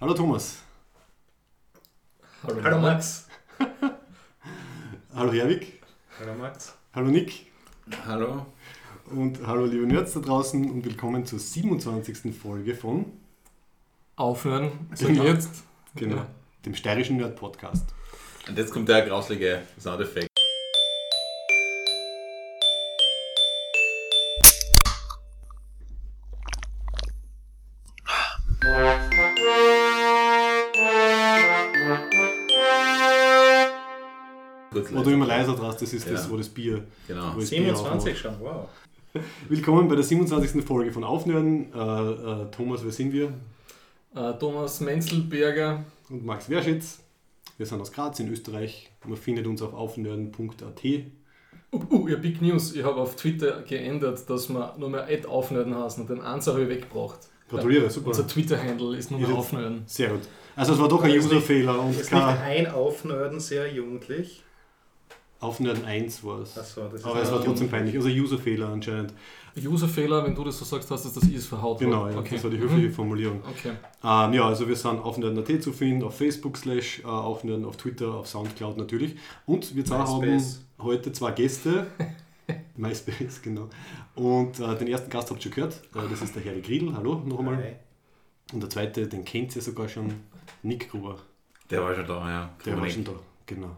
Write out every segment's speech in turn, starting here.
Hallo Thomas. Hallo, Hallo Max. hallo Herwig. Hallo Max. Hallo Nick. Hallo. Und hallo liebe Nerds da draußen und willkommen zur 27. Folge von Aufhören, sag genau. jetzt. Genau, ja. dem steirischen Nerd Podcast. Und jetzt kommt der grauslige Soundeffekt. Das ist ja. das, wo das Bier. Genau. Das 27 Bier schon, wow. Willkommen bei der 27. Folge von Aufnörden. Äh, äh, Thomas, wer sind wir? Äh, Thomas Menzelberger. Und Max Werschitz. Wir sind aus Graz in Österreich. Man findet uns auf aufnörden.at. Uh, uh, ja, Big News. Ich habe auf Twitter geändert, dass wir nur mehr Ad aufnörden und den Answer habe ich weggebracht. Gratuliere, super. Unser Twitter-Handle ist nur mehr aufnörden. Sehr gut. Also es war doch ein Userfehler. Und ist nicht ein Aufnörden sehr jugendlich? Aufnörden 1 war es. So, Aber es war trotzdem peinlich. Also Userfehler anscheinend. Userfehler, wenn du das so sagst, hast du das ist verhaut. Genau, ja, okay. das war die höfliche mhm. Formulierung. Okay. Ähm, ja, also wir sind auf Nerd.at zu finden, auf Facebook slash, äh, auf Nerd, auf Twitter, auf Soundcloud natürlich. Und wir zwei haben heute zwei Gäste. MySpace, genau. Und äh, den ersten Gast habt ihr schon gehört. Äh, das ist der Harry Griedl. Hallo, noch einmal. Hi. Und der zweite, den kennt ihr sogar schon, Nick Gruber. Der war schon da, ja. Der war schon da, genau.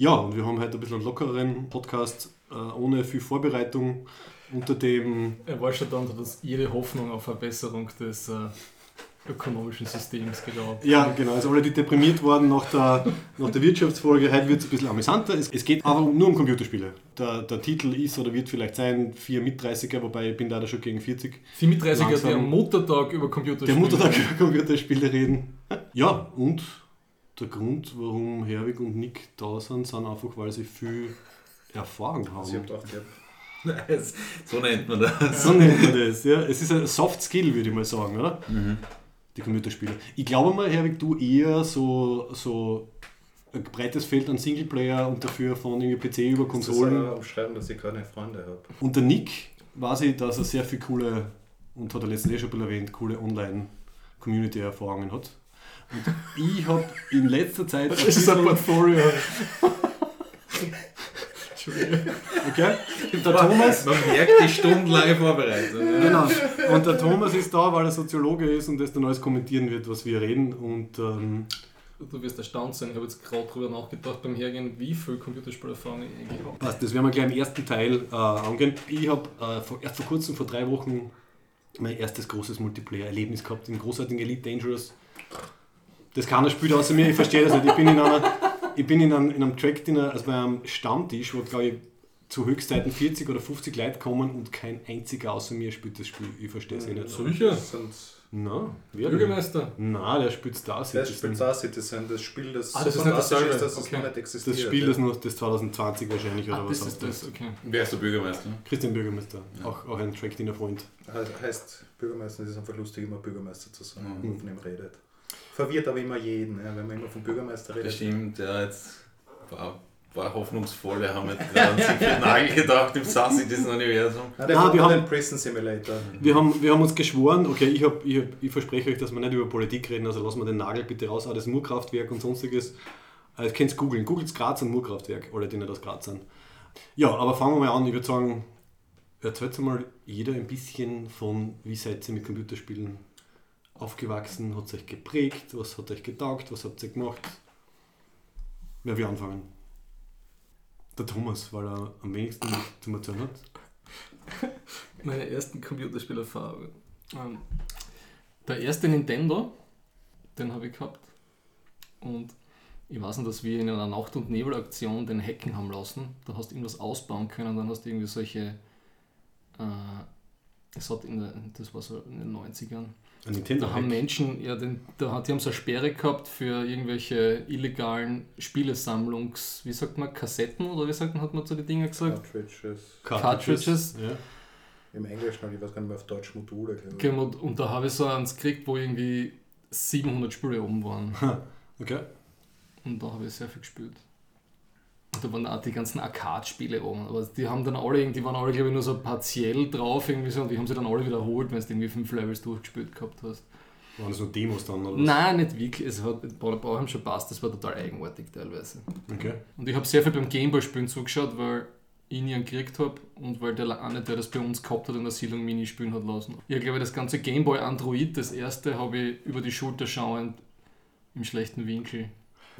Ja, und wir haben heute ein bisschen einen lockeren Podcast, äh, ohne viel Vorbereitung, unter dem... Er war schon dann, dass jede Hoffnung auf Verbesserung des äh, ökonomischen Systems glaubt. Ja, genau. Also alle, die deprimiert waren nach der, nach der Wirtschaftsfolge, heute wird es ein bisschen amüsanter. Es, es, geht aber nur um Computerspiele. Der, der Titel ist oder wird vielleicht sein, 4 mit 30er, wobei ich bin da schon gegen 40. 4 mit 30er, der Muttertag über Computerspiele. Der Muttertag über Computerspiele reden. Ja, und der Grund, warum Herwig und Nick da sind, sind einfach, weil sie viel Erfahrung haben. Also ich hab gedacht, ja. so nennt man das. So nennt man das, ja. Es ist ein Soft Skill, würde ich mal sagen, oder? Mhm. Die Computerspiele. Ich glaube mal, Herwig, du eher so, so ein breites Feld an Singleplayer und dafür von irgendwie PC über Konsolen. Das ist umschreiben, dass ich keine Freunde habe. Und der Nick weiß ich, dass er sehr viel coole, und hat er letztens eh schon erwähnt, coole Online-Community-Erfahrungen hat. Und ich habe in letzter Zeit. Das ist ein Portfolio. Okay? Der Thomas. Man merkt die stundenlange Vorbereitung. Genau. Und der Thomas ist da, weil er Soziologe ist und das dann alles kommentieren wird, was wir reden. Und, ähm, du wirst erstaunt sein, ich habe jetzt gerade darüber nachgedacht beim Hergehen, wie viel Computerspielerfahrung ich eigentlich habe. Passt, das werden wir gleich im ersten Teil äh, angehen. Ich habe äh, erst vor kurzem, vor drei Wochen, mein erstes großes Multiplayer-Erlebnis gehabt im großartigen Elite Dangerous das keiner spielt außer mir, ich verstehe das nicht. Ich bin in, einer, ich bin in einem, in einem Track-Dinner, also bei einem Stammtisch, wo glaube ich zu Höchstzeiten 40 oder 50 Leute kommen und kein einziger außer mir spielt das Spiel. Ich verstehe es eh nicht. Sicher? Na, wer Bürgermeister? Nein, der spielt Star Citizen. Der spielt Star Citizen, das Spiel, das, ah, das so ist dasselbe. ist, dass okay. es noch nicht existiert. Das Spiel, das noch das 2020 wahrscheinlich oder ah, was das ist das, okay. Wer ist der Bürgermeister? Christian Bürgermeister, ja. auch, auch ein Track-Dinner-Freund. Heißt Bürgermeister, es ist einfach lustig, immer Bürgermeister zu sein, mhm. wenn man von ihm redet verwirrt aber immer jeden, ja, wenn man immer vom Bürgermeister redet. Bestimmt, ja, jetzt war, war hoffnungsvoll. Wir haben jetzt gerade an den Nagel gedacht im Sassi des Universum. Ah, ah, wir haben den Prison Simulator. Wir haben, wir haben uns geschworen, okay, ich, hab, ich, hab, ich verspreche euch, dass wir nicht über Politik reden, also lassen wir den Nagel bitte raus, auch das Murkraftwerk und sonstiges. Also, ihr könnt es googeln, googelt Graz und Murkraftwerk, alle, die nicht aus Graz sind. Ja, aber fangen wir mal an, ich würde sagen, erzählt mal jeder ein bisschen von, wie seid ihr mit Computerspielen aufgewachsen? Hat es euch geprägt? Was hat euch getaugt? Was habt ihr gemacht? Wer will anfangen? Der Thomas, weil er am wenigsten zum Erzählen hat. Meine ersten Computerspielerfahrungen. Ähm, der erste Nintendo, den habe ich gehabt. Und ich weiß nicht, dass wir in einer Nacht- und Nebelaktion den hacken haben lassen. Da hast du irgendwas ausbauen können, dann hast du irgendwie solche. Äh, das, hat in der, das war so in den 90ern ein Nintendo da haben Menschen, ja, den, da, die haben so eine Sperre gehabt für irgendwelche illegalen Spielesammlungs, wie sagt man, Kassetten oder wie sagt man, hat man zu den Dingen gesagt? Cartridges. Cartridges. Ja. Im Englischen, ich weiß gar nicht mehr, auf Deutsch Module. Genau, und da habe ich so eins gekriegt, wo irgendwie 700 Spiele oben waren. Okay. Und da habe ich sehr viel gespielt. Da waren auch die ganzen Arcade-Spiele oben. Aber die haben dann alle, die waren alle, glaube ich, nur so partiell drauf irgendwie so und die haben sie dann alle wiederholt, wenn du irgendwie fünf Levels durchgespielt gehabt hast. Waren das nur Demos dann? Oder was? Nein, nicht wirklich. Es hat haben schon passt, das war total eigenartig teilweise. Okay. Und ich habe sehr viel beim Gameboy-Spielen zugeschaut, weil ich einen gekriegt habe und weil der eine, der das bei uns gehabt hat, in der Siedlung Mini spielen hat lassen. Ich glaube, das ganze Gameboy Android, das erste, habe ich über die Schulter schauend im schlechten Winkel.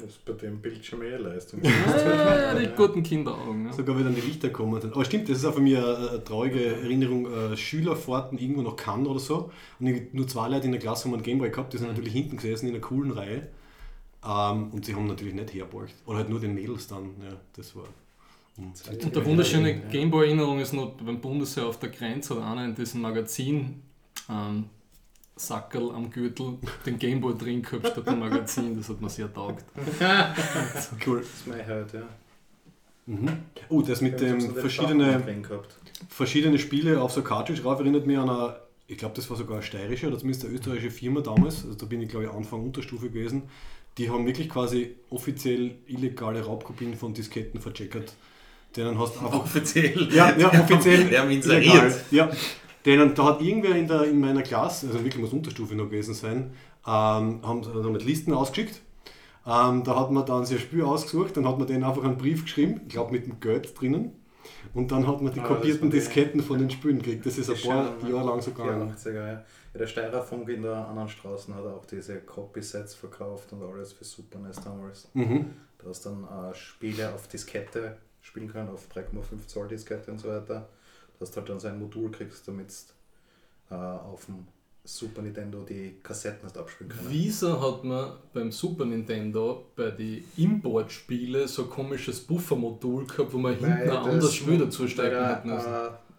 Das ist bei dem Bildschirm eher Leistung. Ja, die guten Kinderaugen. Ne? Sogar wieder an die Lichter kommen. sind. Aber stimmt, das ist auch für mich eine, eine traurige Erinnerung. Äh, Schülerfahrten irgendwo nach Cannes oder so. Und nur zwei Leute in der Klasse haben einen Gameboy gehabt, die sind natürlich hinten gesessen in einer coolen Reihe. Ähm, und sie haben natürlich nicht hergebracht. Oder halt nur den Mädels dann. Ja, das war. Und Und der wunderschöne Gameboy-Erinnerung ist noch beim Bundesheer auf der Grenze hat einer in diesem Magazin ähm, Sackerl am Gürtel den Gameboy drin gehabt statt dem Magazin. Das hat mir sehr taugt. cool. Das ist mein Herd, ja. Mhm. Oh, das mit dem so den verschiedene, verschiedene Spiele auf so Cartridge drauf erinnert mich an eine, ich glaube, das war sogar eine steirische oder zumindest eine österreichische Firma damals. Also da bin ich, glaube ich, Anfang Unterstufe gewesen. Die haben wirklich quasi offiziell illegale Raubkopien von Disketten vercheckert. Denen hast du einfach Offiziell. Ja, ja, offiziell. Wir haben ihn illegal. inseriert. Denen, da hat irgendwer in, der, in meiner Klasse, also wirklich muss Unterstufe noch gewesen sein, ähm, haben, haben mit Listen ausgeschickt. Ähm, da hat man dann sein Spiel ausgesucht, dann hat man denen einfach einen Brief geschrieben, ich glaube mit dem Geld drinnen. Und dann hat man die Ah, kopierten Disketten von den Spielen gekriegt. Das ist ein paar schönen, Jahre lang so gegangen. 84er, ja. ja. Der Steirer Funk in der anderen Straßen hat auch diese Copy-Sets verkauft und alles für Super NES damals. Mhm. Du hast dann äh, Spiele auf Diskette spielen können, auf 3,5 Zoll Diskette und so weiter. Du hast halt dann so ein Modul kriegst, damit du äh, auf dem Super Nintendo die Kassetten hast abspielen können. Wieso hat man beim Super Nintendo bei den Importspielen so ein komisches Buffermodul gehabt, wo man hinten ein anderes Spiel dazu weil der, hat müssen?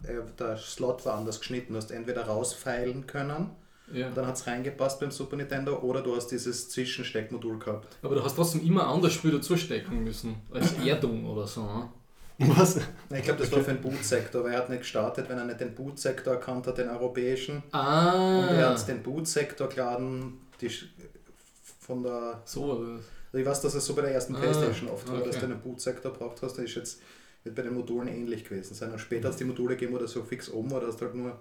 äh, äh, der Slot war anders geschnitten. Du hast entweder rausfeilen können, Ja. dann hat es reingepasst beim Super Nintendo, oder du hast dieses Zwischensteckmodul gehabt. Aber du hast trotzdem immer ein anderes Spiel dazu stecken müssen. Als Erdung oder so. Ne? Was? Ich glaube, das war für den Bootsektor, weil er hat nicht gestartet, wenn er nicht den Bootsektor erkannt hat, den europäischen. Und er Ah, hat den Bootsektor geladen, die von der. so war das. Also ich weiß, dass es so bei der ersten Ah, Playstation oft war, dass okay. du einen Bootsektor braucht hast. Das ist jetzt wird bei den Modulen ähnlich gewesen sein. Und später hat es die Module gegeben, wo das so fix oben war, da hast du halt nur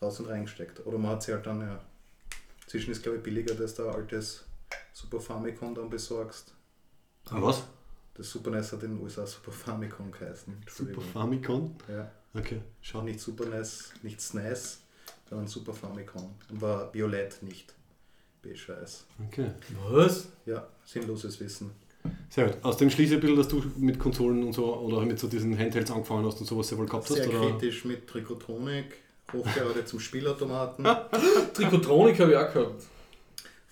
raus und reingesteckt. Oder man hat sie halt dann, ja. Zwischen ist glaube ich billiger, dass du ein altes Super Famicom dann besorgst. Ah, was? Das Super NES hat in den USA Super Famicom geheißen. Super. Famicom? Ja. Okay, schau. Nicht Super NES, nicht SNES, sondern Super Famicom. Und war violett, nicht beige-weiß. Okay. Was? Ja, sinnloses Wissen. Sehr gut. Aus dem schließe ich ein bisschen, dass du mit Konsolen und so oder mit so diesen Handhelds angefangen hast und sowas sehr wohl gehabt hast? Sehr Oder? kritisch mit Trikotronik, hochgerade zum Spielautomaten. Trikotronik habe ich auch gehabt.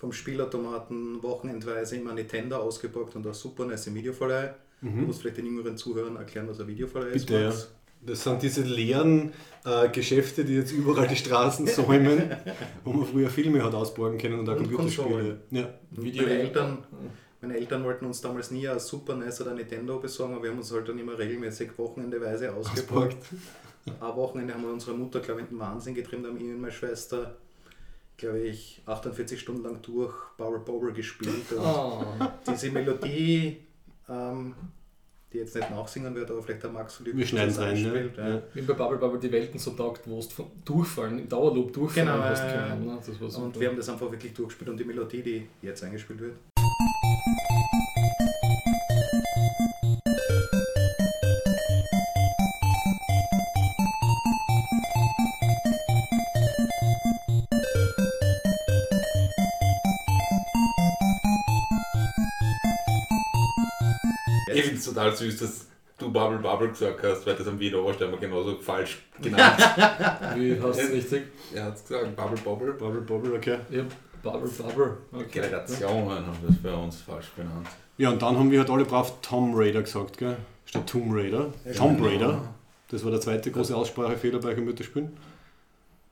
Vom Spielautomaten wochenendweise immer Nintendo ausgepackt und auch Super NES im Videoverleih. Du Mhm. musst vielleicht den jüngeren Zuhörern erklären, was ein Videoverleih ist. Bitte, ja. Das sind diese leeren äh, Geschäfte, die jetzt überall die Straßen säumen, wo man früher Filme hat ausborgen können und auch Und Computerspiele. Ja. Video Meine Eltern, meine Eltern wollten uns damals nie ein Super NES oder Nintendo besorgen, aber wir haben uns halt dann immer regelmäßig wochenendeweise ausgepackt. Ein Wochenende haben wir unsere Mutter, glaube ich, in den Wahnsinn getrieben, da haben ich und meine Schwester, glaube ich, 48 Stunden lang durch Power Power gespielt. Und Oh. diese Melodie, ähm, die jetzt nicht nachsingen wird, aber vielleicht der Max Lüb Wir schneiden es rein. Ne? einspielt, ja. Ja. Wie bei Bubble Bubble die Welten so taugt, wo du von- durchfallen, im Dauerloop durchfallen Genau, hast können. Ne? Das war super. Und wir haben das einfach wirklich durchgespielt und die Melodie, die jetzt eingespielt wird. Ich finde es total süß, dass du Bubble Bubble gesagt hast, weil das am Wiener Oberstein genauso falsch genannt. Wie hast du es richtig? er hat es gesagt, Bubble Bubble. Bubble Bubble, okay. Ja, Bubble Bubble. Okay. Generationen haben das bei uns falsch benannt. Ja, und dann haben wir halt alle brav Tom Raider gesagt, gell? Statt Tomb Raider. Tomb Raider. Das war der zweite große Aussprachefehler bei Computerspielen.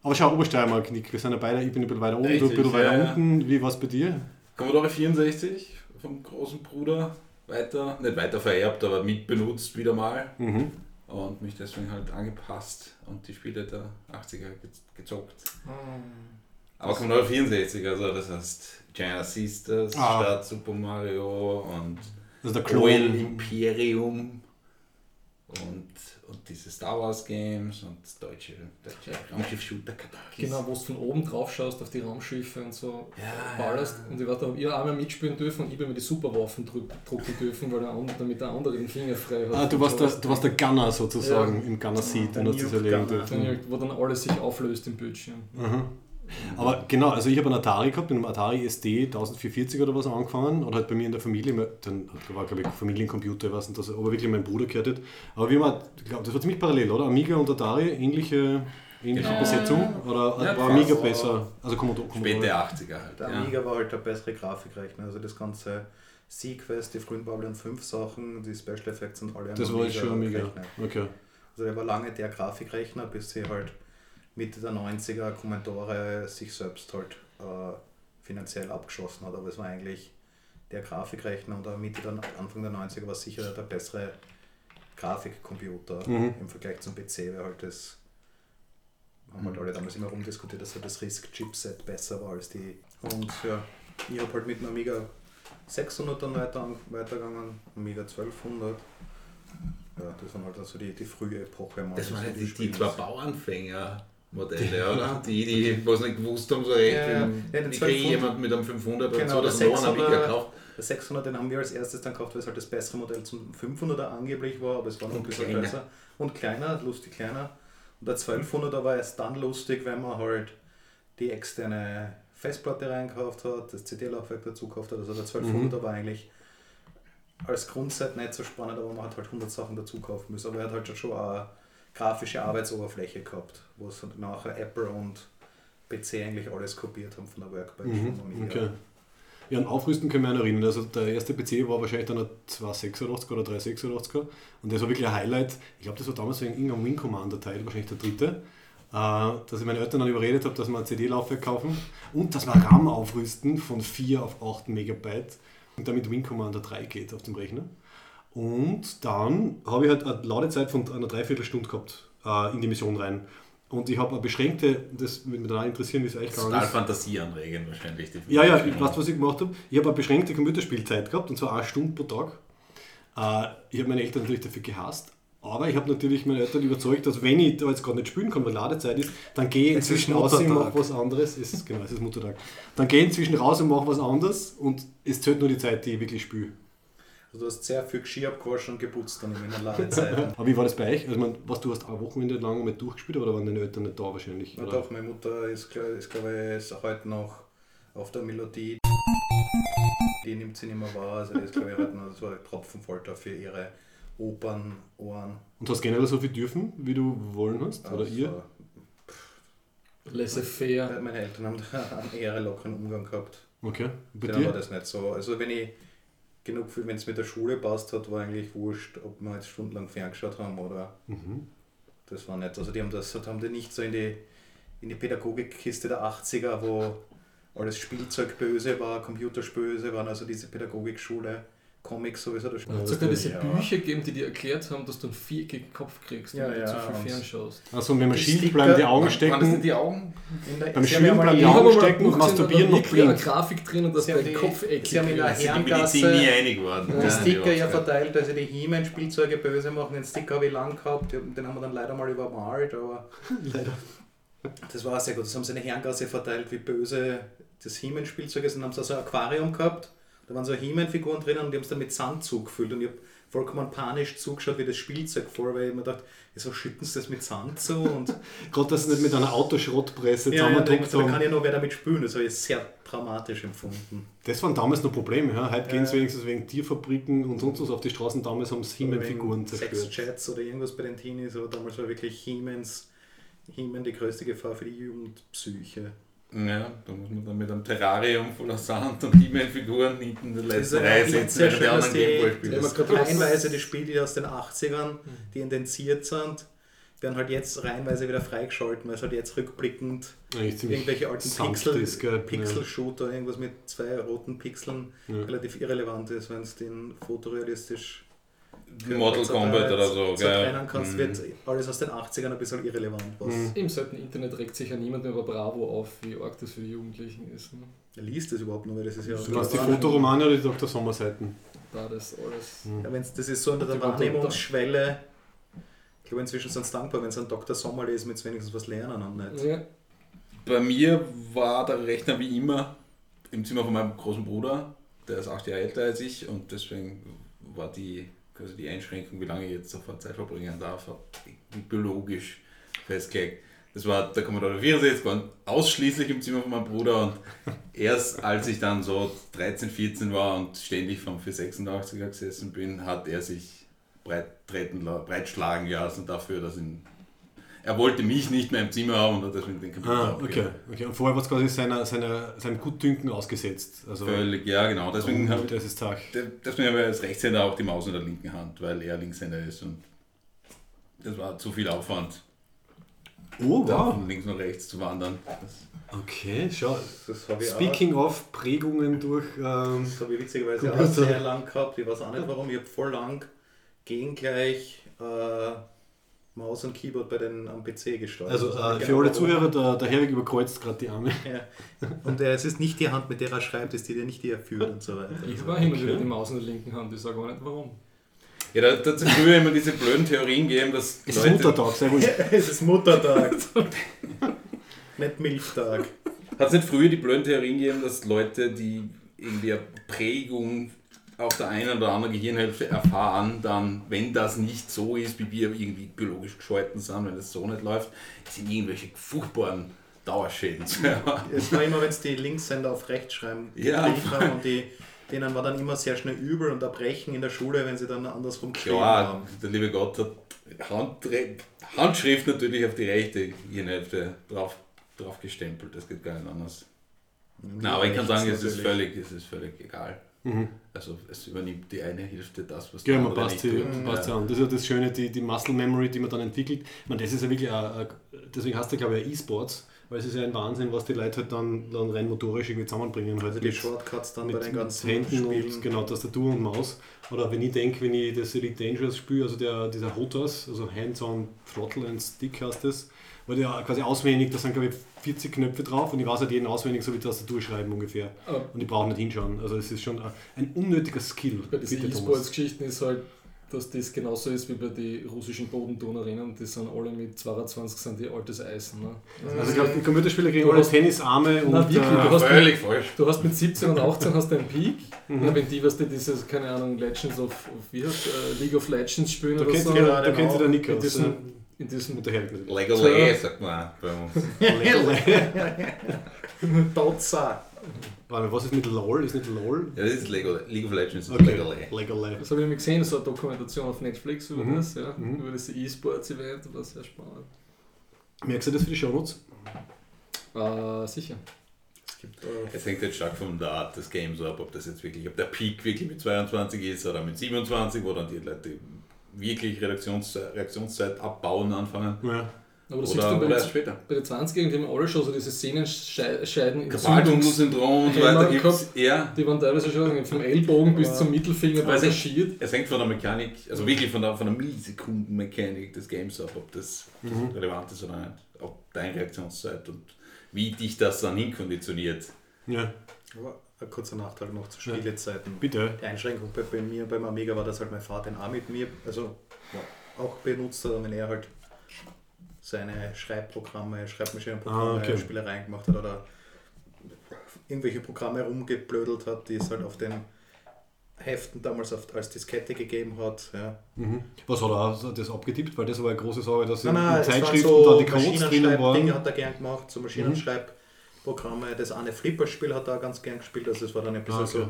Aber schau, Obersteiermark, Nick, wir sind ja beide, ich bin ein bisschen weiter oben, du ein Richtig, bisschen weiter ja, ja. unten. Wie war es bei dir? Commodore 64 vom großen Bruder weiter, nicht weiter vererbt, aber mitbenutzt wieder mal. Mhm. Und mich deswegen halt angepasst und die Spiele der 80er ge- gezockt. Aber Commodore 64, also das heißt Giant Sisters Ah. statt Super Mario und Also der Oil Klon. Imperium und, und diese Star Wars Games und deutsche, deutsche Raumschiff-Shooter Katakis. Genau, wo du von oben drauf schaust auf die Raumschiffe und so Ja, ballerst. ja. Und ich habe ich einmal mitspielen dürfen und ich bin mir die Superwaffen drucken dürfen, weil der andere, damit der andere den Finger frei hat. Ah, du warst, der, du warst der Gunner sozusagen Ja. im Gunner Seat und hast das Gunner. dürfen. Dann, wo dann alles sich auflöst im Bildschirm. Mhm. Aber genau, also ich habe einen Atari gehabt, mit einem Atari SD 1440 oder was angefangen und halt bei mir in der Familie, dann war glaube ich Familiencomputer, ich weiß nicht, dass er aber wirklich mein Bruder gehört hat. Aber wir haben, ich glaube, das war ziemlich parallel, oder? Amiga und Atari, ähnliche, ähnliche Genau. Besetzung? Oder Ja, war Amiga besser? Also Commodore. Späte Commodore. 80er halt. Der ja. Amiga war halt der bessere Grafikrechner. Also das ganze Sequest, die frühen Babylon 5 Sachen, die Special Effects sind alle am Das war jetzt schon Amiga. Okay. Also der war lange der Grafikrechner, bis sie halt Mitte der 90er Commodore sich selbst halt äh, finanziell abgeschossen hat. Aber es war eigentlich der Grafikrechner und auch Mitte der Anfang der 90er war sicher der bessere Grafikcomputer Mhm. im Vergleich zum PC, weil halt das haben halt alle damals immer rumdiskutiert, dass halt das RISC-Chipset besser war als die. Und ja, ich habe halt mit einem Amiga 600 dann weiter, weitergegangen, Amiga 1200. Ja, das waren halt also die, die frühe Epoche. mal Das waren ja die, die Spiels. zwei Bauernfänger-Modelle, oder? Die, die was nicht gewusst haben, so recht. Ja, ja. kriege ich 1200 jemand mit einem 500 oder Genau, so, der das 600 Amiga gekauft? Der 600, den haben wir als erstes dann gekauft, weil es halt das bessere Modell zum 500er angeblich war, aber es war noch ein bisschen kleiner. besser. Und kleiner, lustig kleiner. Und der 1200er war erst dann lustig, wenn man halt die externe Festplatte reingekauft hat, das CD-Laufwerk dazu gekauft hat. Also der 1200er war eigentlich als Grundset nicht so spannend, aber man hat halt 100 Sachen dazu kaufen müssen. Aber er hat halt schon eine grafische Arbeitsoberfläche gehabt, wo es nachher Apple und PC eigentlich alles kopiert haben von der Workbench Mhm. Amiga. okay. Ja, an Aufrüsten ich mich auch erinnern. Also der erste PC war wahrscheinlich dann ein 286 oder 386er und das war wirklich ein Highlight. Ich glaube, das war damals wegen irgendeinem Wing Commander Teil, wahrscheinlich der dritte, äh, dass ich meine Eltern dann überredet habe, dass wir ein CD-Laufwerk kaufen und dass wir RAM aufrüsten von 4 auf 8 Megabyte und damit Wing Commander 3 geht auf dem Rechner. Und dann habe ich halt eine Ladezeit von einer Dreiviertelstunde gehabt äh, in die Mission rein. Und ich habe eine beschränkte, das würde mich total interessieren, wie es euch Das ist gegangen total fantasieanregend wahrscheinlich. Die Ja, ja, ich weiß, was ich gemacht habe. Ich habe eine beschränkte Computerspielzeit gehabt, und zwar eine Stunde pro Tag. Äh, ich habe meine Eltern natürlich dafür gehasst, aber ich habe natürlich meine Eltern überzeugt, dass wenn ich da jetzt gerade nicht spielen kann, weil Ladezeit ist, dann gehe ich inzwischen raus und mache was anderes. Es ist, genau, es ist Muttertag. Dann gehe ich inzwischen raus und mache was anderes und es zählt nur die Zeit, die ich wirklich spiele. Also du hast sehr viel Geschirr abgewaschen und geputzt dann in der Ladezeit. Aber wie war das bei euch? Also, meine, was, du hast ein Wochenende lang mit durchgespielt, oder waren deine Eltern nicht da wahrscheinlich? Na Oder? doch, meine Mutter ist, ist glaube ich, ist heute noch auf der Melodie. Die nimmt sie nicht mehr wahr. Also die ist glaube ich heute noch so ein Tropfenfolter für ihre Opernohren. Und hast generell so viel dürfen, wie du wollen hast? Oder Also, ihr? Laissez-faire. Meine Eltern haben da einen eher lockeren Umgang gehabt. Okay. Bei Denen war das nicht so. Also wenn ich genug, wenn es mit der Schule passt hat, war eigentlich wurscht, ob wir jetzt stundenlang ferngeschaut haben oder Mhm. Das war nett. Also die haben das haben die nicht so in die, in die Pädagogikkiste der 80er, wo alles Spielzeug böse war, Computerspöse waren, also diese Pädagogikschule, Comics sowieso. Das Da hat es diese ja. Bücher gegeben, die dir erklärt haben, dass du einen viereckigen Kopf kriegst, Ja, wenn du ja, zu viel fernschaust. Also, wenn man Die schielt, bleiben die Augen Waren das nicht stecken. die Augen? Beim mal bleiben die Augen stecken und masturbieren da noch wieder eine. Grafik drin und dass dein die- Kopf eckig sie haben in der die Herrengasse- Medizin nie einig geworden. die Sticker ja die verteilt, also die He-Man-Spielzeuge böse machen. Den Sticker habe ich lang gehabt, den haben wir dann leider mal übermalt, aber Leider. das war sehr gut. Das haben sie in der Herrengasse verteilt, wie böse das He-Man-Spielzeug ist. Und dann haben sie also ein Aquarium gehabt, da waren so He-Man-Figuren drinnen und die haben es dann mit Sand zugefüllt. Und ich habe vollkommen panisch zugeschaut, wie das Spielzeug voll, weil ich mir dachte, wieso schütten sie das mit Sand zu? Und Gerade, dass sie nicht mit einer Autoschrottpresse ja, ja, da, zusammengedruckt da kann haben. ja noch wer damit spülen. Das habe ich sehr dramatisch empfunden. Das waren damals noch Probleme. Ja? Heute Ja. gehen sie wenigstens wegen Tierfabriken und sonst was auf die Straßen. Damals haben sie He-Man-Figuren zerstört. Sexchats oder irgendwas bei den Teenies, aber damals war wirklich He-Mans, He-Man die größte Gefahr für die Jugendpsyche. Ja, da muss man dann mit einem Terrarium voller Sand und He-Man-Figuren hinten in der Das ist letzten ja Reihe sitzen, schön, dass anderen Gameboy. Ja, die man- reihenweise die Spiele aus den 80ern, die intensiert sind, werden halt jetzt reihenweise wieder freigeschalten, weil es halt jetzt rückblickend irgendwelche alten sanft Pixel? Pixel-Shooter, irgendwas mit zwei roten Pixeln. Ja. relativ irrelevant ist, wenn es den fotorealistisch Mortal Kombat oder so, trennen kannst, Mhm. wird alles aus den 80ern ein bisschen irrelevant. Was Mhm. Im selten Internet regt sich ja niemand mehr über Bravo auf, wie arg das für die Jugendlichen ist. Ne? liest das überhaupt noch, weil das ist ja Du hast die Fotoromane oder die Dr. Sommer-Seiten? Da das alles. Mhm. Ja, wenn's, das ist so unter der Wahrnehmungsschwelle, glaube, inzwischen sind es dankbar, wenn es ein Dr. Sommer ist, mit wenigstens was lernen und nicht. Ja. Bei mir war der Rechner wie immer im Zimmer von meinem großen Bruder, der ist acht Jahre älter als ich und deswegen war die, also die Einschränkung, wie lange ich jetzt sofort Zeit verbringen darf, biologisch festgelegt. Das war der Commodore 64, war ausschließlich im Zimmer von meinem Bruder und erst als ich dann so 13, 14 war und ständig vom 486er gesessen bin, hat er sich breit, treten, breitschlagen lassen dafür, dass ihn er wollte mich nicht mehr im Zimmer haben und hat deswegen den Computer ah, okay, okay. Und vorher war es quasi seiner, seiner, seinem Gutdünken ausgesetzt. Also Völlig, ja genau. Deswegen habe deswegen ich als Rechtshänder auch die Maus in der linken Hand, weil er Linkshänder ist und das war zu viel Aufwand. Oh, wow. von links nach rechts zu wandern. Das Okay, schau. Das habe ich Speaking of Prägungen durch. Ähm, Das habe ich witzigerweise auch sehr lang gehabt. Ich weiß auch nicht warum. Ich habe voll lang gegen gleich äh, Maus und Keyboard bei den am PC gesteuert. also äh, nicht für genau, alle. Zuhörer, der, der Herwig überkreuzt gerade die Arme. Ja. Und äh, es ist nicht die Hand, mit der er schreibt, es ist die, die nicht die er führt und so weiter. Ich war hin und wieder die Maus in der linken Hand, ich sage auch nicht warum. Ja, da da hat es früher immer diese blöden Theorien gegeben, dass Es ist Muttertag, sehr gut. es ist Muttertag. nicht Milchtag. Hat es nicht früher die blöden Theorien gegeben, dass Leute, die irgendwie eine Prägung auf der einen oder anderen Gehirnhälfte erfahren, dann, wenn das nicht so ist, wie wir irgendwie biologisch gescholten sind, wenn das so nicht läuft, sind irgendwelche furchtbaren Dauerschäden zu erwarten. Es war immer, wenn es die Linkshänder auf rechts schreiben, Ja. und die, denen war dann immer sehr schnell übel und erbrechen in der Schule, wenn sie dann andersrum geschrieben Klar, haben. der liebe Gott hat Handre Handschrift natürlich auf die rechte Gehirnhälfte drauf, drauf gestempelt, das geht gar nicht anders. Na, aber ich kann sagen, es ist völlig, es ist völlig egal. Mhm. Also es übernimmt die eine Hälfte das, was Ja, die man andere passt nicht sie, tut. passt sie an. Das ist ja das Schöne, die, die Muscle Memory, die man dann entwickelt. Ich meine, das ist ja wirklich, ein, ein, deswegen hast du glaube ich auch E-Sports, weil es ist ja ein Wahnsinn, was die Leute halt dann, dann rein motorisch irgendwie zusammenbringen. Halt Also die mit- Shortcuts dann mit, bei den mit ganzen Händen Spielen. und genau Tastatur und Maus. Oder wenn ich denke, wenn ich das Elite Dangerous spiele, also der, dieser HOTAS, also Hands-on Throttle and Stick heißt das, weil der quasi auswendig, da sind glaube ich 40 Knöpfe drauf und ich weiß halt jeden auswendig, so wie Tastatur schreiben ungefähr. Aber Und ich brauche nicht hinschauen. Also es ist schon ein, unnötiger Skill. bei diesen Thomas. E-Sports-Geschichten ist halt, dass das genauso ist wie bei den russischen Bodenturnerinnen. Die sind alle mit 22 sind die altes Eisen. Ne? Also ich glaube, die Computerspieler kriegen Du alle hast- Tennisarme und Na, wirklich, äh, du hast- völlig falsch. Du hast mit 17 und 18 hast du einen Peak. Mhm. Ja, wenn die, was die dieses, keine Ahnung, Legends of, wie heißt, äh, League of Legends spielen da oder kennt so. gerade da kennt sich der Nick aus. In diesem Herren. Legolas, sagt man bei uns. Dotsa. Warte, was ist mit LOL? Ist nicht LOL? Ja, das ist Lego, League of Legends, das ist Okay. Legolas. Legolas. Das habe ich mir gesehen, so eine Dokumentation auf Netflix über Mhm. das, ja, Mhm. über das E-Sports-Event, das war sehr spannend. Merkst du das für die Shownotes? Äh, sicher. Es gibt äh, Es hängt jetzt stark von der Art des Games ab, ob das jetzt wirklich, ob der Peak wirklich mit 22 ist oder mit 27, wo dann die Leute wirklich Reaktionszeit, Reaktionszeit abbauen anfangen. Ja. Aber du siehst Oder, dann bei, oder den- später. bei den 20-Jährigen, die haben alle schon so diese Sehnenscheiden in Kapaltunnelsyndrom und so weiter gibt gehabt. es. Ja, Die waren teilweise schon vom Ellbogen bis zum Mittelfinger passagiert. es hängt von der Mechanik, also wirklich von der, von der Millisekundenmechanik des Games ab, ob das Mhm. relevant ist oder nicht. Ob deine Reaktionszeit und wie dich das dann hinkonditioniert. ja. aber ein kurzer Nachteil noch zu Spielezeiten. Bitte. Die Einschränkung bei, bei mir beim Amiga war, dass halt mein Vater den auch mit mir also, ja, auch benutzt hat, wenn er halt seine Schreibprogramme, Schreibmaschinenprogramme, Ah, okay. Spielereien gemacht hat oder irgendwelche Programme rumgeblödelt hat, die es halt auf den Heften damals auf, als Diskette gegeben hat. Ja. Mhm. Was hat er das abgetippt? Weil das war eine große Sache, dass in, Nein, nein, in Zeitschriften so dann die Codes drinnen waren. Mhm. hat er gern gemacht, so Maschinenschreibprogramme. Das eine Flipperspiel hat er auch ganz gern gespielt, also es war dann ein bisschen Ah, okay. so,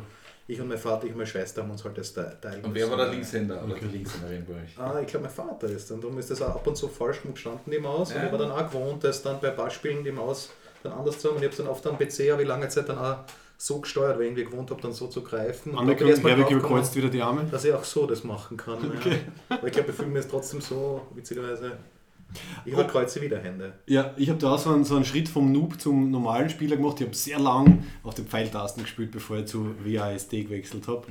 ich und mein Vater, ich und meine Schwester haben uns halt das te- teilen Und wer war der. Linkshänder oder Okay. die Linkshänderin bei euch? Ah, ich glaube, mein Vater ist dann. Darum ist das auch ab und zu falsch gestanden, die Maus. Und Ja. ich war dann auch gewohnt, dass dann bei Beispielen die Maus dann anders zu haben. Und ich habe dann oft am PC, ich lange Zeit dann auch so gesteuert, weil ich irgendwie gewohnt habe, dann so zu greifen. Und draufgekommen, überkreuzt wieder die Arme. Dass ich auch so das machen kann. Okay. Ja. Aber ich glaube, ich fühle mich jetzt trotzdem so, witzigerweise. Ich habe kreuze wieder Hände. Ja, ich habe da auch so einen, so einen Schritt vom Noob zum normalen Spieler gemacht. Ich habe sehr lang auf den Pfeiltasten gespielt, bevor ich zu WASD gewechselt habe.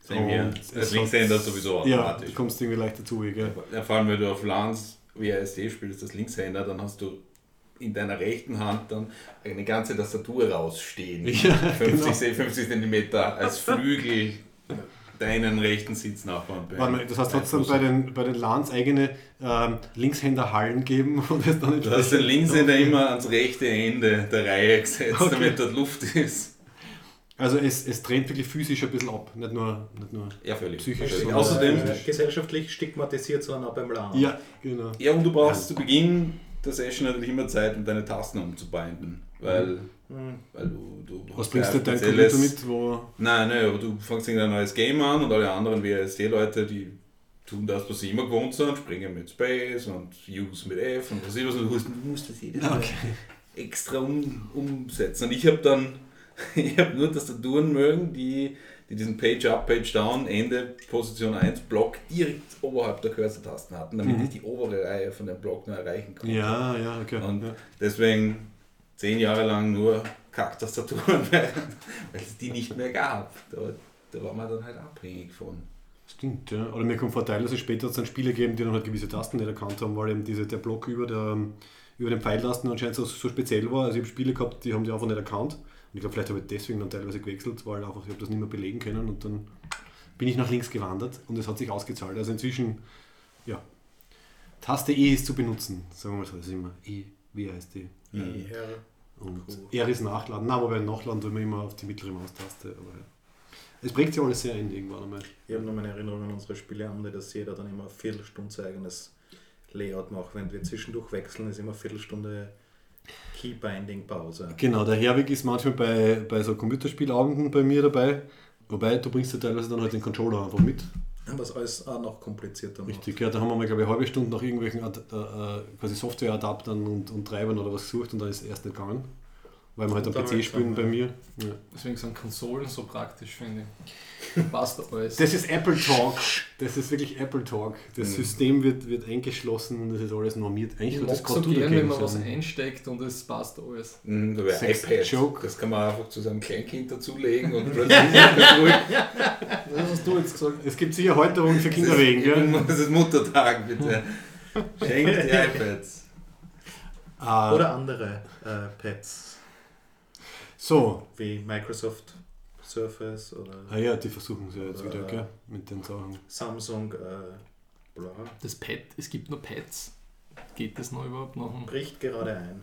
Sehen wir. Und Als es Linkshänder hat- sowieso Ja, automatisch. du kommst irgendwie leicht dazu, gell? Ja, vor allem, wenn du auf LANs WASD spielst, das Linkshänder, dann hast du in deiner rechten Hand dann eine ganze Tastatur rausstehen. Ja, 50, genau. 50 cm als Flügel deinen rechten Sitznachbarn mal, das heißt, hat es dann bei den, bei den LANs eigene ähm, Linkshänder-Hallen geben und es dann Du hast den Linkshänder immer ans rechte Ende der Reihe gesetzt, Okay. damit dort Luft ist. Also es, es trennt wirklich physisch ein bisschen ab, nicht nur... Nicht nur Ja, völlig. Psychisch völlig. Außerdem, Ja. gesellschaftlich stigmatisiert, sondern auch beim Laden. ja, genau. ja, und du brauchst zu Beginn der Session natürlich immer Zeit, um deine Tasten umzubinden, weil, Mhm. weil du, du Was bringst du dein spezielles- Computer mit, wo... Nein, nein, aber du fängst irgendein neues Game an und alle anderen WASD-Leute, die tun das, was sie immer gewohnt sind, springen mit Space und Use mit F und was ich was und du musst, du musst das jedes Mal extra um, umsetzen. Und ich habe dann, ich habe nur Tastaturen mögen, die, die diesen Page-Up, Page-Down, Ende, Position 1 Block direkt oberhalb der Cursor-Tasten hatten, damit Mhm. ich die obere Reihe von dem Block nur erreichen konnte. Ja, ja, okay. Und ja. deswegen zehn Jahre lang nur Kacktastaturen, weil es die nicht mehr gab. Da, da war man dann halt abhängig von. Stimmt, ja. Oder mir kommt vor, teilweise später hat es dann Spiele gegeben, die dann halt gewisse Tasten nicht erkannt haben, weil eben diese, der Block über, der, über den Pfeiltasten anscheinend so, so speziell war. Also ich habe Spiele gehabt, die haben die einfach nicht erkannt. Und ich glaube, vielleicht habe ich deswegen dann teilweise gewechselt, weil einfach, ich habe das nicht mehr belegen können und dann bin ich nach links gewandert und es hat sich ausgezahlt. Also inzwischen, ja, Taste E ist zu benutzen, sagen wir mal so. Das ist immer E, wie heißt die? Mhm. ER. Und Cool. R ist Nachladen. Nein, wobei Nachladen tun wir immer auf die mittlere Maustaste. Aber ja. Es prägt sich alles sehr ein irgendwann einmal. Ich habe noch meine Erinnerung an unsere Spieleabende, dass jeder dann immer eine Viertelstunde sein eigenes Layout macht. Wenn wir zwischendurch wechseln, ist immer eine Viertelstunde Keybinding-Pause. Genau, der Herwig ist manchmal bei, bei so Computerspielabenden bei mir dabei. Wobei, du bringst ja teilweise dann halt den Controller einfach mit. Was alles auch noch komplizierter macht. Richtig, ja, da haben wir mal, glaube ich, eine halbe Stunde nach irgendwelchen äh, äh, quasi Software-Adaptern und, und Treibern oder was gesucht und dann ist erst nicht gegangen. Weil wir halt am PC spielen bei mir. Ja. Deswegen sind Konsolen so praktisch, finde ich. Passt alles. Das ist Apple Talk. Das ist wirklich Apple Talk. Das Mhm. System wird, wird eingeschlossen und das ist alles normiert. Eigentlich ich wird das Computer gern, wenn man was einsteckt und es passt alles. Mhm, da wäre iPad. Joke. Das kann man einfach zu seinem Kleinkind dazulegen und plötzlich ist es ruhig. Das hast du jetzt gesagt. Es gibt sicher Halterungen für Kinderwegen, gell? Das ist Muttertag, bitte. Schenkt die iPads. Ah, Oder andere äh, Pads, so, wie Microsoft Surface oder ah ja, die versuchen es ja jetzt wieder, gell? Mit den Sachen. Samsung äh, bla. Das Pad, es gibt nur Pads. Geht das noch überhaupt noch? bricht gerade ein.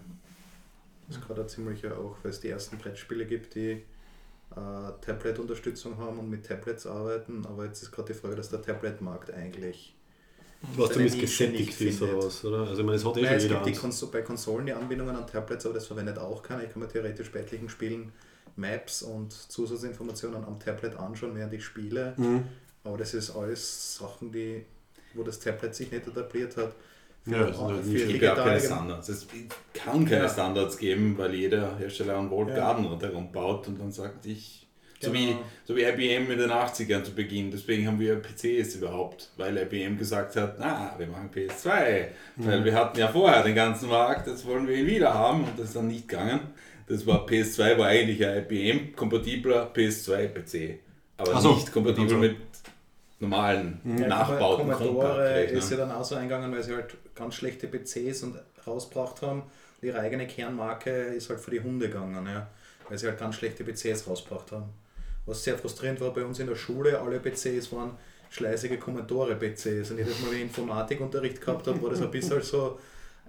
Das ist gerade ein ziemlicher auch, weil es die ersten Brettspiele gibt, die äh, Tablet-Unterstützung haben und mit Tablets arbeiten. Aber jetzt ist gerade die Frage, dass der Tablet-Markt eigentlich. Was damit Nische gesättigt ist oder was, oder? Also, ich meine, es hat eh Nein, schon es jeder gibt die. Kons bei Konsolen die Anbindungen an Tablets, aber das verwendet auch keiner. Ich kann mir theoretisch bei etlichen Spielen Maps und Zusatzinformationen am Tablet anschauen, während ich spiele. Mhm. Aber das ist alles Sachen, die, wo das Tablet sich nicht etabliert hat. Ja, halt für Es gibt ja auch keine Standards. Es kann keine Ja. Standards geben, weil jeder Hersteller einen Walled Ja. Garden rundherum baut und dann sagt ich, so, wie, Genau. so wie IBM in den 80ern zu Beginn. Deswegen haben wir PCs überhaupt, weil IBM gesagt hat, na, wir machen PS2. Weil wir hatten ja vorher den ganzen Markt, jetzt wollen wir ihn wieder haben und das ist dann nicht gegangen. Das war PS2 war eigentlich ein IBM-kompatibler PS2-PC. Aber so. nicht kompatibel Also. mit normalen Ja, Nachbauten Commodore Compact-Rechnern. ist ja dann auch so eingegangen, weil sie halt ganz schlechte PCs und rausgebracht haben. Und ihre eigene Kernmarke ist halt für die Hunde gegangen, ja, weil sie halt ganz schlechte PCs rausgebracht haben. Was sehr frustrierend war bei uns in der Schule, alle PCs waren schleißige Commodore-PCs. Und jedes Mal, wenn ich Informatikunterricht gehabt habe, war das ein bisschen so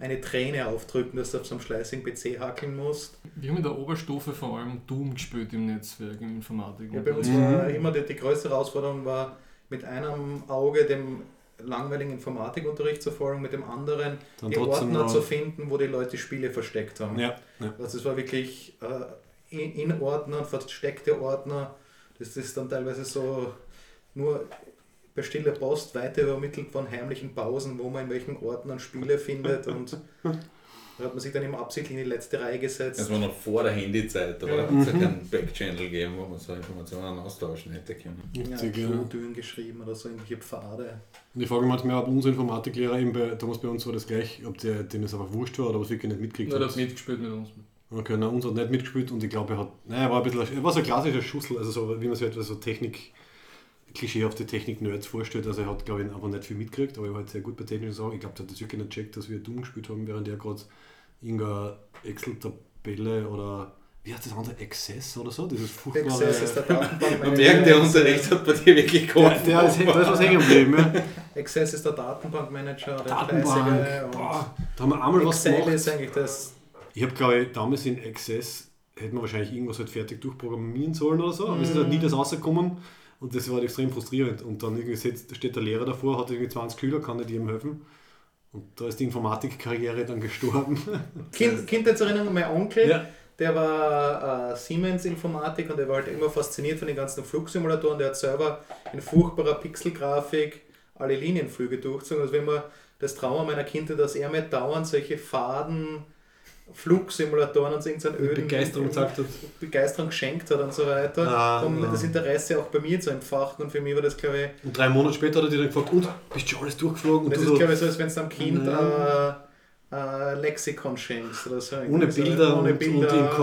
eine Träne aufdrücken, dass du auf so einem schleißigen PC hackeln musst. Wir haben in der Oberstufe vor allem Doom gespielt im Netzwerk, im Informatik. Ja, bei uns war immer die, die größte Herausforderung war, mit einem Auge dem langweiligen Informatikunterricht zu folgen, mit dem anderen Dann die Ordner zu finden, wo die Leute Spiele versteckt haben. Ja, ja. Also das war wirklich äh, in, in Ordner, versteckte Ordner. Das ist dann teilweise so nur bei stiller Post weiter übermittelt von heimlichen Pausen, wo man in welchen Ordnern Spiele findet und da hat man sich dann immer absichtlich in die letzte Reihe gesetzt. Das war noch vor der Handyzeit, da Ja. hat es ja keinen Backchannel gegeben, wo man so Informationen austauschen hätte können. ja, Richtig, ja. Klodüren geschrieben oder so irgendwelche Pfade. Und ich frage mich manchmal, ob unser Informatiklehrer, eben bei, damals bei uns war das gleich, ob der, dem das einfach wurscht war oder was wirklich nicht mitgekriegt Ja, der hat. hat mitgespielt mit uns. Okay, nein, uns hat nicht mitgespielt und ich glaube, er hat, naja, er war ein bisschen, er war so ein klassischer Schussel, also so, wie man sich etwas so Technik, klischeehafte Technik-Nerds vorstellt, also er hat, glaube ich, einfach nicht viel mitgekriegt, aber er war halt sehr gut bei technischen Sachen. Ich glaube, der hat das wirklich nicht gecheckt, dass wir dumm gespielt haben, während er gerade irgendeine Excel-Tabelle oder wie heißt das andere? Access oder so? Dieses furchtbare. Access ist der Datenbankmanager. Man merkt, der Unterricht hat bei dir wirklich der, geholfen. der ist, da ist was hängen geblieben. Ja. Access ist der Datenbankmanager, der Datenbank. Und Boah, da haben wir einmal was Excel gemacht. ist eigentlich das. Ich habe, glaube ich, damals in Access hätten wir wahrscheinlich irgendwas halt fertig durchprogrammieren sollen oder so, aber es ist halt nie das rausgekommen und das war halt extrem frustrierend. Und dann irgendwie steht der Lehrer davor, hat irgendwie 20 Schüler, kann nicht jedem helfen. Und da ist die Informatikkarriere dann gestorben. Kind, Kindheitserinnerung, mein Onkel, Ja. der war äh, Siemens-Informatik und der war halt immer fasziniert von den ganzen Flugsimulatoren. Der hat selber in furchtbarer Pixelgrafik alle Linienflüge durchgezogen. Also wenn man das Trauma meiner Kindheit, dass er mir dauernd solche Faden Flugsimulatoren und irgendeinen öden Begeisterung gesagt hat. Begeisterung geschenkt hat und so weiter, Ah, um ja. das Interesse auch bei mir zu entfachen. Und für mich war das, glaube ich, Und drei Monate später hat er dir dann gefragt, und, bist du schon alles durchgeflogen? Und das du ist, so, glaube ich, so, als wenn du einem Kind Ja. äh, äh, Lexikon schenkst oder so. ohne So, Bilder, ohne und, Bilder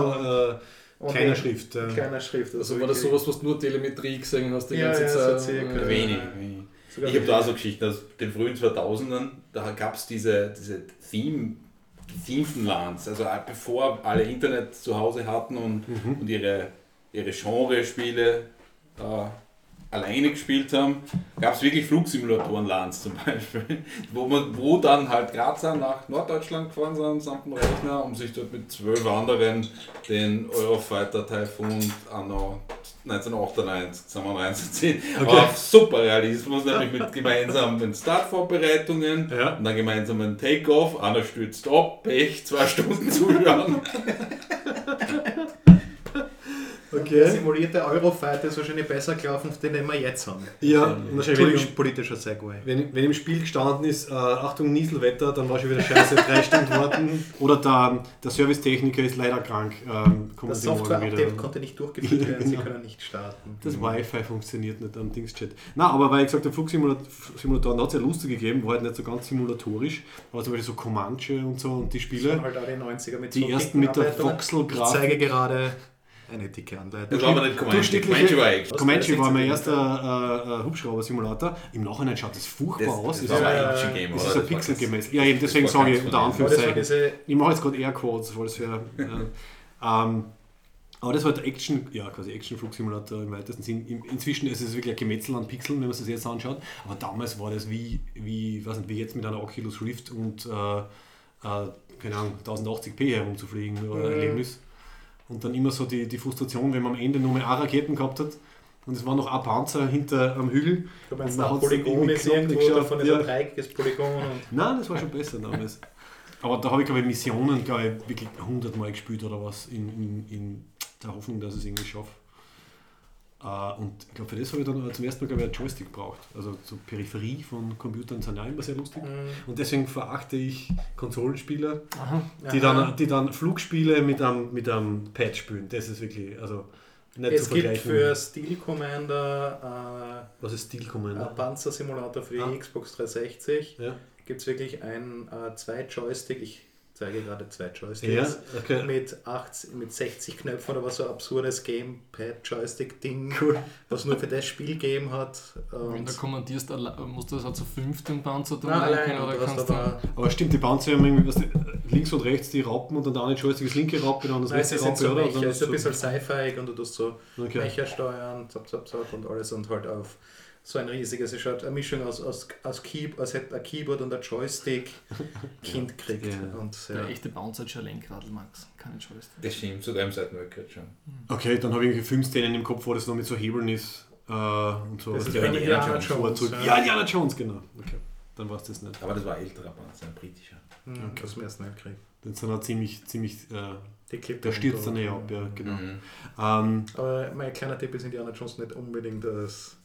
und äh, und kleiner in Schrift. äh. Kleiner Schrift. Also war das sowas, was du nur Telemetrie gesehen hast die Ja, ganze ja, Zeit? Äh, Wenig, wenig. Sogar Ich habe da auch so Geschichten aus den frühen 2000ern, da gab es diese, diese Theme, LANs, also auch bevor alle Internet zu Hause hatten und, und ihre, ihre Genre-Spiele da alleine gespielt haben, gab es wirklich Flugsimulatoren-LANs zum Beispiel, wo, man, wo dann halt Grazer nach Norddeutschland gefahren sind, samt dem Rechner, um sich dort mit zwölf anderen den Eurofighter Typhoon anno 1998 zusammen reinzuziehen. Okay. Auf super Realismus, nämlich mit gemeinsamen Startvorbereitungen Ja. und dann gemeinsamen Take-Off, einer stürzt ab, Pech, zwei Stunden zuschauen. Der Okay. simulierte Eurofighter ist wahrscheinlich besser gelaufen, den den wir jetzt haben. Ja, und wahrscheinlich, im- politischer Segway. wenn, wenn im Spiel gestanden ist, äh, Achtung, Nieselwetter, dann war schon wieder scheiße, drei Stunden warten. Oder der, der Servicetechniker ist leider krank. Ähm, Das Software-Update konnte nicht durchgeführt werden, sie können nicht starten. Das Wi-Fi funktioniert nicht am Dingschat. Na, aber weil ich gesagt habe, Flugsimulatoren hat es ja lustig gegeben, war halt nicht so ganz simulatorisch, aber zum Beispiel so Comanche und so und die Das Spiele. waren halt alle 90er mit Die so ersten mit der Anleitungen. Ich zeige gerade eine dicke Anleitung. Das war aber nicht Comanche, Comanche war echt. Comanche war mein Das erster äh, äh, Hubschrauber-Simulator. Im Nachhinein schaut das furchtbar Das, aus. das Es war ist, ein Ja, Action-Game, es oder? ist ein Das Pixel das- gemessen. Ja, eben deswegen das sage ich unter das Anführungszeichen. Ich mache jetzt gerade Airquotes, weil es wäre. Äh, ähm, aber das war der Action, ja, quasi Action-Flugsimulator im weitesten Sinn. Inzwischen ist es wirklich ein Gemetzel an Pixeln, wenn man es sich jetzt anschaut. Aber damals war das wie, wie, weiß nicht, wie jetzt mit einer Oculus Rift und äh, äh, keine Ahnung, 1080p herumzufliegen oder Mhm. Erlebnis. Und dann immer so die, die Frustration, wenn man am Ende nur mehr eine Raketen gehabt hat und es war noch ein Panzer hinter am Hügel. Und man ein Polygon ist irgendwo, geschaut, davon ist ja. ein dreieckiges Polygon. Nein, das war schon besser damals. Aber da habe ich, glaube ich, Missionen glaube ich, wirklich 100 Mal gespielt oder was, in, in, in der Hoffnung, dass ich es irgendwie schaffe. Äh, und ich glaube, für das habe ich dann zum ersten Mal ich, einen Joystick gebraucht. Also so Peripherie von Computern sind ja immer sehr lustig. Und deswegen verachte ich Konsolenspieler, Aha. die dann, die dann Flugspiele mit einem, mit einem Pad spielen. Das ist wirklich, also nicht Es zu gibt vergleichen. für Steel Commander was ist Steel äh, Commander? ein Panzersimulator für die Ah. Xbox 360. Ja, Gibt es wirklich ein äh, zwei Joystick, ich zeige gerade zwei ja Joysticks. okay. Mit, 80, mit 60 Knöpfen oder was so ein absurdes Gamepad-Joystick-Ding, Cool. was nur für das Spiel gegeben hat. Wenn Und du kommandierst, alle- musst du das halt zu fünft den Panzer tun Nein, allein, oder kannst du. aber, Aber stimmt, die Panzer haben irgendwie was, links und rechts die Raupen und dann der eine Joystick ist linke Raupe, dann das rechte Raupe, so oder? Es ist ein so- bisschen sci-fi und du tust so Okay. Mecha steuern, zap, zap, zap und alles und halt auf so ein riesiges, es schaut eine Mischung aus, aus, aus Key, als hätte ein Keyboard und ein Joystick Kind kriegt. Ja. Und, Der ja. echte Bouncer hat schon Lenkradl, Max. Keine Joystick. Das stimmt, sogar im Seitenrückgrat schon. Okay, dann habe ich irgendwie Filmszenen im Kopf, wo das noch mit so Hebeln ist. Äh, und so. Das ist Ja, Indiana Jones, Vor- Jones. ja. Ja, Indiana Jones, genau. Okay, dann war es das nicht. Aber das war ein älterer Panzer, ein britischer. Hm, Das mir erst nicht gekriegt. Den sind er ziemlich, ziemlich, äh, der stürzt dann eh ab, ja, genau. Mhm. Ähm, Aber mein kleiner Tipp ist Indiana Jones nicht unbedingt das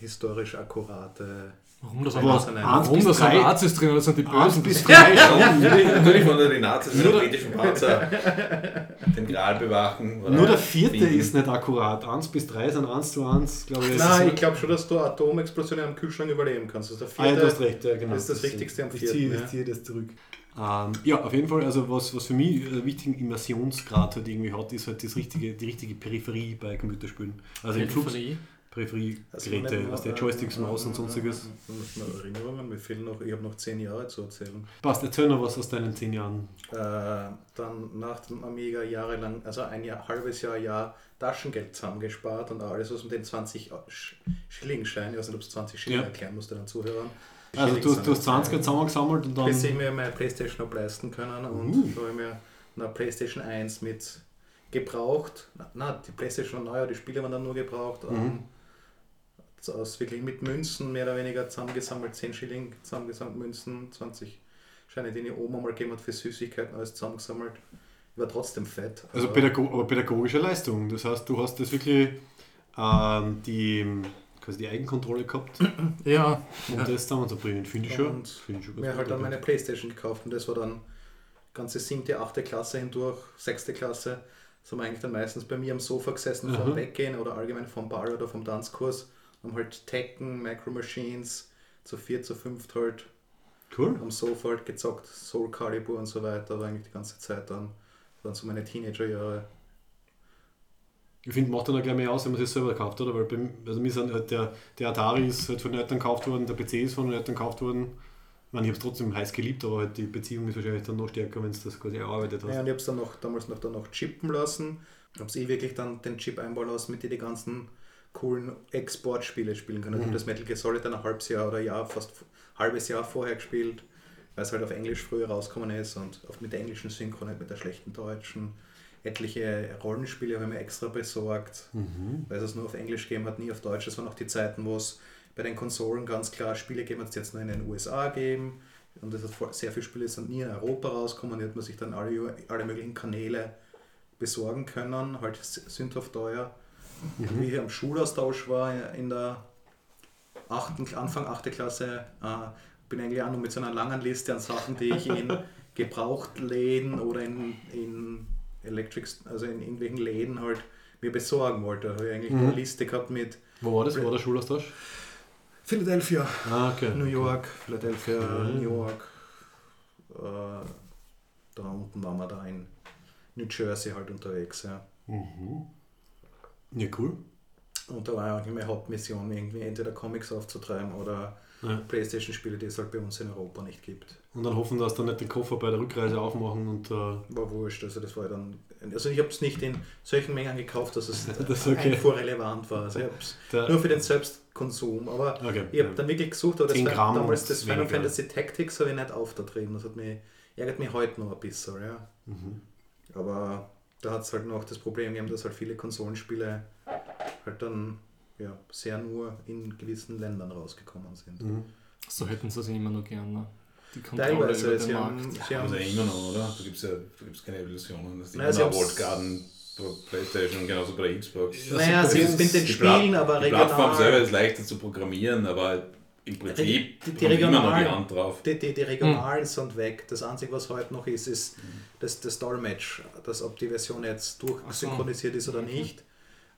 historisch akkurate. Warum das Aber eins Warum bis da sind drei, Nazis drin oder sind die eins Bösen? bis drei schon. Natürlich, natürlich von den Nazis mit dem Nur- britischen Panzer den Gral bewachen. oder Nur der vierte finden. ist nicht akkurat. 1 bis 3 sind 1 zu 1, glaube ich. Nein, ich glaube schon, dass du Atomexplosionen am Kühlschrank überleben kannst. Also der ah, ja, vierte, du hast recht, ja, genau. das ist das Wichtigste am Ich vierten, ziehe, ja. ich ziehe das zurück. Ähm, ja, auf jeden Fall, also was, was für mich einen wichtigen Immersionsgrad halt irgendwie hat, ist halt das richtige, die richtige Peripherie bei Computerspielen. Also im Flug, Peripherie. Peripheriegeräte, was der Joysticks, Maus und sonstiges. Erinnerungen, mir fehlen noch, ich habe noch zehn Jahre zu erzählen. Passt, erzähl noch was aus deinen zehn Jahren. Äh, dann nach dem Amiga jahrelang, also ein Jahr, halbes Jahr, Jahr Taschengeld zusammengespart und alles, was um den 20 Sch- Schillingschein, ich weiß nicht, ob es 20 Schilling Ja. erklären musste den Zuhörern. Also du, du hast sind 20er das, zusammengesammelt und Bis ich dann. mir meine Playstation noch leisten können und Uh. da habe ich mir eine Playstation 1 mit gebraucht. Na, na, die Playstation war neu, die Spiele waren dann nur gebraucht. Mhm. Aus wirklich mit Münzen mehr oder weniger zusammengesammelt, 10 Schilling zusammengesammelt, Münzen, 20 Scheine, die die Oma mal gegeben hat für Süßigkeiten, alles zusammengesammelt. Ich war trotzdem fett. Also aber- pädago aber pädagogische Leistung. Das heißt, du hast das wirklich ähm, die, quasi die Eigenkontrolle gehabt, Ja, um Ja. das zusammenzubringen. Finde ich schon. Und Finde ich schon ganz mir halt dann meine Playstation gekauft und das war dann ganze siebte, achte Klasse hindurch, sechste Klasse. sind wir eigentlich dann meistens bei mir am Sofa gesessen Aha. vom Weggehen oder allgemein vom Ball oder vom Tanzkurs. Haben halt Tekken, Micro Machines, zu vier, zu fünft halt Cool. am Sofa halt gezockt, Soul Calibur und so weiter, war eigentlich die ganze Zeit dann, dann so meine Teenagerjahre. Ich finde, macht dann auch gleich mehr aus, wenn man sich selber kauft, oder? Weil bei, mir- also mir sind halt der, der Atari ist halt von den Eltern gekauft worden, der PC ist von den Eltern gekauft worden. Ich meine, ich habe es trotzdem heiß geliebt, aber halt die Beziehung ist wahrscheinlich dann noch stärker, wenn du das quasi erarbeitet hast. Ja, und ich habe es dann noch, damals noch, dann noch chippen lassen. Habe es eh wirklich dann den Chip einbauen lassen, mit dem die ganzen coolen Exportspiele spielen können. Ich Mhm. habe das Metal Gear Solid dann ein halbes Jahr oder Jahr, fast halbes Jahr vorher gespielt, weil es halt auf Englisch früher rausgekommen ist und oft mit der englischen Synchron, nicht mit der schlechten deutschen. Etliche Rollenspiele habe ich mir extra besorgt, Mhm. weil es es nur auf Englisch gegeben hat, nie auf Deutsch. Das waren auch die Zeiten, wo es bei den Konsolen ganz klar Spiele gegeben hat, es jetzt nur in den USA gegeben. Und es hat sehr viele Spiele sind nie in Europa rausgekommen. Die hat man sich dann alle, alle möglichen Kanäle besorgen können, halt sind auf teuer. Und Wie ich am Schulaustausch war in der achten, Anfang 8. Klasse, äh, bin eigentlich auch noch mit so einer langen Liste an Sachen, die ich in Gebrauchtläden oder in, in Electrics, also in irgendwelchen Läden halt mir besorgen wollte. Da habe ich eigentlich Mhm. eine Liste gehabt mit Wo war das? Wo war der Schulaustausch? Philadelphia, Ah, okay. New York, Philadelphia, Okay. New York. Äh, da unten waren wir da in New Jersey halt unterwegs. Ja. Mhm. Ja, cool. Und da war eigentlich meine Hauptmission, irgendwie entweder Comics aufzutreiben oder Ja. Playstation-Spiele, die es halt bei uns in Europa nicht gibt. Und dann hoffen, dass dann nicht den Koffer bei der Rückreise aufmachen und äh, War wurscht, also das war dann. Also ich habe es nicht in solchen Mengen gekauft, dass es Das okay. einfuhrrelevant war. Also ich habe es der, nur für den Selbstkonsum. Aber okay. ich habe dann wirklich gesucht, aber das 10 war damals das Final. Fantasy Tactics habe ich nicht aufgetrieben. Das hat mich, ärgert mich heute noch ein bisschen. Ja. Mhm. Aber da hat es halt noch das Problem gegeben, dass halt viele Konsolenspiele halt dann ja, sehr nur in gewissen Ländern rausgekommen sind. Mhm. so hätten sie es immer noch gern. Ne? Die Kontrolle Teilweise, über sie den haben, Markt. sie Ja, haben also immer noch, oder? Da gibt es ja da gibt's keine Illusionen. Das ist Naja, immer sie Vault Garden bei Playstation und genauso bei der Xbox. Naja, bei sie uns- mit den Die Pla- Spielen, aber Die Plattform selber regional. ist leichter zu programmieren, aber im Prinzip Die- die kommt immer noch die regionalen- Hand drauf. Die, die, die Regionalen sind weg. Das Einzige, was heute noch ist, ist das, das Dolmetsch, dass ob die Version jetzt durchsynchronisiert ist oder nicht.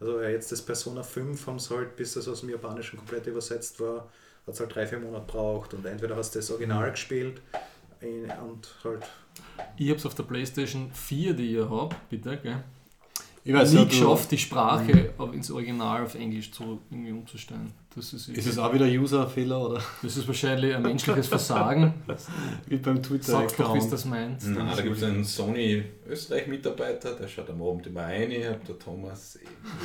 Also jetzt das Persona 5 haben sie halt, bis das aus dem Japanischen komplett übersetzt war, hat es halt drei, vier Monate braucht. Und entweder hast du das Original gespielt in- und halt Ich habe es auf der Playstation 4, die ihr habt, bitte, gell? Ich weiß nie geschafft, die Sprache auf, ins Original auf Englisch zu, irgendwie umzustellen. Das ist, Ist es auch wieder User-Fehler oder das ist wahrscheinlich ein menschliches Versagen. wie beim Sag doch, wie Twitter-Account? das meinst. Na, da gibt es einen Sony Österreich-Mitarbeiter, der schaut am Abend immer rein, hat der Thomas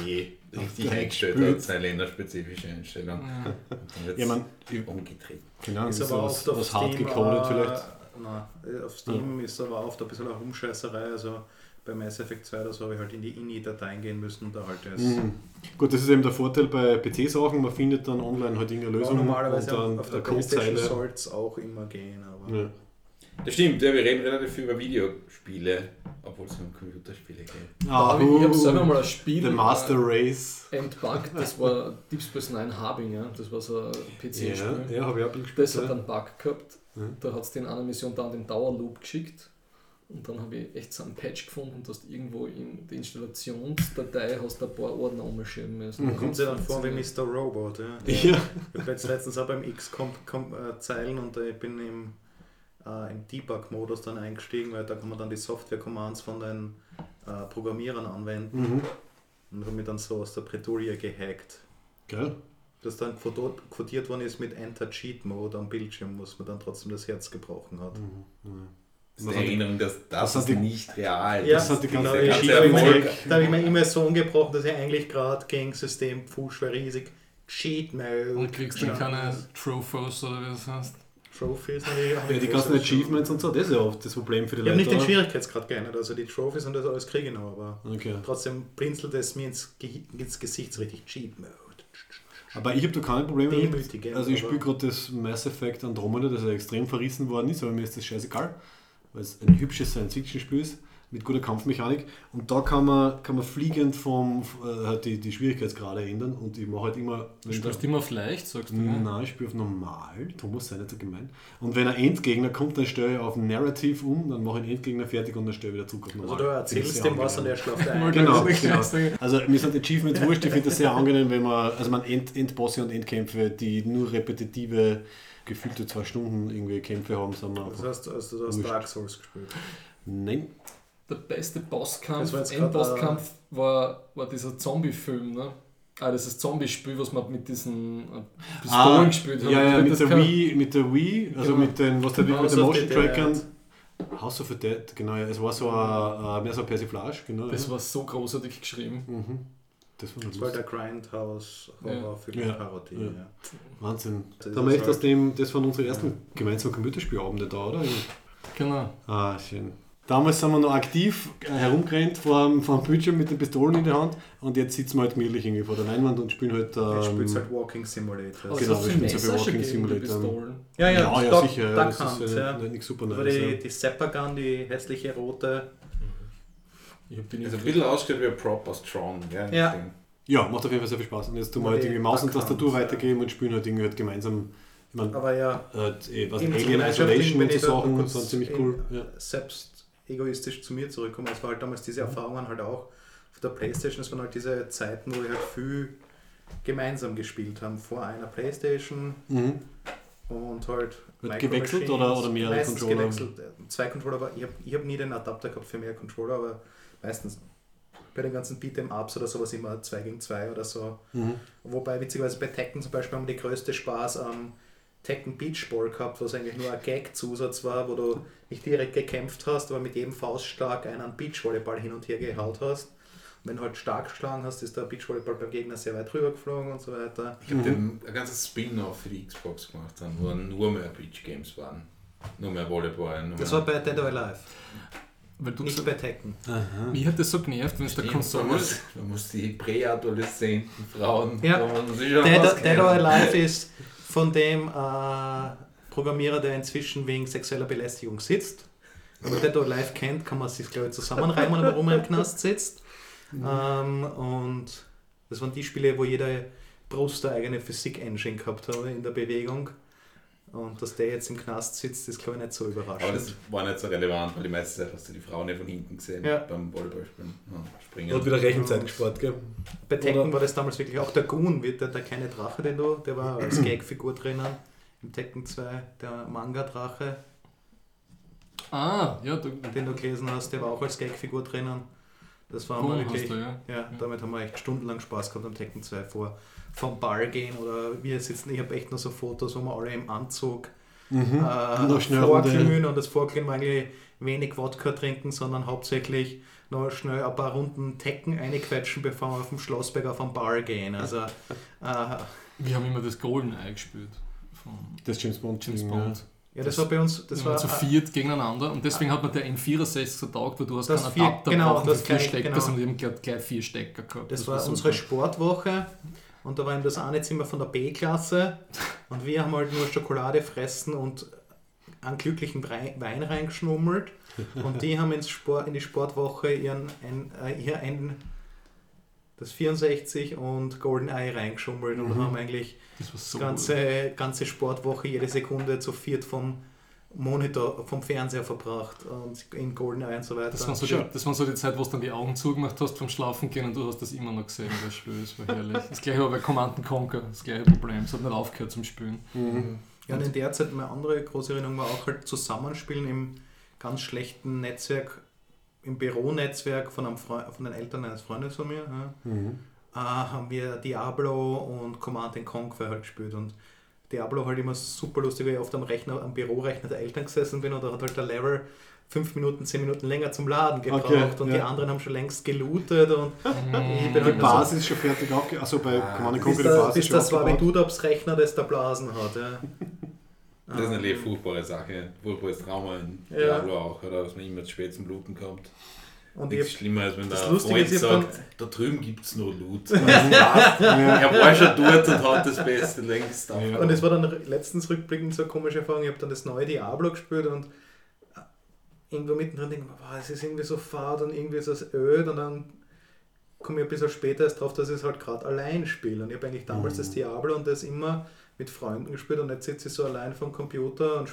eh richtig eingestellt, spült. hat seine länderspezifische Einstellung. Ja. Und dann Ja, man, ich, umgedreht. genau, ist ist aber was, oft auf was hart Steam, gecodet äh, vielleicht. Nein, auf Steam ist aber oft ein bisschen eine Rumscheißerei. Also bei Mass Effect 2 oder so habe ich halt in die INI-Dateien gehen müssen und da halt das. Mhm. Gut, das ist eben der Vorteil bei PC-Sachen, man findet dann online halt irgendeine Ja, Lösung normalerweise und dann auf der der Codezeile. soll es auch immer gehen, aber Ja. Das stimmt, ja, wir reden relativ viel über Videospiele, obwohl es um Computerspiele geht. Ah, ich habe uh, selber mal ein Spiel The Master äh, Race. entbuggt, das war Deep Space Nine Harbing, ja. das war so ein Ja, PC-Spiel. ja habe ich auch gespielt. Das hat ja. einen Bug gehabt. Da hat es in einer Mission dann den Dauerloop geschickt. Und dann habe ich echt so einen Patch gefunden, dass du irgendwo in der Installationsdatei hast du ein paar Ordner umschieben müssen. Mhm. kommt sie dann vor wie Mr. Robot. Ja. Ja. Ich habe jetzt letztens auch beim X-Zeilen und ich bin im, äh, im Debug-Modus dann eingestiegen, weil da kann man dann die Software-Commands von den äh, Programmierern anwenden Mhm. und habe mich dann so aus der Bredouille gehackt. Geil. das dann quotiert, worden ist mit Enter Cheat Mode am Bildschirm, wo es mir dann trotzdem das Herz gebrochen hat. Das ist die Erinnerung, dass das, das hat ist die- nicht real Ja, das hat die ganze- genau, ich- ganze da habe ich, Erfolg. mir- da hab ich mir immer so umgebrochen, dass ich eigentlich gerade gegen System Fuß war riesig. Cheat Mode. Und kriegst dann Ja. keine Trophies oder wie das heißt. Trophies. hab Ja, ich die ganzen. Achievements und so, das ist ja oft das Problem für die Ich habe Leute. nicht den? Schwierigkeitsgrad geändert, also die Trophies und das alles kriege ich noch, aber Okay. trotzdem blinzelt es mir ins, Ge ins Gesicht so richtig Cheat Mode. Aber ich habe da keine Probleme mit. Also ich spiele gerade das Mass Effect Andromeda, das ja extrem verrissen worden ist, aber mir ist das scheißegal, weil es ein hübsches Science-Fiction-Spiel ist mit guter Kampfmechanik und da kann man, kann man fliegend vom, äh, halt die, die Schwierigkeitsgrade ändern und ich mache halt immer, Du spielst immer auf leicht, sagst du. Nein, ich spiele auf normal. Thomas, sei nicht so gemein. Und wenn ein Endgegner kommt, dann stelle ich auf Narrative um, dann mache ich einen Endgegner fertig und dann stelle ich wieder zurück auf Also normal. du Das ist erzählst dem was und er schlaft ein. Genau, genau. sagen. Also mir sind Achievements wurscht, ich finde das sehr angenehm, wenn man, also man End, Endbosse und Endkämpfe, die nur repetitive, gefühlte zwei Stunden irgendwie Kämpfe haben, sind wir Das heißt, also du hast. Dark Souls gespielt. Nein. Der beste Bosskampf, grad, Endbosskampf war, war dieser Zombie-Film, ne? Ah, das ist Zombie-Spiel, was man mit diesen äh, Pistolen Ah, gespielt hat. Ja, ja, mit der, Wii, mit der Wii, also Genau. mit den, was der mit House den of Motion the Trackern. Dead. House of the Dead, genau, ja. Es war so ein, äh, mehr so ein Persiflage, genau. Das ja. war so großartig geschrieben. Mhm. Das war Das war der Grindhouse Horror für die Ja. Parodie. Ja. Ja. Wahnsinn. Das Da haben wir echt aus dem, das waren unsere ersten gemeinsamen Computerspielabende da, oder? Genau. Ah, schön. Damals sind wir noch aktiv äh, herumgerannt vor dem, vor dem Bildschirm mit den Pistolen in der Hand und jetzt sitzen wir halt gemütlich irgendwie vor der Leinwand und spielen halt. Ähm, Ich spiele halt Walking Simulator. Also Genau, es wir spielen so viel Walking Simulator. Pistolen. Ja, ja, ja, ja, Duck- sicher. Ja, Duck das Hunt, ist ja, ja. nicht, super Aber nice. die, ja. die Seppergun, die hässliche rote. Ich hab den Also ein bisschen ausgeht wie ein Prop aus Tron. Ja. Ja. ja, macht auf jeden Fall sehr viel Spaß. Und jetzt tun wir halt die irgendwie Maus und Tastatur weitergeben und spielen halt irgendwie halt gemeinsam. Ich meine, Aber ja, eh, was Alien Isolation wenn und so Sachen kurz sind ziemlich cool. Ja. selbst egoistisch zu mir zurückkommen. Es war halt damals diese Erfahrungen halt auch auf der Playstation. Es waren halt diese Zeiten, wo wir halt viel gemeinsam gespielt haben. Vor einer Playstation Mhm. und halt. Wird gewechselt Machines. oder- oder mehrere Controller? gewechselt. Zwei Controller, aber ich habe hab nie den Adapter gehabt für mehr Controller, aber meistens bei den ganzen Beat'em-Ups oder sowas immer 2 gegen 2 oder so. Mhm. Wobei, witzigerweise bei Tekken zum Beispiel haben wir die größte Spaß am Tekken Beach Ball gehabt, was eigentlich nur ein Gag-Zusatz war, wo du nicht direkt gekämpft hast, aber mit jedem Faustschlag einen Beachvolleyball hin und her gehaut hast. Und wenn du halt stark geschlagen hast, ist der Beachvolleyball beim Gegner sehr weit rüber geflogen und so weiter. Ich habe den ein ganzes Spin-off für die Xbox gemacht, dann, wo nur mehr Beach Games waren. Nur mehr Volleyball. Nur Das mehr war bei Dead or Alive, Weil du nicht bei Tekken. Aha. mich hat das so genervt, wenn es der Konsole muss, man muss die präadoleszenten Frauen. Ja. Dead, or Alive ist von dem äh, Programmierer, der inzwischen wegen sexueller Belästigung sitzt. Wenn man Dead or Alive kennt, kann man sich, glaube ich, zusammenreimen, warum er im Knast sitzt. Ähm, und das waren die Spiele, wo jede Brust eine eigene Physik-Engine gehabt hat in der Bewegung. Und dass der jetzt im Knast sitzt, ist, glaube ich, nicht so überraschend. Aber das war nicht so relevant, weil die meiste Zeit hast du die Frauen nicht von hinten gesehen Ja. beim Volleyballspielen. Ja, springen. Hat wieder Rechenzeit gespart, gell? Bei Tekken Oder- war das damals wirklich auch der Goon, wird der, der kleine Drache, den du, der war als Gag-Figur drinnen. Im Tekken 2, der Manga-Drache. Ah, ja, du, den du gelesen hast, der war auch als Gagfigur drinnen. Das war oh, mal hast wirklich, du, ja. ja, damit haben wir echt stundenlang Spaß gehabt am Tekken 2 vor vom Bar gehen oder wir sitzen, ich habe echt noch so Fotos, wo wir alle im Anzug Mhm. äh, vorglühen und das Vorglühen war eigentlich wenig Wodka trinken, sondern hauptsächlich noch schnell ein paar Runden Tekken einquetschen, bevor wir auf dem Schlossberg auf ein Bar gehen. Also äh, Wir haben immer das Goldeneye gespielt. Von Das James Bond. James Bond. ja, das war bei uns, das Das war war zu viert gegeneinander und deswegen hat man der N64 getaugt, weil du hast Das keinen vier- Adapter genau, brauchen das vier gleich- Stecker, genau. sondern eben gleich, gleich vier Stecker gehabt. Das, war super. unsere Sportwoche und da war eben das eine Zimmer von der B-Klasse. Und wir haben halt nur Schokolade fressen und einen glücklichen Wein reingeschnummelt. Und die haben ins Sport, in die Sportwoche ihren ein, äh, ihr ein, das 64 und GoldenEye reingeschummelt und Mhm. haben eigentlich Das war so die ganze, ganze Sportwoche jede Sekunde zu viert vom Monitor, vom Fernseher verbracht und in GoldenEye und so weiter. Das war, so die, das war so die Zeit, wo du dann die Augen zugemacht hast vom Schlafen gehen und du hast das immer noch gesehen, das Spiel. Das war herrlich. Das gleiche war bei Command Conquer, das gleiche Problem. Es hat nicht aufgehört zum Spielen. Mhm. Ja, und in der Zeit, meine andere große Erinnerung war auch halt Zusammenspielen im ganz schlechten Netzwerk, im Büronetzwerk von, einem Freu- von den Eltern eines Freundes von mir. Ja. Mhm. haben wir Diablo und Command Conquer halt gespielt und Diablo halt immer super lustig, weil ich oft am Rechner, am Bürorechner der Eltern gesessen bin und da hat halt der Level fünf Minuten, zehn Minuten länger zum Laden gebraucht Okay, und ja. die anderen haben schon längst gelootet und ich bin Die halt so, Basis ist schon fertig aufge... Achso, bei Ah, Command Conquer die Basis bis schon das war wie aufgebaut. Dudaps Rechner, das der Blasen hat. Ja. Das ist natürlich eine furchtbare Sache. Furchtbares Trauma in Ja. Diablo auch, oder? Dass man immer zu spät zum Bluten kommt. Und Nichts ich, schlimmer, als wenn das der Lustige Freund ist, sagt, da drüben gibt es noch Loot. er war schon dort und hat das Beste längst auf. Ja. und es war dann letztens rückblickend so eine komische Erfahrung. Ich habe dann das neue Diablo gespielt und irgendwo mittendrin denke ich wow, es ist irgendwie so fad und irgendwie ist es öd und dann komme ich ein bisschen später erst drauf, dass ich es halt gerade allein spiele. Und ich habe eigentlich damals Mhm. das Diablo und das immer mit Freunden gespielt und jetzt sitze ich so allein vom Computer und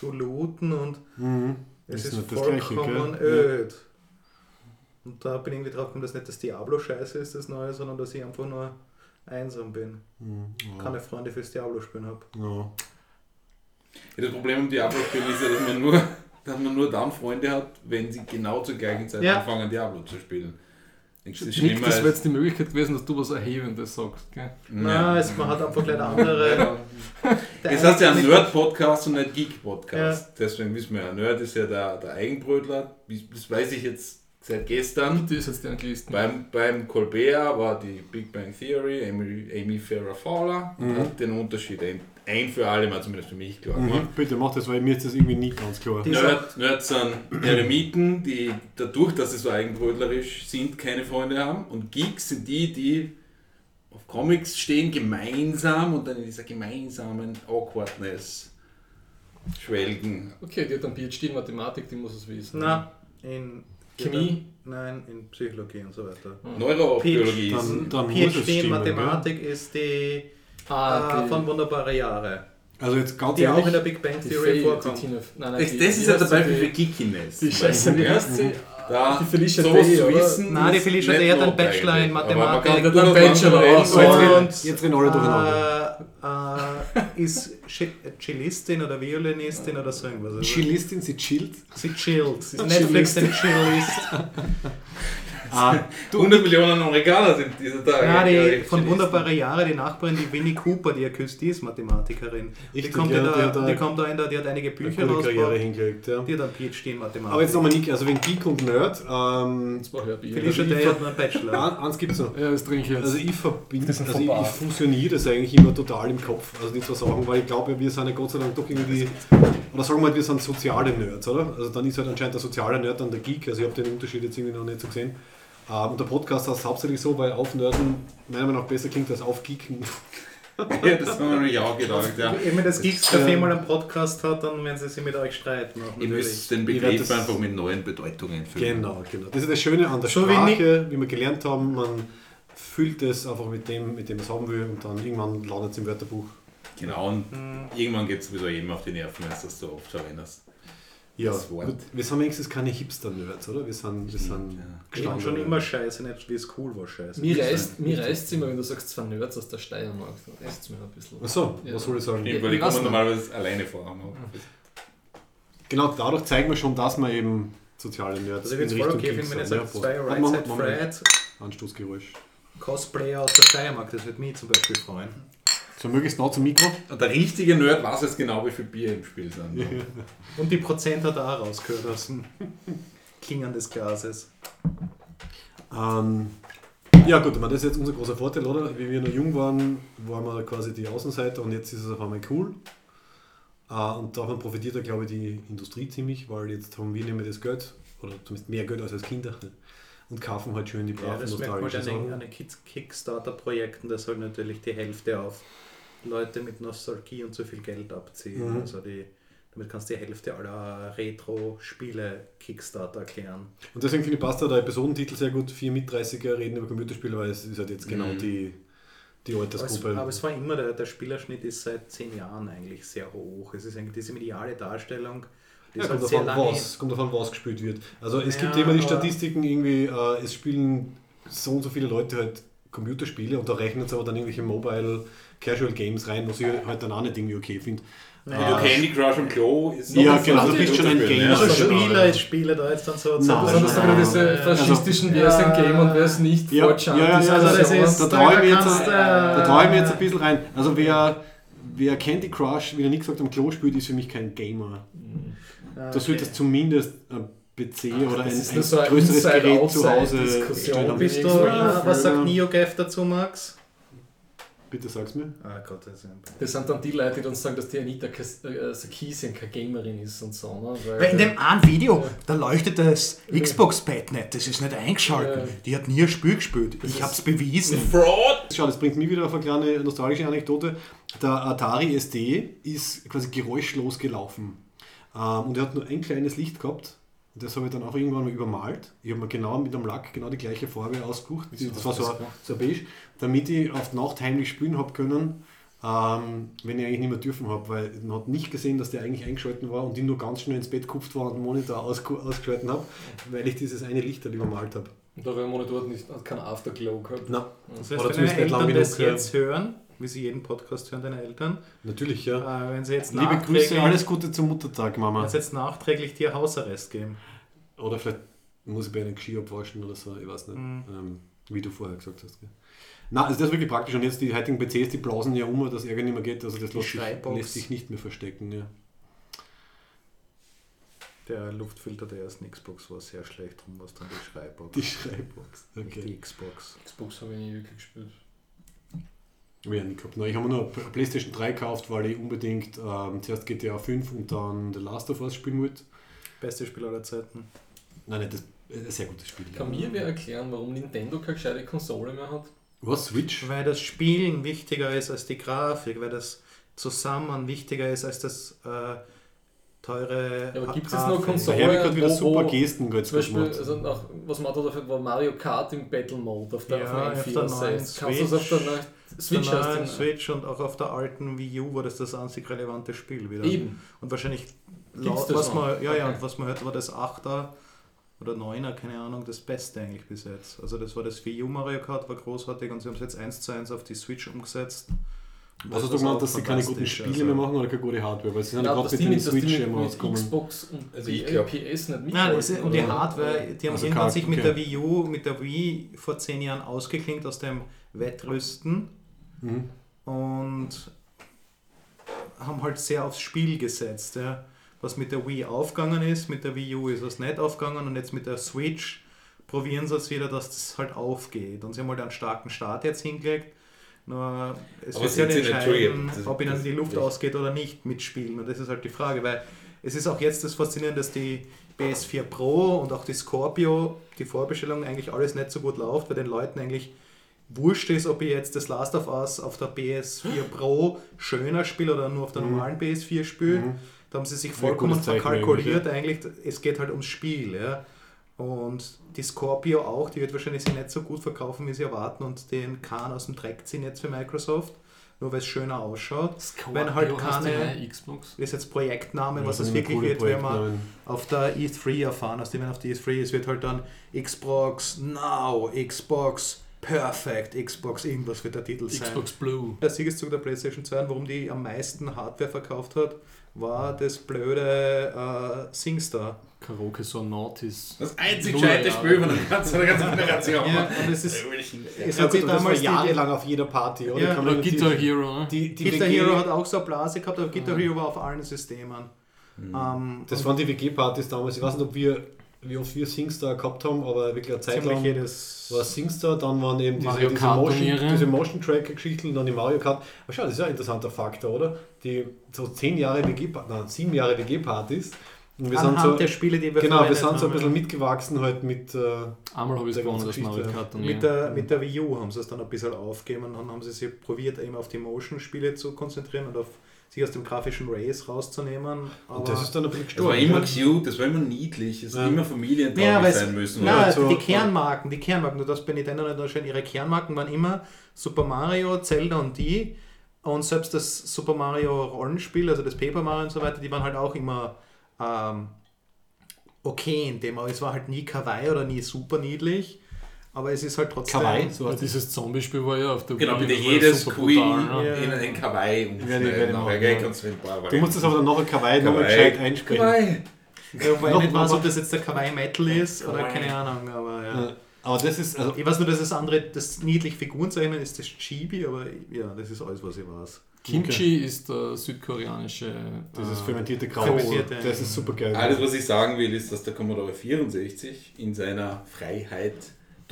du looten und Mhm. es Ist ist, das Gleiche, vollkommen gell? Und da bin ich irgendwie drauf gekommen, dass nicht das Diablo scheiße ist, das Neue, sondern dass ich einfach nur einsam bin. Mhm. Ja. Keine Freunde fürs Diablo spielen habe. Ja. Ja, das Problem im Diablo-Spiel ist ja, dass man, nur, dass man nur dann Freunde hat, wenn sie genau zur gleichen Zeit Ja. anfangen, Diablo zu spielen. Ist Nick, das wäre jetzt die Möglichkeit gewesen, dass du was Erhebendes sagst. Gell? Nein, es, man hat einfach gleich eine andere. Ja. Der Es heißt ja Nerd-Podcast und nicht Geek-Podcast. Deswegen wissen wir ja, Nerd ist ja der, der Eigenbrötler. Das weiß ich jetzt seit gestern. Die ist jetzt die Anglisten. Beim, beim Colbert war die Big Bang Theory, Amy, Amy Farrah Fowler, Mhm. hat den Unterschied ein, ein für alle Mal zumindest für mich klar gemacht. Mhm. Bitte mach das, weil mir ist das irgendwie nicht ganz klar. Nerd, Nerds sind Eremiten, die dadurch, dass sie so eigenbrötlerisch sind, keine Freunde haben. Und Geeks sind die, die auf Comics stehen, gemeinsam und dann in dieser gemeinsamen Awkwardness schwelgen. Okay, die hat dann PhD in Mathematik, die muss es wissen. Na, in Chemie? Nein, in Psychologie und so weiter. Hm. Neurobiologie ist. Dann- dann PhD in Mathematik ist die Ah, äh, die, von Wunderbare Jahre, Also jetzt ganz die auch in der Big Bang die Theory die vorkommt. Nein, nein, Das, die, das ist ja der Beispiel für die, Geekiness. die Scheiße, Ja. heißt sie? Da, Die Felicia sowas Day, zu wissen. Nein, die Felicia Day hat einen. Bachelor in Aber man Mathematik. Die einen Bachelor so- jetzt, jetzt reden alle durcheinander. Ist Cellistin oder Violinistin oder so irgendwas. Chilistin, sie chillt. sie chillt. Sie ist Netflix den Chillist. Ah, 100 Millionen Amerikaner sind diese Tage. Ja, die von Chinesen. Wunderbare Jahre, die Nachbarin, die Winnie Cooper, die er küsst, die ist Mathematikerin. Die Richtig, kommt, ja, in die da die kommt da in der, die hat einige eine Bücher gute Karriere hingelegt. Ja. Die hat einen PhD in Mathematik. Aber jetzt nochmal Nick, also wegen Geek und Nerd, ähm, Das war Hörbier. Felicia Also ich Day hat nur einen Bachelor. an- eins gibt es noch. Ja, das trinke ich jetzt. Also ich verbinde, Das also ich, ich funktioniere das eigentlich immer total im Kopf, also die zwei Sachen, weil ich glaube, wir sind ja Gott sei Dank doch irgendwie, oder sagen wir mal, wir sind soziale Nerds, oder? Also dann ist halt anscheinend der soziale Nerd dann der Geek, also ich habe den Unterschied jetzt irgendwie noch nicht so gesehen. Ähm, und der Podcast heißt hauptsächlich so, weil aufnerden meiner Meinung nach besser klingt als aufgeeken. Ja, das haben wir nämlich auch gedacht. Ja. Wenn man das Geeks Café mal einen Podcast hat, dann werden sie sich mit euch streiten. auch Ihr müsst den Begriff einfach mit neuen Bedeutungen füllen. Genau, genau. Das ist das Schöne an der So wie Sprache, wie wir gelernt haben, man füllt es einfach mit dem, mit dem man es haben will und dann irgendwann landet es im Wörterbuch. Genau, und Hm. irgendwann geht es sowieso jedem auf die Nerven, wenn du das so oft verwendest. Ja, Das Wort. gut, wir sind wenigstens keine Hipster-Nerds, oder? Wir sind, wir sind Ja. Schon immer scheiße, nicht wie es cool war scheiße. mir reißt reißt's immer, wenn du sagst, zwei Nerds aus der Steiermark. Dann reißt es mir ein bisschen. Achso, Ja. was soll ich sagen? Stimmt, weil die ich kommen nicht. normalerweise alleine vor. Genau, dadurch zeigen wir schon, dass wir eben soziale Nerds Also ich würde es voll okay finden, wenn ihr sind. sagt, zwei. Right Side Anstoßgeräusch. Cosplayer aus der Steiermark, das würde mich zum Beispiel freuen. So möglichst nah zum Mikro. Der richtige Nerd weiß jetzt genau, wie viel Bier im Spiel sind. Und die Prozent hat er auch rausgehört aus dem Klingern des Glases. Ähm, ja gut, ich meine, das ist jetzt unser großer Vorteil, oder? Wie wir noch jung waren, waren wir quasi die Außenseiter und jetzt ist es auf einmal cool. Äh, und davon profitiert ja, glaube ich, die Industrie ziemlich, weil jetzt haben wir nicht mehr das Geld, oder zumindest mehr Geld als als Kinder, und kaufen halt schön die Ja, braven das merkt man nostalgischen an den, Sachen. an den Kids- Kickstarter-Projekten, dass halt natürlich die Hälfte auf Leute mit Nostalgie und zu viel Geld abziehen. Mhm. Also die, damit kannst du die Hälfte aller Retro-Spiele Kickstarter erklären. Und deswegen finde ich, passt da der Episodentitel sehr gut. Vier mit 30er reden über Computerspiele, weil es ist halt jetzt genau Mhm. die, die Aber es, Altersgruppe. aber es war immer, der, der Spielerschnitt ist seit zehn Jahren eigentlich sehr hoch. Es ist eigentlich diese mediale Darstellung, die Ja, halt kommt sehr davon, was, kommt davon, was gespielt wird. Also es Ja, gibt immer die Statistiken irgendwie, äh, es spielen so und so viele Leute halt Computerspiele und da rechnet es aber dann irgendwelche Mobile Casual Games rein, was ich halt dann auch nicht irgendwie okay finde. Wie du Candy Crush und Klo ist Ja, genau, du bist schon ein Gamer. Also genau, Spieler ja. ist Spieler da jetzt dann so. Nein, so Besonders nein, wieder nein. diese faschistischen, wer ist ein Game und wer ist nicht, Ja, 4chan, ja, ja, also das ist- Da Da traue ich mir jetzt, kannst, ein- äh, da trau ich mir jetzt ein bisschen rein. Also wer, wer Candy Crush, wie der Nick gesagt am Klo spielt, ist für mich kein Gamer. Ah, Da sollte es zumindest ein PC oder ein, größeres Gerät zu Hause du, Irgendwo äh, was sagt. NeoGaf dazu, Max? Bitte sag's mir. Ah Gott, das Das sind dann die Leute, die dann sagen, dass die Anita Kas- äh, Sarkeesian keine Gamerin ist und so. Ne? Weil, Weil in dem einen Video, da leuchtet das Xbox-Pad nicht, das ist nicht eingeschalten. Ja. Die hat nie ein Spiel gespielt. Ich ist- hab's bewiesen. Fraud! Schau, das bringt mich wieder auf eine kleine nostalgische Anekdote. Der Atari SD ist quasi geräuschlos gelaufen. Ähm, und er hat nur ein kleines Licht gehabt. Und das habe ich dann auch irgendwann mal übermalt. Ich habe mir genau mit dem Lack genau die gleiche Farbe ausgesucht. Das war so, ein- so ein beige, damit ich auf die Nacht heimlich spielen habe können, ähm, wenn ich eigentlich nicht mehr dürfen habe. Weil man hat nicht gesehen, dass der eigentlich eingeschalten war und ich nur ganz schnell ins Bett gekupft war und den Monitor ausge- ausgeschalten habe, weil ich dieses eine Licht halt übermalt habe. Und da war der Monitor nicht, hat keinen Afterglow gehabt. Na, Das Oder heißt, wenn zumindest deine nicht lang Eltern das jetzt hören, wie sie jeden Podcast hören, deine Eltern, natürlich, ja. äh, wenn sie jetzt Liebe Grüße, nachträglich, alles Gute zum Muttertag, Mama. wenn sie jetzt nachträglich dir Hausarrest geben. Oder vielleicht muss ich bei einem Ski abwaschen oder so, ich weiß nicht, Mhm. ähm, wie du vorher gesagt hast. Gell. Na, also das ist wirklich praktisch und jetzt die heutigen PCs, die blasen ja um, dass Ärger nicht mehr geht, also das lässt sich, lässt sich nicht mehr verstecken. Ja. Der Luftfilter der ersten Xbox war sehr schlecht, drum war es dann die Schreibbox. Die Schreibbox. nicht Okay. die Xbox. Xbox habe ich nie wirklich gespielt. Hab ich ja nie gehabt. Nein, ich habe mir nur eine Playstation 3 gekauft, weil ich unbedingt ähm, zuerst GTA 5 und dann The Last of Us spielen wollte. Beste Spiel aller Zeiten. Nein, nicht das, ein sehr gutes Spiel. Kann mir wer erklären, warum Nintendo keine gescheite Konsole mehr hat? Was, Switch? Weil das Spielen wichtiger ist als die Grafik, weil das Zusammen wichtiger ist als das äh, teure. Ja, aber gibt's Grafik. jetzt noch Konsolen? Daher habe ich gerade wieder wo- super Gesten jetzt Zum Beispiel, gemacht. also nach, was man da dafür war Mario Kart im Battle Mode auf der, Ja, auf der auf der neuen N64. Kannst du das auf der neuen Switch der hast neuen du Switch und auch auf der alten Wii U war das das einzig relevante Spiel wieder. Eben. Und wahrscheinlich, laut, das was noch? man, ja, ja, Okay. und was man hört, war das 8er oder 9er, keine Ahnung, das Beste eigentlich bis jetzt. Also das war das Wii U Mario Kart, war großartig und sie haben es jetzt 1 zu 1 auf die Switch umgesetzt. Was hast du Das gemeint, dass sie keine guten Spiele also- mehr machen oder keine gute Hardware? Weil sie sind ja Ja, gerade mit mit, die Switch mit, immer mit. Xbox und Also die ich glaub- PS nicht Nein, das ist, und die? Hardware, die haben Also irgendwann sich mit okay. der Wii U, mit der Wii vor 10 Jahren ausgeklinkt aus dem Wettrüsten Mhm. und haben halt sehr aufs Spiel gesetzt. Ja. Was mit der Wii aufgegangen ist, mit der Wii U ist es nicht aufgegangen und jetzt mit der Switch probieren sie es wieder, dass das halt aufgeht. Und sie haben halt einen starken Start jetzt hingelegt. Nur es Aber wird ja nicht- entscheiden, das- ob ihnen die Luft ausgeht oder nicht mit Spielen. Und das ist halt die Frage, weil es ist auch jetzt das Faszinierende, dass die PS4 Pro und auch die Scorpio, die Vorbestellung eigentlich alles nicht so gut läuft, weil den Leuten eigentlich wurscht ist, ob ich jetzt das Last of Us auf der PS4 Pro schöner spiele oder nur auf der Mhm. normalen PS4 spiele. Mhm. Da haben sie sich vollkommen verkalkuliert. Eigentlich, es geht halt ums Spiel. Ja. Und die Scorpio auch, die wird wahrscheinlich sich nicht so gut verkaufen, wie sie erwarten und den Kahn aus dem Dreck ziehen jetzt für Microsoft, nur weil es schöner ausschaut. Scorpio Wenn halt keine- eine Xbox. Das ist jetzt Projektname, Ja, was das es wirklich wird, wenn man Projektnamen. auf der E3 erfahren, aus dem man auf der E3 ist, wird halt dann Xbox Now, Xbox Perfect, Xbox irgendwas wird der Titel sein. Xbox Blue. Der Siegeszug der PlayStation 2 und warum die am meisten Hardware verkauft hat, war das blöde äh, SingStar. Karaoke Sonautis. Das einzig gescheite. Spiel von der ganzen, Generation. Ja, und es ist, Ja, es Ja, hat sich das war damals die, jahrelang auf jeder Party, oder? Ja, Oder Guitar Hero, ne? Die, die Guitar WG Hero hat auch so eine Blase gehabt, aber Guitar Ja. Hero war auf allen Systemen. Ähm, Das waren die WG-Partys damals. Ich weiß nicht, ob wir, wie oft wir Singstar gehabt haben, aber wirklich eine Zeit ziemlich lang jedes. war Singstar, dann waren eben diese, Mario diese, Motion, diese Motion Tracker-Geschichten, dann die Mario Kart. Aber schau, das ist ja ein interessanter Faktor, oder? Die so zehn Jahre WG, nein, sieben Jahre WG-Partys. Und wir sind Anhand so, der Spiele, die wir genau, wir sind so ein bisschen mitgewachsen halt mit, äh, Einmal habe ich es Der gewonnen, das Mario. Kart. Mit der, mit der Wii U haben sie es dann ein bisschen aufgegeben und dann haben sie sich probiert, eben auf die Motion-Spiele zu konzentrieren und auf sich aus dem grafischen Race rauszunehmen. Aber und das ist dann ein bisschen Das war gestorben. immer cute, das war immer niedlich, es Ja. hat immer familientauglich Ja, sein müssen. Na, oder? so- die Kernmarken, die Kernmarken, du darfst bei Nintendo nicht unterscheiden, ihre Kernmarken waren immer Super Mario, Zelda und die. Und selbst das Super Mario Rollenspiel, also das Paper Mario und so weiter, die waren halt auch immer ähm, okay in dem, aber es war halt nie kawaii oder nie super niedlich. Aber es ist halt trotzdem. Kawaii, so heißt dieses Zombie-Spiel war ja auf der Genau, Wii, ja jedes Queen brutal, ne? in ein Kawaii umschneiden. du ein musst das aber dann nachher Kawaii nochmal gescheit einsprechen. Kawaii. Ja, wobei ich Noch nicht weiß, ob das jetzt der Kawaii Metal ist oder Kawaii. keine Ahnung, aber ja. Aber das ist, also, Ich weiß nur, dass das andere, das niedlich Figurenzeichnen ist das Chibi, aber ja, das ist alles, was ich weiß. Kimchi ist der südkoreanische. das ist fermentierte Kraut. Fermentierte, Das ist super geil. Alles, was ich sagen will, ist, dass der Commodore 64 in seiner Freiheit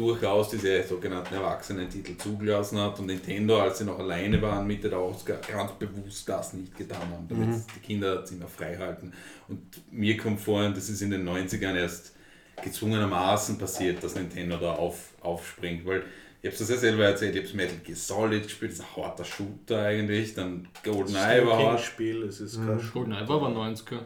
durchaus diese sogenannten Erwachsenen-Titel zugelassen hat und Nintendo, als sie noch alleine waren, Mitte der 80er, ganz bewusst das nicht getan haben, damit Mhm. die Kinder das immer frei halten. Und mir kommt vor, das ist in den 90ern erst gezwungenermaßen passiert, dass Nintendo da auf, aufspringt, weil ich habe es ja selber erzählt, ich habe Metal Gear Solid gespielt, das ist ein harter Shooter eigentlich, dann GoldenEye war hart, Spiel, es ist kein GoldenEye war aber 90er.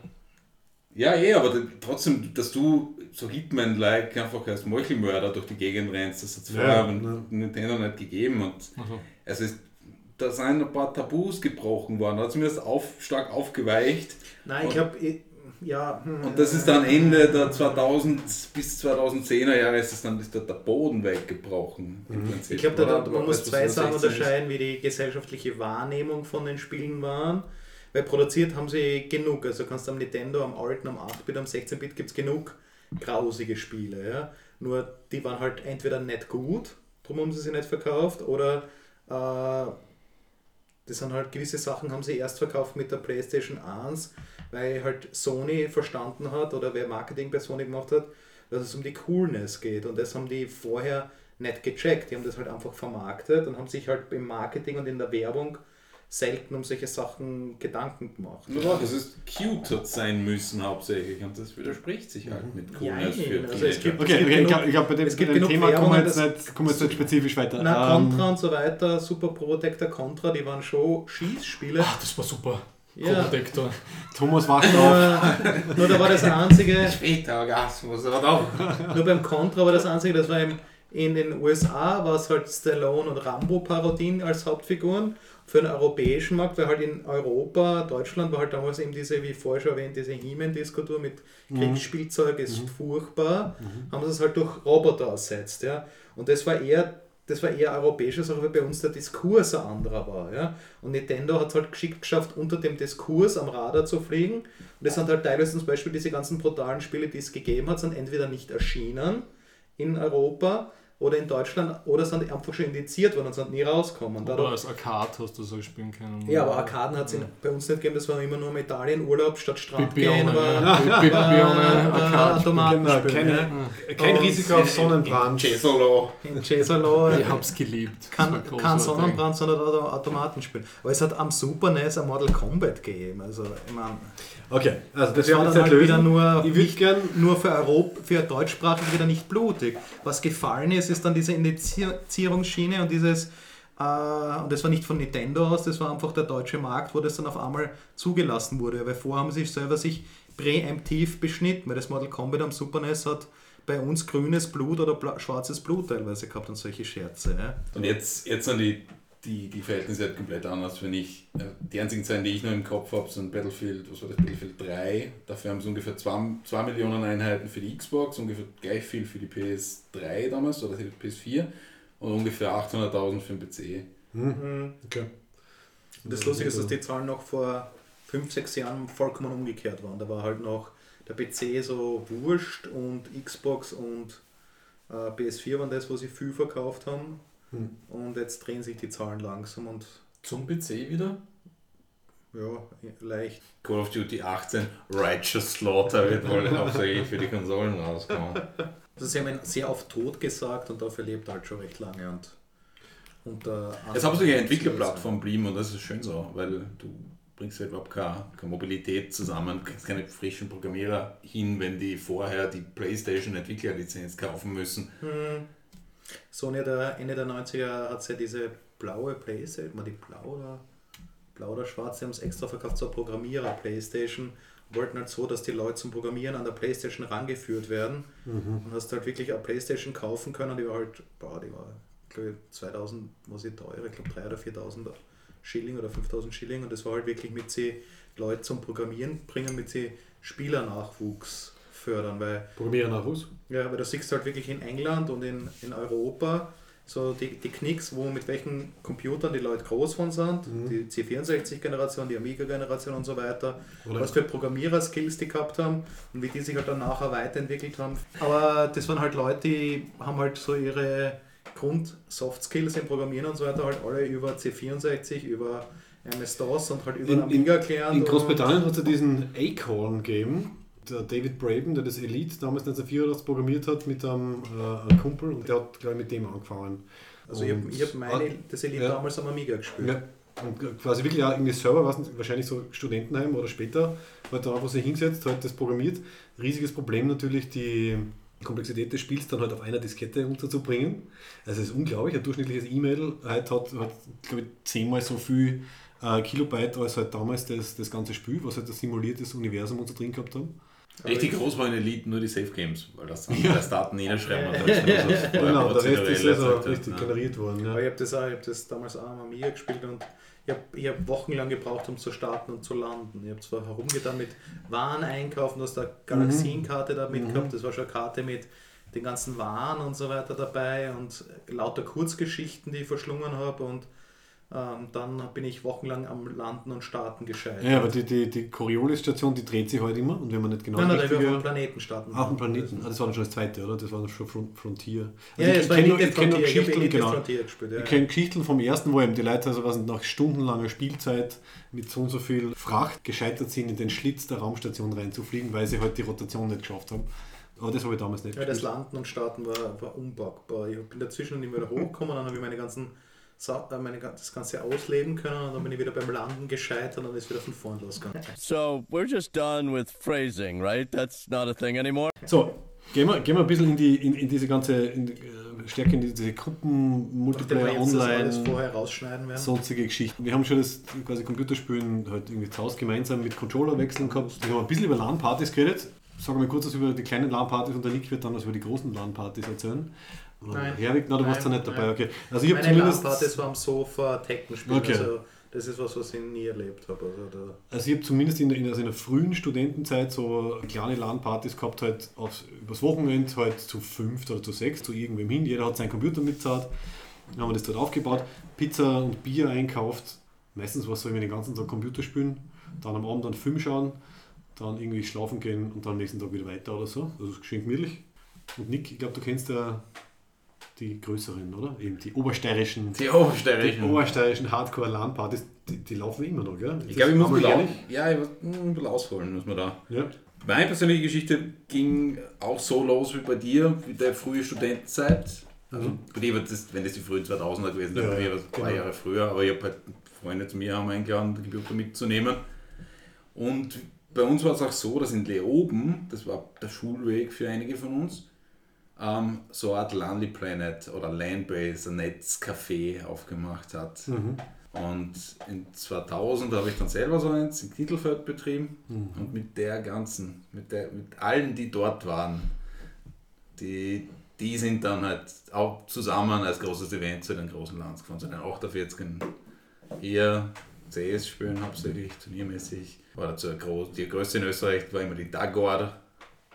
Ja, eh, aber trotzdem, dass du so Hitman-like einfach als Meuchelmörder durch die Gegend rennst, das hat es vorher ja. mit Nintendo nicht gegeben. Und Also, also es, da sind ein paar Tabus gebrochen worden, oder zumindest auf, stark aufgeweicht. Nein, ich Und- glaube, ja. hm, Und das ist dann Ende der 2000 bis 2010er Jahre ist, das dann, ist da der Boden weggebrochen. Prinzip, Ich glaube, da, da, man muss zwei Sachen 16 ist? unterscheiden, wie die gesellschaftliche Wahrnehmung von den Spielen waren. Weil produziert haben sie genug. Also kannst du am Nintendo, am alten, am 8-Bit, am 16-Bit gibt es genug grausige Spiele. Ja? Nur die waren halt entweder nicht gut, darum haben sie sie nicht verkauft, oder äh, das sind halt gewisse Sachen haben sie erst verkauft mit der PlayStation 1, weil halt Sony verstanden hat oder wer Marketing bei Sony gemacht hat, dass es um die Coolness geht. Und das haben die vorher nicht gecheckt. Die haben das halt einfach vermarktet und haben sich halt im Marketing und in der Werbung selten um solche Sachen Gedanken gemacht. Ja, das ist cute hat sein müssen hauptsächlich und das widerspricht sich halt mit Coolness Jein, für also es gibt- Okay, Es okay ich genug- glaube, glaub, bei dem, es bei gibt dem genug Thema kommen wir, jetzt das- nicht, kommen jetzt nicht spezifisch weiter. Na, Ähm, Contra und so weiter, Super Protector Contra, die waren schon Schießspiele. ah, das war super. Ja. Protector. Thomas wacht auf. Nur, nur da war das einzige, Später Orgasmus, aber doch. Nur beim Contra war das einzige, das war im, in den USA, war es halt Stallone und Rambo-Parodien als Hauptfiguren. Für den europäischen Markt, weil halt in Europa, Deutschland war halt damals eben diese, wie vorher schon erwähnt, diese He-Man-Diskultur mit Kriegsspielzeug ist furchtbar, haben sie es halt durch Roboter ersetzt. Ja? Und das war eher das war eher europäische Sache, weil bei uns der Diskurs ein anderer war. Ja? Und Nintendo hat es halt geschickt geschafft, unter dem Diskurs am Radar zu fliegen. Und das sind halt teilweise zum Beispiel diese ganzen brutalen Spiele, die es gegeben hat, sind entweder nicht erschienen in Europa oder in Deutschland oder sind einfach schon indiziert worden und sind nie rausgekommen. Oder Dadurch, als Arcade hast du so spielen können. ja, aber Arkaden hat es bei uns nicht gegeben, das war immer nur im Italienurlaub statt Strand Bibione, gehen. Ja. Genau, Automatenspiel, ja. kein, Risiko auf Sonnenbrand. Cesolo. In Cesalo. Ich hab's geliebt. Kein großartig. Sonnenbrand, sondern Auto- Automatenspiel. Aber es hat am Super NES ein Mortal Kombat gegeben. Also, ich meine, Okay, also das das war wir dann halt nicht wieder lösen. nur, Ich würde nicht, gern nur für, Europa, für deutschsprachig wieder nicht blutig. Was gefallen ist, ist dann diese Indizierungsschiene und dieses, äh, und das war nicht von Nintendo aus, das war einfach der deutsche Markt, wo das dann auf einmal zugelassen wurde. Weil vorher haben sie selber sich präemptiv beschnitten, weil das Mortal Kombat am Super NES hat bei uns grünes Blut oder schwarzes Blut teilweise gehabt und solche Scherze. Ja. Und jetzt, jetzt sind die, die, die Verhältnisse halt komplett anders, wenn ich. äh, Die einzigen Zahlen, die ich noch im Kopf habe, sind Battlefield, was war das, Battlefield 3. Dafür haben sie ungefähr 2, Millionen Einheiten für die Xbox, ungefähr gleich viel für die PS3 damals oder die PS4 und ungefähr 800.000 für den PC. Okay. Und das Lustige ist, dass die Zahlen noch vor 5, 6 Jahren vollkommen umgekehrt waren. Da war halt noch der PC so wurscht und Xbox und äh, PS4 waren das, wo sie viel verkauft haben. Hm. Und jetzt drehen sich die Zahlen langsam und Zum PC wieder? ja, leicht. Call of Duty 18 Righteous Slaughter wird wohl hauptsächlich für die Konsolen rauskommen. Also sie haben sehr auf Tod gesagt und dafür lebt halt schon recht lange und unter Jetzt haben sie ja Entwicklerplattform geblieben und das ist schön so, weil du bringst halt überhaupt keine, keine Mobilität zusammen, kriegst keine frischen Programmierer hin, wenn die vorher die PlayStation Entwicklerlizenz kaufen müssen. Hm. Sony hat ja Ende der 90er hat sie ja diese blaue Playstation, mal die blau oder blau oder schwarz, die haben es extra verkauft zur Programmierer Playstation. Wollten halt so, dass die Leute zum Programmieren an der Playstation rangeführt werden. Und hast halt wirklich eine Playstation kaufen können, die war halt, boah, die war, glaube ich, 2000, was ich teuer, ich glaube 3.000 oder 4.000 Schilling oder 5.000 Schilling. Und das war halt wirklich mit sie Leute zum Programmieren bringen, mit sie Spielernachwuchs fördern, weil Programmieren nach was? Ja, weil du siehst halt wirklich in England und in, in Europa so die, die Knicks, wo mit welchen Computern die Leute groß von sind, Mhm. die C64-Generation, die Amiga-Generation und so weiter, Oder? was für Programmierer-Skills die gehabt haben und wie die sich halt dann nachher weiterentwickelt haben. Aber das waren halt Leute, die haben halt so ihre Grund-Soft-Skills im Programmieren und so weiter halt alle über C64, über MS-DOS und halt über In- Amiga gelernt. In Großbritannien hat es ja diesen Acorn gegeben. Der David Braben, der das Elite damals 1984 programmiert hat mit einem, äh, Kumpel und der hat gleich mit dem angefangen. Also ich habe Und- hab meine, das Elite Ja. damals am Amiga gespielt. Ja. Und quasi wirklich auch irgendwie Server, wahrscheinlich so Studentenheim oder später, halt dann einfach sich hingesetzt, halt das programmiert. Riesiges Problem natürlich, die Komplexität des Spiels dann halt auf einer Diskette unterzubringen. Also es ist unglaublich, ein durchschnittliches E-Mail halt hat, hat glaube ich, zehnmal so viel äh, Kilobyte als halt damals das, das ganze Spiel, was halt ein simuliertes Universum und so drin gehabt haben. Richtig groß waren in Elite nur die Safe Games, weil das dann Ja. das Daten reinschreiben und dann ist das Genau, der Rest ist also richtig ja. generiert worden. Aber Ja. ich habe das, auch- ich hab das damals auch am Amiga gespielt und ich habe ich hab wochenlang gebraucht, um zu starten und zu landen. Ich habe zwar herumgetan mit Waren einkaufen, du hast eine Galaxienkarte da Mhm. gehabt, das war schon eine Karte mit den ganzen Waren und so weiter dabei und lauter Kurzgeschichten, die ich verschlungen habe und ähm, dann bin ich wochenlang am Landen und Starten gescheitert. ja, aber die, die, die Coriolis-Station, die dreht sich halt immer und wenn man nicht genau nein, nein, richtige- wir auf dem Planeten starten. Ach, ein Planeten. Ah, das war dann schon das zweite, oder? Das war dann schon Front- Frontier. Ja, Also es ich war kenne ich kenn nur Frontier, ich habe Geschichten, genau. Gespielt. Ja. Ich kenne Geschichten vom ersten, wo eben die Leute also was nach stundenlanger Spielzeit mit so und so viel Fracht gescheitert sind, in den Schlitz der Raumstation reinzufliegen, weil sie halt die Rotation nicht geschafft haben. Aber das habe ich damals nicht Ja, das gespielt. Landen und Starten war, war unpackbar. Ich bin dazwischen nicht wieder hochgekommen, dann habe ich meine ganzen, Äh, meine, das Ganze ausleben können und dann bin ich wieder beim Landen gescheitert und dann ist wieder von vorn losgegangen. So we're just done with phrasing, right? That's not a thing anymore. So, gehen wir, gehen wir ein bisschen in, die, in, in diese ganze, in, die, äh, stärker in diese Gruppen, Multiplayer, Online, vorher rausschneiden werden. sonstige Geschichten. Wir haben schon das quasi Computerspielen halt irgendwie zu Hause gemeinsam mit Controller wechseln gehabt. Wir haben ein bisschen über LAN-Partys geredet. Sagen wir kurz was über die kleinen LAN-Partys und der Nick wird dann was über die großen LAN-Partys erzählen. Nein. Herwig, na, du warst da Nein, nicht dabei, nein. okay. Also ich habe zumindest, LAN-Partys war am Sofa Tekken spielen. Okay. Also das ist was, was ich nie erlebt habe. Also also ich habe zumindest in, der- in, also in der frühen Studentenzeit so kleine LAN-Partys gehabt, halt aufs, übers Wochenende halt zu fünft oder zu sechs, zu irgendwem hin. Jeder hat seinen Computer mitzahlt. Dann haben wir das dort aufgebaut, Pizza und Bier einkauft. Meistens war es so, irgendwie den ganzen Tag Computer spielen, dann am Abend dann Film schauen, dann irgendwie schlafen gehen und dann am nächsten Tag wieder weiter oder so. Das ist schön gemütlich. Und Nick, ich glaube, du kennst ja die größeren, oder? Eben die obersteirischen, Die die Obersteirischen. obersteirischen Hardcore-LAN-Partys, die, die laufen immer noch, gell? Ich glaube, ich muss bisschen, ehrlich. ja, ich muss ein bisschen ausholen, muss man da. Ja. Meine persönliche Geschichte ging auch so los wie bei dir, wie der frühe Studentenzeit. Also bei dir das, wenn das die frühen 2000er gewesen wäre, Ja, bei mir war es genau. zwei Jahre früher, aber ich habe halt Freunde zu mir haben eingeladen, den Computer mitzunehmen. Und bei uns war es auch so, dass in Leoben, das war der Schulweg für einige von uns, ähm, so eine Art Lonely Planet oder Landbase, ein Netzcafé aufgemacht hat. Mhm. Und in 2000 habe ich dann selber so eins in Kittelfeld betrieben Mhm. und mit der ganzen, mit, der, mit allen, die dort waren, die, die sind dann halt auch zusammen als großes Event zu den großen Lands gefahren, zu den 48 hier CS spielen hauptsächlich, turniermäßig. War dazu groß, die größte in Österreich war immer die Dagor.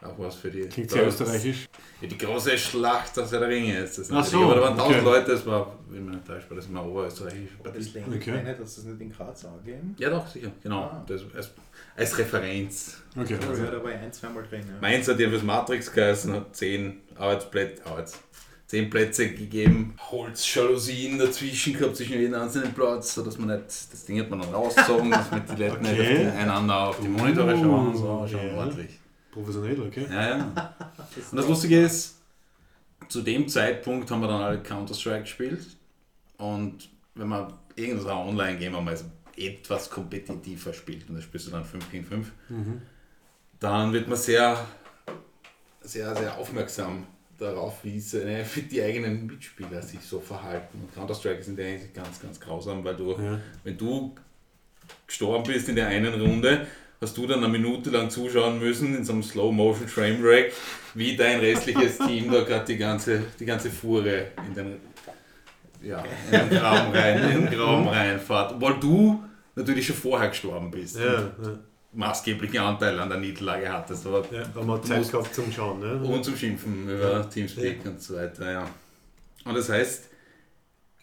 Auch was für die. Klingt sehr österreichisch. Ja, die große Schlacht aus der Ringe ist das. Ach natürlich. so, Aber da waren 1000 okay. Leute, das war, wenn man nicht täuscht, war das immer oberösterreichisch. war das länger Okay. okay. dass das nicht in Graz angeben? Ja, doch, sicher, genau. Ah. Das, als, als Referenz. Okay. Also, ja, da war ich ein, zweimal drin. Ja. Mainz hat ja fürs Matrix geheißen, hat 10 Arbeitsplätze, Arbeits, 10 Plätze gegeben, Holzjalousien dazwischen gehabt, zwischen jedem einzelnen Platz, sodass man nicht, das Ding hat man dann rausgezogen, dass mit die Leute nicht auf Okay. die, einander auf die Monitore schauen und so, schon ordentlich. Professionell, okay. Ja, ja. Und das Lustige ist, zu dem Zeitpunkt haben wir dann alle Counter-Strike gespielt. Und wenn man irgendein Online-Game einmal so etwas kompetitiver spielt, und das spielst du dann 5 gegen 5, Mhm. dann wird man sehr, sehr, sehr aufmerksam darauf, wie, seine, die eigenen Mitspieler sich so verhalten. Und Counter-Strike sind ja eigentlich ganz, ganz grausam, weil du, Ja. wenn du gestorben bist in der einen Runde, hast du dann eine Minute lang zuschauen müssen in so einem Slow-Motion Frame-Rate, wie dein restliches Team da gerade die ganze, die ganze Fuhre in den, ja, in den Graben rein, in den Graben reinfahrt. Obwohl du natürlich schon vorher gestorben bist. Ja, ja. maßgeblichen Anteil an der Niederlage hattest. Aber Ja, haben wir Zeit gehabt zum Schauen. Ne? und zum Schimpfen über Teamspeak und so weiter, ja. Und das heißt,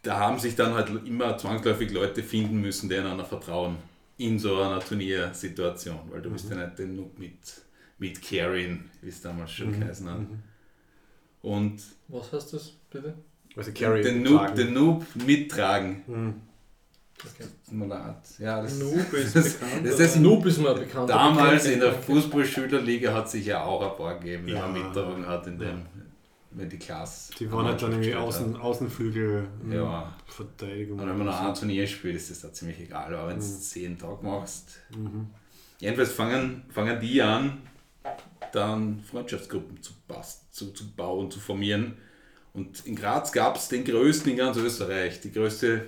da haben sich dann halt immer zwangsläufig Leute finden müssen, die einander vertrauen in so einer Turniersituation, weil du bist ja nicht den Noob mit, mit Carrying, wie es damals schon geheißen hat. Und Was heißt das, bitte? Also Carry den Noob, tragen. den Noob mittragen. Mhm. Okay. Ja, das, Noob ist das, bekannt, das ist Noob ist mir bekannt. Damals in der. Fußballschülerliga hat sich ja auch ein paar gegeben, die Ja. man mitgetragen hat in dem, wenn die Klasse. Die waren halt dann irgendwie Außen. Außenflügel, mhm, Ja. Verteidigung. Und wenn man noch ein Turnier spielt, ist das da ziemlich egal. Aber wenn du es jeden Tag machst. Mhm. Jedenfalls fangen, fangen die an, dann Freundschaftsgruppen zu, zu, zu bauen, zu formieren. Und in Graz gab es den größten in ganz Österreich, die größte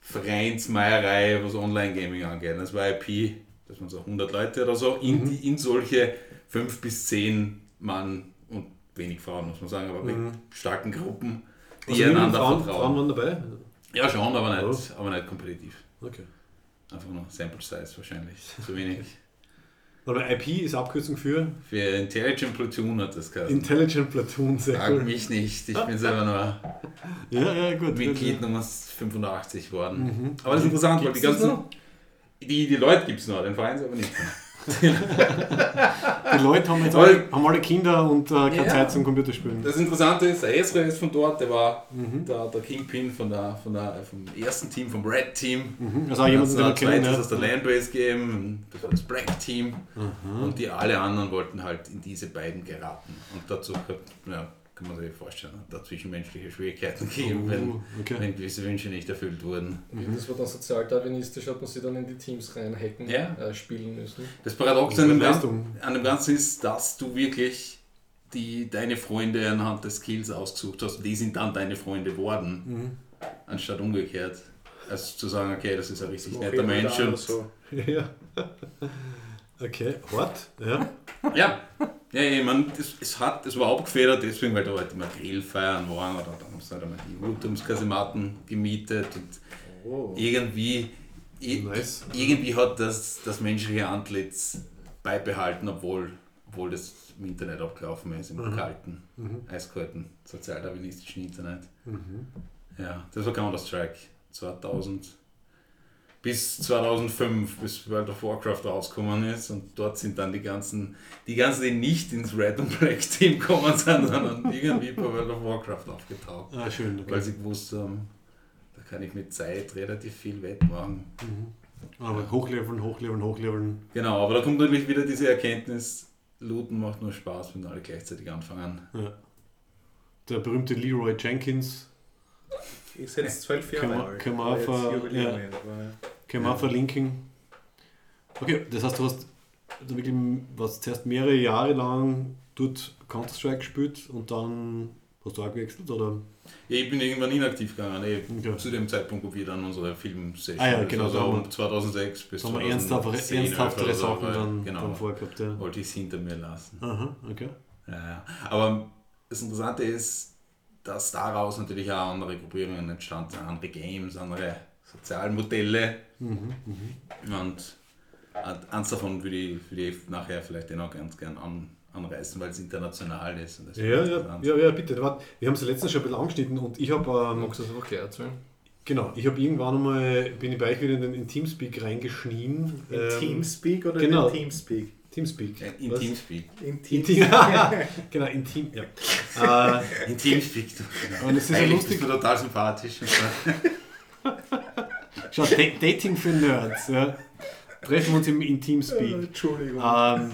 Vereinsmeierei, was Online-Gaming angeht. Das war IP, das waren so 100 Leute oder so, in, Mhm. in solche 5 bis 10 Mann wenig Frauen, muss man sagen, aber Mhm. mit starken Gruppen, die Also einander Frauen, vertrauen. Frauen waren dabei? Ja, schon, aber nicht, aber nicht kompetitiv. Okay. Einfach nur Sample Size wahrscheinlich. Zu wenig. Aber IP ist Abkürzung für Für Intelligent Platoon hat das geheißen. Intelligent Platoon, sehr Frag cool. mich nicht, ich bin selber nur Ja, ja, gut. Mitglied Nummer 85 geworden. Mhm. Aber das ist interessant, weil die ganzen. Die, die Leute gibt es noch, den Verein aber nicht. Die Leute haben jetzt alle, haben alle Kinder und äh, keine Ja. Zeit zum Computerspielen. Das Interessante ist, der Ezra ist von dort, der war Mhm. der, der Kingpin von der, von der, vom ersten Team, vom Red Team. Mhm. Also auch jemand, den wir kennen. Ja. aus der Landbase gegeben, das war das Black Team. Mhm. Und die alle anderen wollten halt in diese beiden geraten. Und dazu hat, ja, kann man sich vorstellen, hat da zwischenmenschliche Schwierigkeiten gegeben, wenn, Oh, okay. wenn gewisse Wünsche nicht erfüllt wurden. Das war dann sozialdarwinistisch, hat man sie dann in die Teams reinhacken, Ja. äh, spielen müssen. Das Paradox an ist dem, an dem Ganzen ist, dass du wirklich die, deine Freunde anhand des Skills ausgesucht hast. Die sind dann deine Freunde geworden, Mhm. anstatt umgekehrt. Also zu sagen, okay, das ist ein richtig netter Mensch. Und, so. Ja. Okay, hart. Ja. ja, ja, ich meine, es, es, hat, es war abgefedert, deswegen, weil da halt immer Grillfeiern waren oder dann haben sie halt einmal die Jutumskasematten gemietet und Oh. irgendwie, Nice. irgendwie hat das, das menschliche Antlitz beibehalten, obwohl, obwohl das im Internet abgelaufen ist, im kalten, Mhm. eiskalten, sozialdarwinistischen Internet. Mhm. Ja, das war Counter-Strike 2000 bis 2005, bis World of Warcraft rausgekommen ist und dort sind dann die ganzen, die ganzen, die nicht ins Red und Black Team gekommen sind, sondern irgendwie bei World of Warcraft aufgetaucht, Ah, schön. weil Okay. sie gewusst haben, da kann ich mit Zeit relativ viel wettmachen. Mhm. Aber hochleveln, hochleveln, hochleveln. Genau, aber da kommt natürlich wieder diese Erkenntnis, Looten macht nur Spaß, wenn alle gleichzeitig anfangen. Ja. Der berühmte Leroy Jenkins, Ist jetzt zwölf Jahre Können alt. können wir ja. können wir auch verlinken. Okay, das heißt, du hast also wirklich was zuerst mehrere Jahre lang dort Counter-Strike gespielt und dann hast du auch gewechselt, oder? Ja, ich bin irgendwann inaktiv gegangen, Okay. zu dem Zeitpunkt, wo wir dann unsere Filmsession, Ah ja, genau, also um 2006 bis Da haben wir 2010 ernsthaftere, so, Sachen dann, genau, dann vorgehabt. Ja. wollte ich es hinter mir lassen. Aha, okay. Ja. Aber das Interessante ist, dass daraus natürlich auch andere Gruppierungen entstanden sind, andere Games, andere Sozialmodelle Mhm, mhm. und eins davon würde ich, würde ich nachher vielleicht eh noch ganz gern an, anreißen, weil es international ist. Und das Ja, ja, ja, ja, bitte. Warte, Wir haben es letztens schon ein bisschen angeschnitten und ich habe ähm, Magst du das einfach gleich erzählen? genau, ich habe irgendwann einmal bin ich bei euch wieder in den in Teamspeak reingeschnien. In Ähm, Teamspeak oder genau. in Teamspeak? Teamspeak. Ja, In Was? Teamspeak. In Teamspeak. Team, genau, in Team, ja. äh, In Teamspeak. du. und es ist ja lustig, bist du total sympathisch. schau, Da- Dating für Nerds, ja. Treffen wir uns im, in Teamspeak. Entschuldigung. Ähm,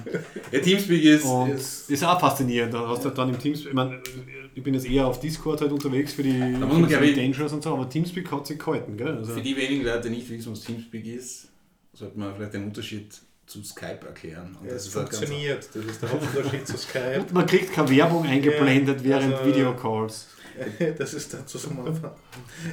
Ja, Teamspeak ist, und ist ist auch faszinierend. Da hast du dann im Teamspeak, ich, mein, ich bin jetzt eher auf Discord halt unterwegs für die, muss man, für die ich- Dangerous und so, aber Teamspeak hat sich gehalten, gell? Also, für die wenigen Leute, die nicht wissen, was Teamspeak ist, sollte man vielleicht den Unterschied zu Skype erklären. Und es halt ganz- funktioniert. Das ist der Hauptunterschied zu Skype. man kriegt keine Werbung eingeblendet Ja, während also- Videocalls. Das ist der Zusammenhang.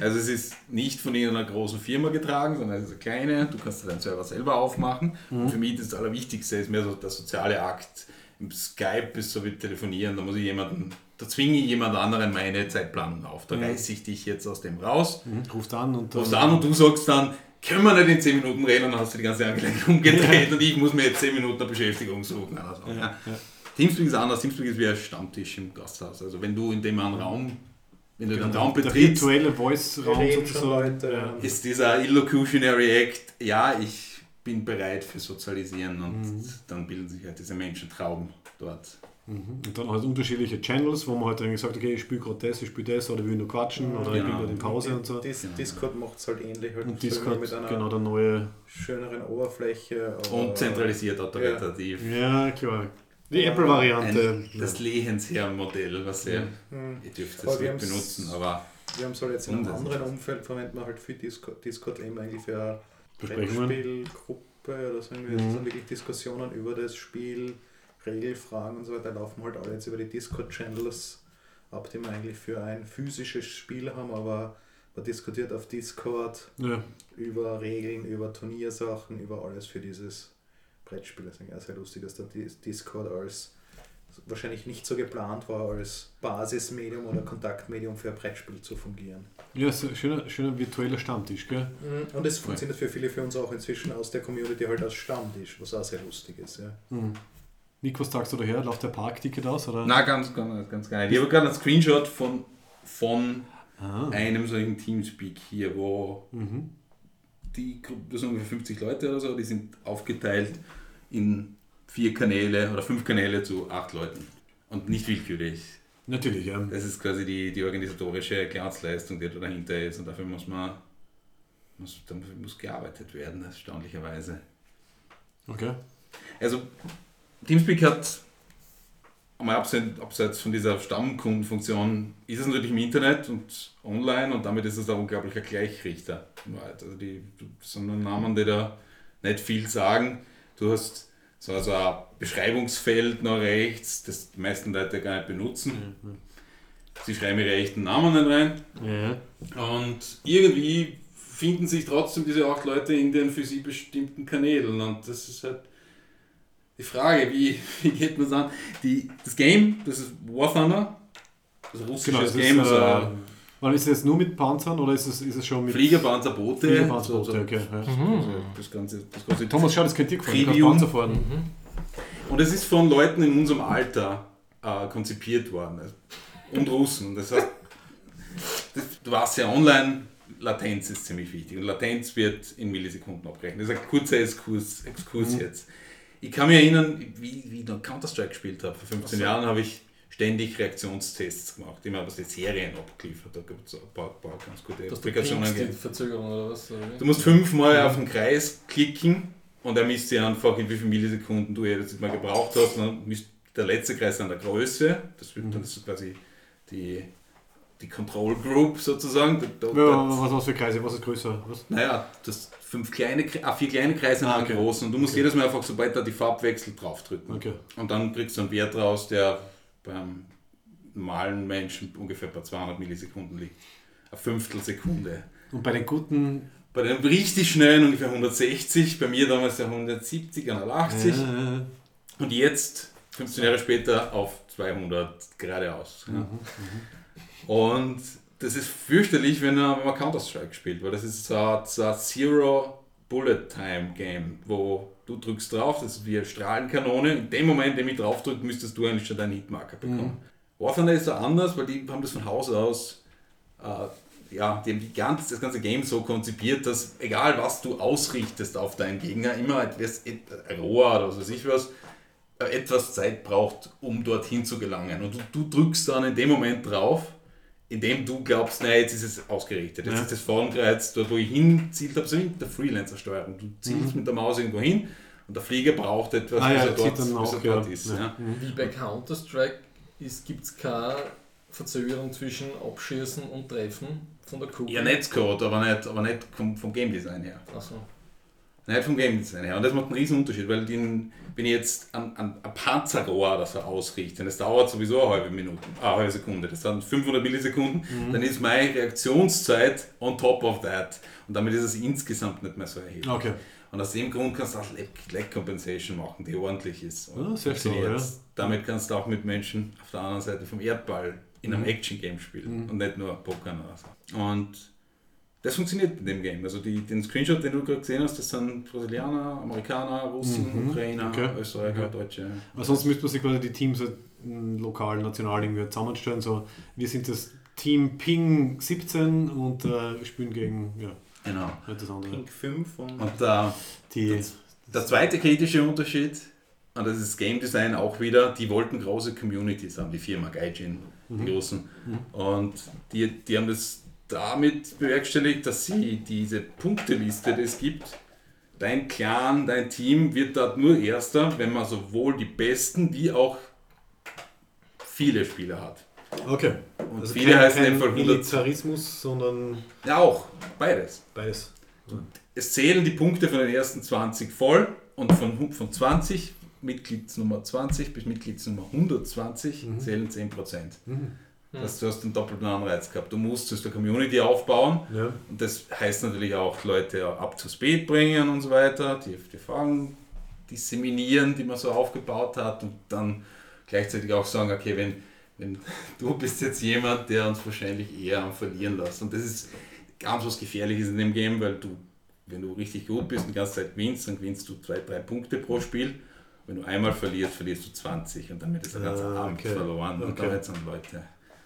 Also es ist nicht von irgendeiner großen Firma getragen, sondern es ist eine kleine. Du kannst deinen Server selber aufmachen. Und für mich das Allerwichtigste ist mehr so der soziale Akt. Im Skype ist so wie telefonieren, da muss ich jemanden, da zwinge ich jemand anderen meine Zeitplanung auf. Da reiße ich dich jetzt aus dem raus. Mhm. Rufst an und Rufst an und du sagst dann, können wir nicht in 10 Minuten reden und dann hast du die ganze Angelegenheit umgedreht und ich muss mir jetzt 10 Minuten eine Beschäftigung suchen. Oder so. Ja. Teamspeak ist anders. Teamspeak ist wie ein Stammtisch im Gasthaus. Also wenn du in dem einen Raum, wenn du den Raum Der betrittst, virtuelle Wir Voice-Raum sozusagen. Leute. Ja. ist dieser Illocutionary Act, ja, ich bin bereit für Sozialisieren und Mhm. dann bilden sich halt diese Menschentrauben dort. Mhm. Und dann halt unterschiedliche Channels, wo man halt irgendwie sagt, okay, ich spiele gerade das, ich spiele das oder will nur quatschen oder ich Genau. bin gerade in Pause und so. Dis. Discord macht es halt ähnlich. Halt Und Discord, mit einer genau, der neue. schöneren Oberfläche. Und zentralisiert autoritativ. Ja, klar. Die Apple-Variante. Das Lehensherrn-Modell, was ihr, Hm. ihr dürft wir nicht benutzen, aber Wir haben es halt jetzt in einem anderen Umfeld verwenden wir halt viel Discord, Discord eben eigentlich für eine. Brettspielgruppe oder so. Mhm. Das sind wirklich Diskussionen über das Spiel, Regelfragen und so weiter, laufen halt alle jetzt über die Discord-Channels ab, die wir eigentlich für ein physisches Spiel haben, aber man diskutiert auf Discord Ja. über Regeln, über Turniersachen, über alles für dieses Brettspiel. Das ist eigentlich auch sehr lustig, dass Dis- Discord als wahrscheinlich nicht so geplant war, als Basismedium oder Kontaktmedium für ein Brettspiel zu fungieren. Ja, so, schöner, schöner virtueller Stammtisch, gell? Und es funktioniert für viele für uns auch inzwischen aus der Community halt als Stammtisch, was auch sehr lustig ist. Ja. Mhm. Nick, was sagst du daher? Läuft der Parkticket aus? Oder? na ganz, ganz, ganz geil. Ich habe gerade einen Screenshot von, von Ah. einem solchen Teamspeak hier, wo Mhm. die Gruppe, das sind ungefähr 50 Leute oder so, die sind aufgeteilt in vier Kanäle oder fünf Kanäle zu acht Leuten. Und nicht willkürlich. Natürlich, ja. Das ist quasi die, die organisatorische Glanzleistung, die da dahinter ist. Und dafür muss man muss, dafür muss gearbeitet werden, erstaunlicherweise. Okay. Also Teamspeak hat, einmal abseits, von dieser Stammkundenfunktion, ist es natürlich im Internet und online und damit ist es ein unglaublicher Gleichrichter. Also die das sind Namen, die da nicht viel sagen. Du hast so also ein Beschreibungsfeld nach rechts, das die meisten Leute gar nicht benutzen. Sie schreiben ihre echten Namen nicht rein. Ja. Und irgendwie finden sich trotzdem diese acht Leute in den für sie bestimmten Kanälen. Und das ist halt die Frage, wie, wie geht man es an? Die, das Game, das ist War Thunder, das russische Genau, das ist, Game, so äh, ein wann ist es jetzt nur mit Panzern oder ist es, ist es schon mit Fliegerpanzerboote. Fliegerpanzerboote, so, so, okay. Ja. so, das ganze, das ganze Thomas, schau, das könnte dir gefallen. Du. Panzer fahren. Und es ist von Leuten in unserem Alter äh, konzipiert worden. Also, Und Russen. Das heißt, das, du weißt ja online, Latenz ist ziemlich wichtig. Und Latenz wird in Millisekunden abgerechnet. Das ist ein kurzer Exkurs, Exkurs jetzt. Ich kann mich erinnern, wie, wie ich noch Counter-Strike gespielt habe. Vor 15 Jahren habe ich ständig Reaktionstests gemacht. Immer habe die Serien abgeliefert. Da gibt es ein paar, paar ganz gute Dass du Applikationen. gegeben. Verzögerung oder was? Oder? Du musst fünfmal auf den Kreis klicken und er misst dir einfach, in wie viele Millisekunden du jetzt mal gebraucht hast. Und dann misst der letzte Kreis an der Größe. Das wird dann das ist quasi die, die Control Group sozusagen. Da, da, Ja, was, was für Kreise? Was ist größer? Was? naja, das fünf kleine, ah, vier kleine Kreise Ah, und okay. einen großen. Und du musst Okay. jedes Mal einfach, sobald da die Farbwechsel draufdrücken. Okay. Und dann kriegst du einen Wert raus, der beim normalen Menschen ungefähr bei 200 Millisekunden liegt. Eine Fünftelsekunde. Und bei den guten. Bei den richtig schnellen ungefähr 160, bei mir damals der 170, 180 Äh, und jetzt, 15 Jahre später, auf 200 geradeaus. Ja. Und das ist fürchterlich, wenn man Counter-Strike spielt, weil das ist so ein, so ein Zero-Bullet-Time-Game, wo du drückst drauf, das ist wie eine Strahlenkanone, in dem Moment, in dem ich drauf drücke, müsstest du eigentlich schon deinen Hitmarker bekommen. War Thunder ist so anders, weil die haben das von Haus aus äh, ja, die haben die ganz, das ganze Game so konzipiert, dass egal was du ausrichtest auf deinen Gegner, immer etwas, et- ein Rohr oder was weiß ich was, äh, etwas Zeit braucht, um dorthin zu gelangen. Und du, du drückst dann in dem Moment drauf, in dem du glaubst, naja, jetzt ist es ausgerichtet. Jetzt Ja. ist das Formkreuz dort, wo ich hinzielt habe, so mit der Freelancer-Steuerung. Du zielst mit der Maus irgendwo hin und der Flieger braucht etwas, Mhm. Ah ja, bis er zieht dort, dann bis auch, er dort ja. ist. Ja. Ja. Wie bei Counter-Strike gibt es keine Verzögerung zwischen Abschießen und Treffen von der Kugel. Ja, Netzcode, aber nicht, aber nicht vom, vom Game Design her. Achso. Nicht vom Game Design her. Und das macht einen riesen Unterschied, weil den, wenn ich jetzt an, an ein Panzerrohr das er ausrichte, und das dauert sowieso eine halbe Minute, eine halbe Sekunde, das sind 500 Millisekunden, dann ist meine Reaktionszeit on top of that. Und damit ist es insgesamt nicht mehr so erheblich. Okay. Und aus dem Grund kannst du auch Lag, Lag Compensation machen, die ordentlich ist. Und sehr funktioniert. schlau, ja. Damit kannst du auch mit Menschen auf der anderen Seite vom Erdball in Mhm. einem Action-Game spielen und nicht nur Pokern oder so. Und Das funktioniert in dem Game. Also die, den Screenshot, den du gerade gesehen hast, das sind Brasilianer, Amerikaner, Russen, Mhm. Ukrainer, Okay. Österreicher, Okay. Deutsche. Aber sonst müsste man sich quasi die Teams halt, lokal, national irgendwie zusammenstellen. So, wir sind das Team Ping 17 und äh, spielen gegen ja, Genau. halt das andere. Pink 5 und Und der, Die, das, der zweite kritische Unterschied, und das ist Game Design auch wieder, die wollten große Communities haben, die Firma Gaijin, die Großen. Und die, die haben das damit bewerkstelligt, dass sie diese Punkteliste, die es gibt, dein Clan, dein Team wird dort nur Erster, wenn man sowohl die besten wie auch viele Spieler hat. okay. Und Also viele kein, heißen in kein 100. Militarismus, sondern Ja, auch, beides. beides. Es zählen die Punkte von den ersten 20 voll und von, von 20, Mitgliedsnummer 20 bis Mitgliedsnummer 120 zählen 10%. Das heißt, du hast einen doppelten Anreiz gehabt. Du musst es der Community aufbauen Ja. und das heißt natürlich auch Leute up to speed bringen und so weiter, die, die Fragen disseminieren, die man so aufgebaut hat und dann gleichzeitig auch sagen, okay, wenn, wenn du bist jetzt jemand, der uns wahrscheinlich eher am Verlieren lässt. Und das ist ganz was Gefährliches in dem Game, weil du, wenn du richtig gut bist und die ganze Zeit gewinnst, dann gewinnst du zwei, drei Punkte pro Spiel. Wenn du einmal verlierst, verlierst du 20 und damit ist der ganze Ah, Abend okay. verloren. Und Okay. damit sind Leute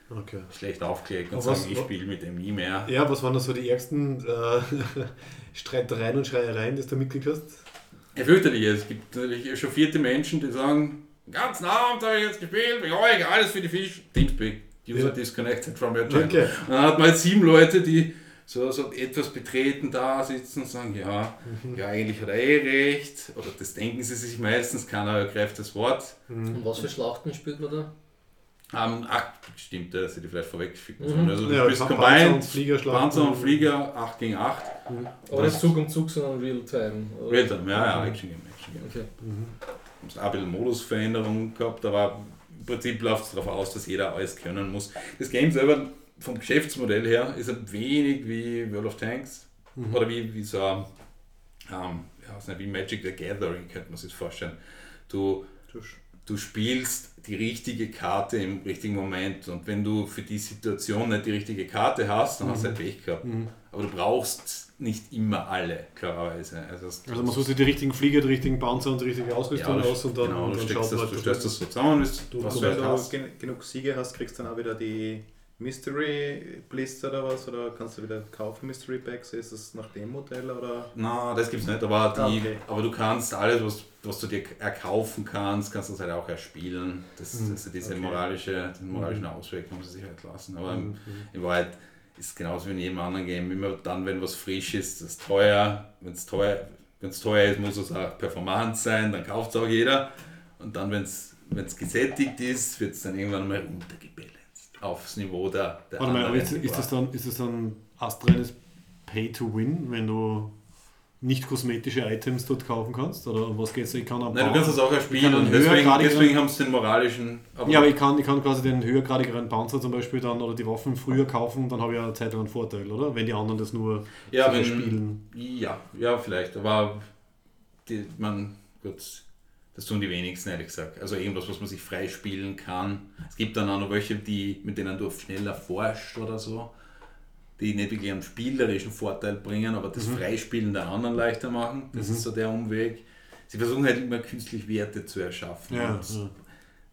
Okay. schlecht aufgelegt und was- sagen, ich spiele mit dem nie mehr. Ja, was waren da so die ärgsten äh, Streitereien und Schreiereien, die du da mitgekriegt hast? Ja, fürchterlich. Es gibt natürlich echauffierte Menschen, die sagen, den ganzen Abend habe ich jetzt gespielt, ich euch alles für die Fisch. Teamspeak, user Ja. disconnected from your channel. Okay. Und dann hat man jetzt sieben Leute, die so, so etwas betreten da sitzen und sagen, ja, Mhm. ja, eigentlich hat er eh recht. Oder das denken sie sich meistens, keiner ergreift das Wort. Und was für Schlachten spielt man da? Ähm, ach, stimmt, das hätte ich vielleicht vorwegschicken Mhm. sollen. Also du Ja, spielst Panzer und Combined, Fliegerschlachten. Panzer und Flieger, 8 gegen 8. Aber nicht Zug um Zug, sondern Real-Time. Realtime, ja, ja, Action Game, Action Game. Okay. haben es auch ein bisschen Modusveränderungen gehabt, aber im Prinzip läuft es darauf aus, dass jeder alles können muss. Das Game selber vom Geschäftsmodell her ist ein wenig wie World of Tanks oder wie, wie so ein, ähm, ja, nicht, wie Magic the Gathering, könnte man sich das vorstellen. Du, du spielst die richtige Karte im richtigen Moment und wenn du für die Situation nicht die richtige Karte hast, dann hast du halt Pech gehabt. Aber du brauchst nicht immer alle, klarerweise. Also, es- Also man sucht sich die richtigen Flieger, die richtigen Panzer und die richtige Ausrüstung du- aus und dann, genau, und du dann schaut das, man du halt, stellst das so zusammen, was Du- was du- du wenn halt du hast. gen genug Siege hast, kriegst du dann auch wieder die Mystery Blister oder was? Oder kannst du wieder kaufen Mystery Packs? Ist das nach dem Modell oder? Na, das gibt's nicht, aber, die, Ah, okay. aber du kannst alles, was, was du dir erkaufen kannst, kannst du das halt auch erspielen. Das, Mhm. ist diese Okay. moralische, den moralischen Ausweg haben sie sich halt lassen. Aber Mhm. in Wahrheit ist es genauso wie in jedem anderen Game. Immer dann, wenn was frisch ist, das ist teuer. Wenn es teuer, wenn's teuer ist, muss es auch Performance sein, dann kauft es auch jeder. Und dann, wenn es gesättigt ist, wird es dann irgendwann mal runtergebalanced aufs Niveau der, der Warte mal, aber ist, ist, das dann, ist das dann astreines Pay to Win, wenn du nicht kosmetische Items dort kaufen kannst? Oder um was geht's? Ich kann Nein, du kannst das auch erspielen und deswegen, deswegen haben sie den moralischen. ja, aber ich kann, ich kann quasi den höhergradigeren Panzer zum Beispiel dann oder die Waffen früher kaufen, dann habe ich ja eine Zeit lang einen Vorteil, oder? Wenn die anderen das nur Ja, wenn, spielen. Ja, ja, vielleicht. Aber die, man, gut, das tun die wenigsten, ehrlich gesagt. Also irgendwas, was man sich freispielen kann. Es gibt dann auch noch welche, die, mit denen du schneller forschst oder so, die nicht wirklich einen spielerischen Vorteil bringen, aber das Freispielen der anderen leichter machen. Das ist so der Umweg. Sie versuchen halt immer künstlich Werte zu erschaffen. Ja, Und ja.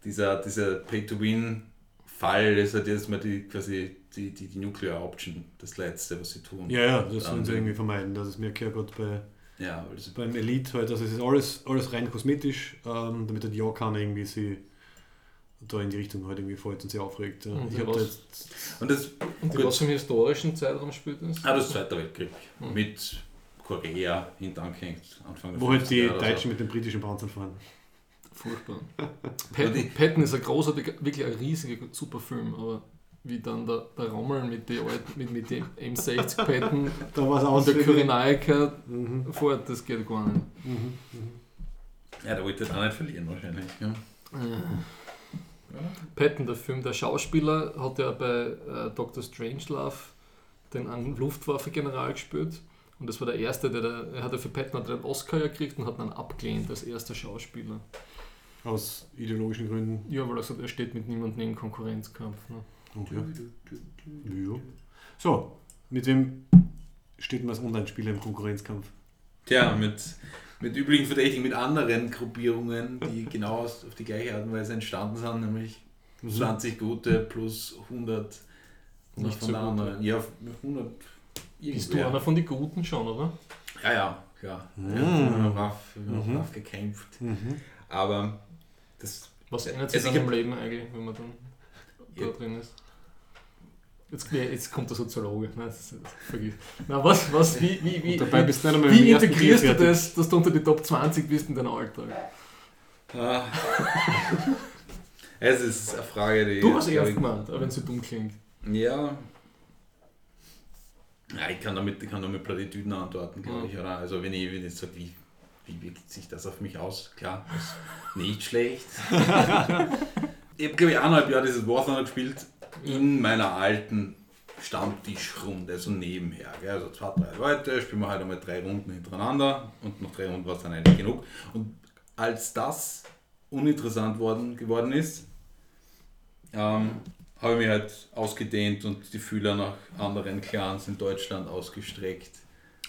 dieser, dieser Pay-to-Win-Fall ist halt jetzt mal die, quasi die, die, die Nuclear Option, das Letzte, was sie tun. ja, ja, das sollen sie irgendwie vermeiden. Das ist mir klar gerade bei, Ja, das beim Elite halt, also es ist alles, alles rein kosmetisch, ähm, damit halt ja keiner irgendwie sie da in die Richtung halt irgendwie und sie aufregt. Ja. Und Ich was- da jetzt Und das, Und Gut. was für einem historischen Zeitraum spielt das? ah, das ist Zweiter Weltkrieg. Mhm. Mit Korea hinterhängt, Anfang Wo halt die 50er oder so. Deutschen mit den britischen Panzern fahren. Furchtbar. Patton, Patton ist ein großartiger, wirklich ein riesiger, super Film, aber wie dann der, der Rommel mit, die alten, mit, mit dem M60 Patton Da und der Kyrenaika Mhm, fort, das geht gar nicht. mhm, mhm. Ja, der wollte auch nicht verlieren wahrscheinlich. Ja. Patton, der Film, der Schauspieler, hat ja bei äh, Dr. Strangelove den einen Luftwaffe-General gespielt. Und das war der erste, der, der er hat ja für Patton hat einen Oscar ja gekriegt und hat dann abgelehnt als erster Schauspieler. Aus ideologischen Gründen. Ja, weil er sagt, er steht mit niemandem in Konkurrenzkampf. Ne? Okay. Ja. So, mit wem steht man als Online-Spieler im Konkurrenzkampf? Tja, mit, mit üblichen Verdächtigen, mit anderen Gruppierungen, die genau auf die gleiche Art und Weise entstanden sind, nämlich 20 gute plus 100 Nicht nicht von so der anderen. Ja, 100 Bist du einer von den Guten schon, oder? Ja, ja, klar. Mhm. Ja, haben Mhm. brav gekämpft. Mhm. Aber das Was ändert sich Also hab- Leben eigentlich, wenn man dann da Ja. drin ist? Jetzt, nee, jetzt kommt der Soziologe. Nein, das vergiss. Na, was, was, wie, wie, wie, wie integrierst du das, dass du unter die Top 20 bist in deinem Alltag? Ah. es ist eine Frage, die. Du hast glaub erst ich- gemeint, wenn es so dumm klingt. Ja. Ja, ich kann damit, ich kann damit Plattitüden antworten, glaube ich. Oder? Also wenn ich, wenn ich sage, wie, wie wirkt sich das auf mich aus? Klar, ist nicht schlecht. ich habe, glaube ich, eineinhalb Jahre dieses War Thunder gespielt in meiner alten Stammtischrunde, so nebenher. Gell? Also zwei, drei Leute, spielen wir halt einmal drei Runden hintereinander und nach drei Runden war es dann eigentlich genug. Und als das uninteressant worden, geworden ist, ähm, habe ich mich halt ausgedehnt und die Fühler nach anderen Clans in Deutschland ausgestreckt.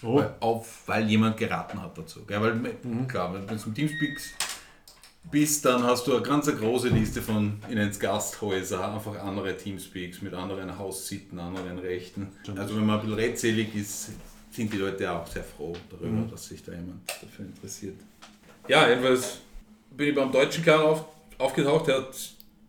Oh, Weil, auf, weil jemand geraten hat dazu. Gell? Weil, klar, wenn du im Teamspeaks bist, dann hast du eine ganz große Liste von in ins Gasthäuser, einfach andere Teamspeaks mit anderen Haussitten, anderen Rechten. Also wenn man ein bisschen redselig ist, sind die Leute auch sehr froh darüber, dass sich da jemand dafür interessiert. Ja, jedenfalls bin ich beim deutschen Clan auf, aufgetaucht, der hat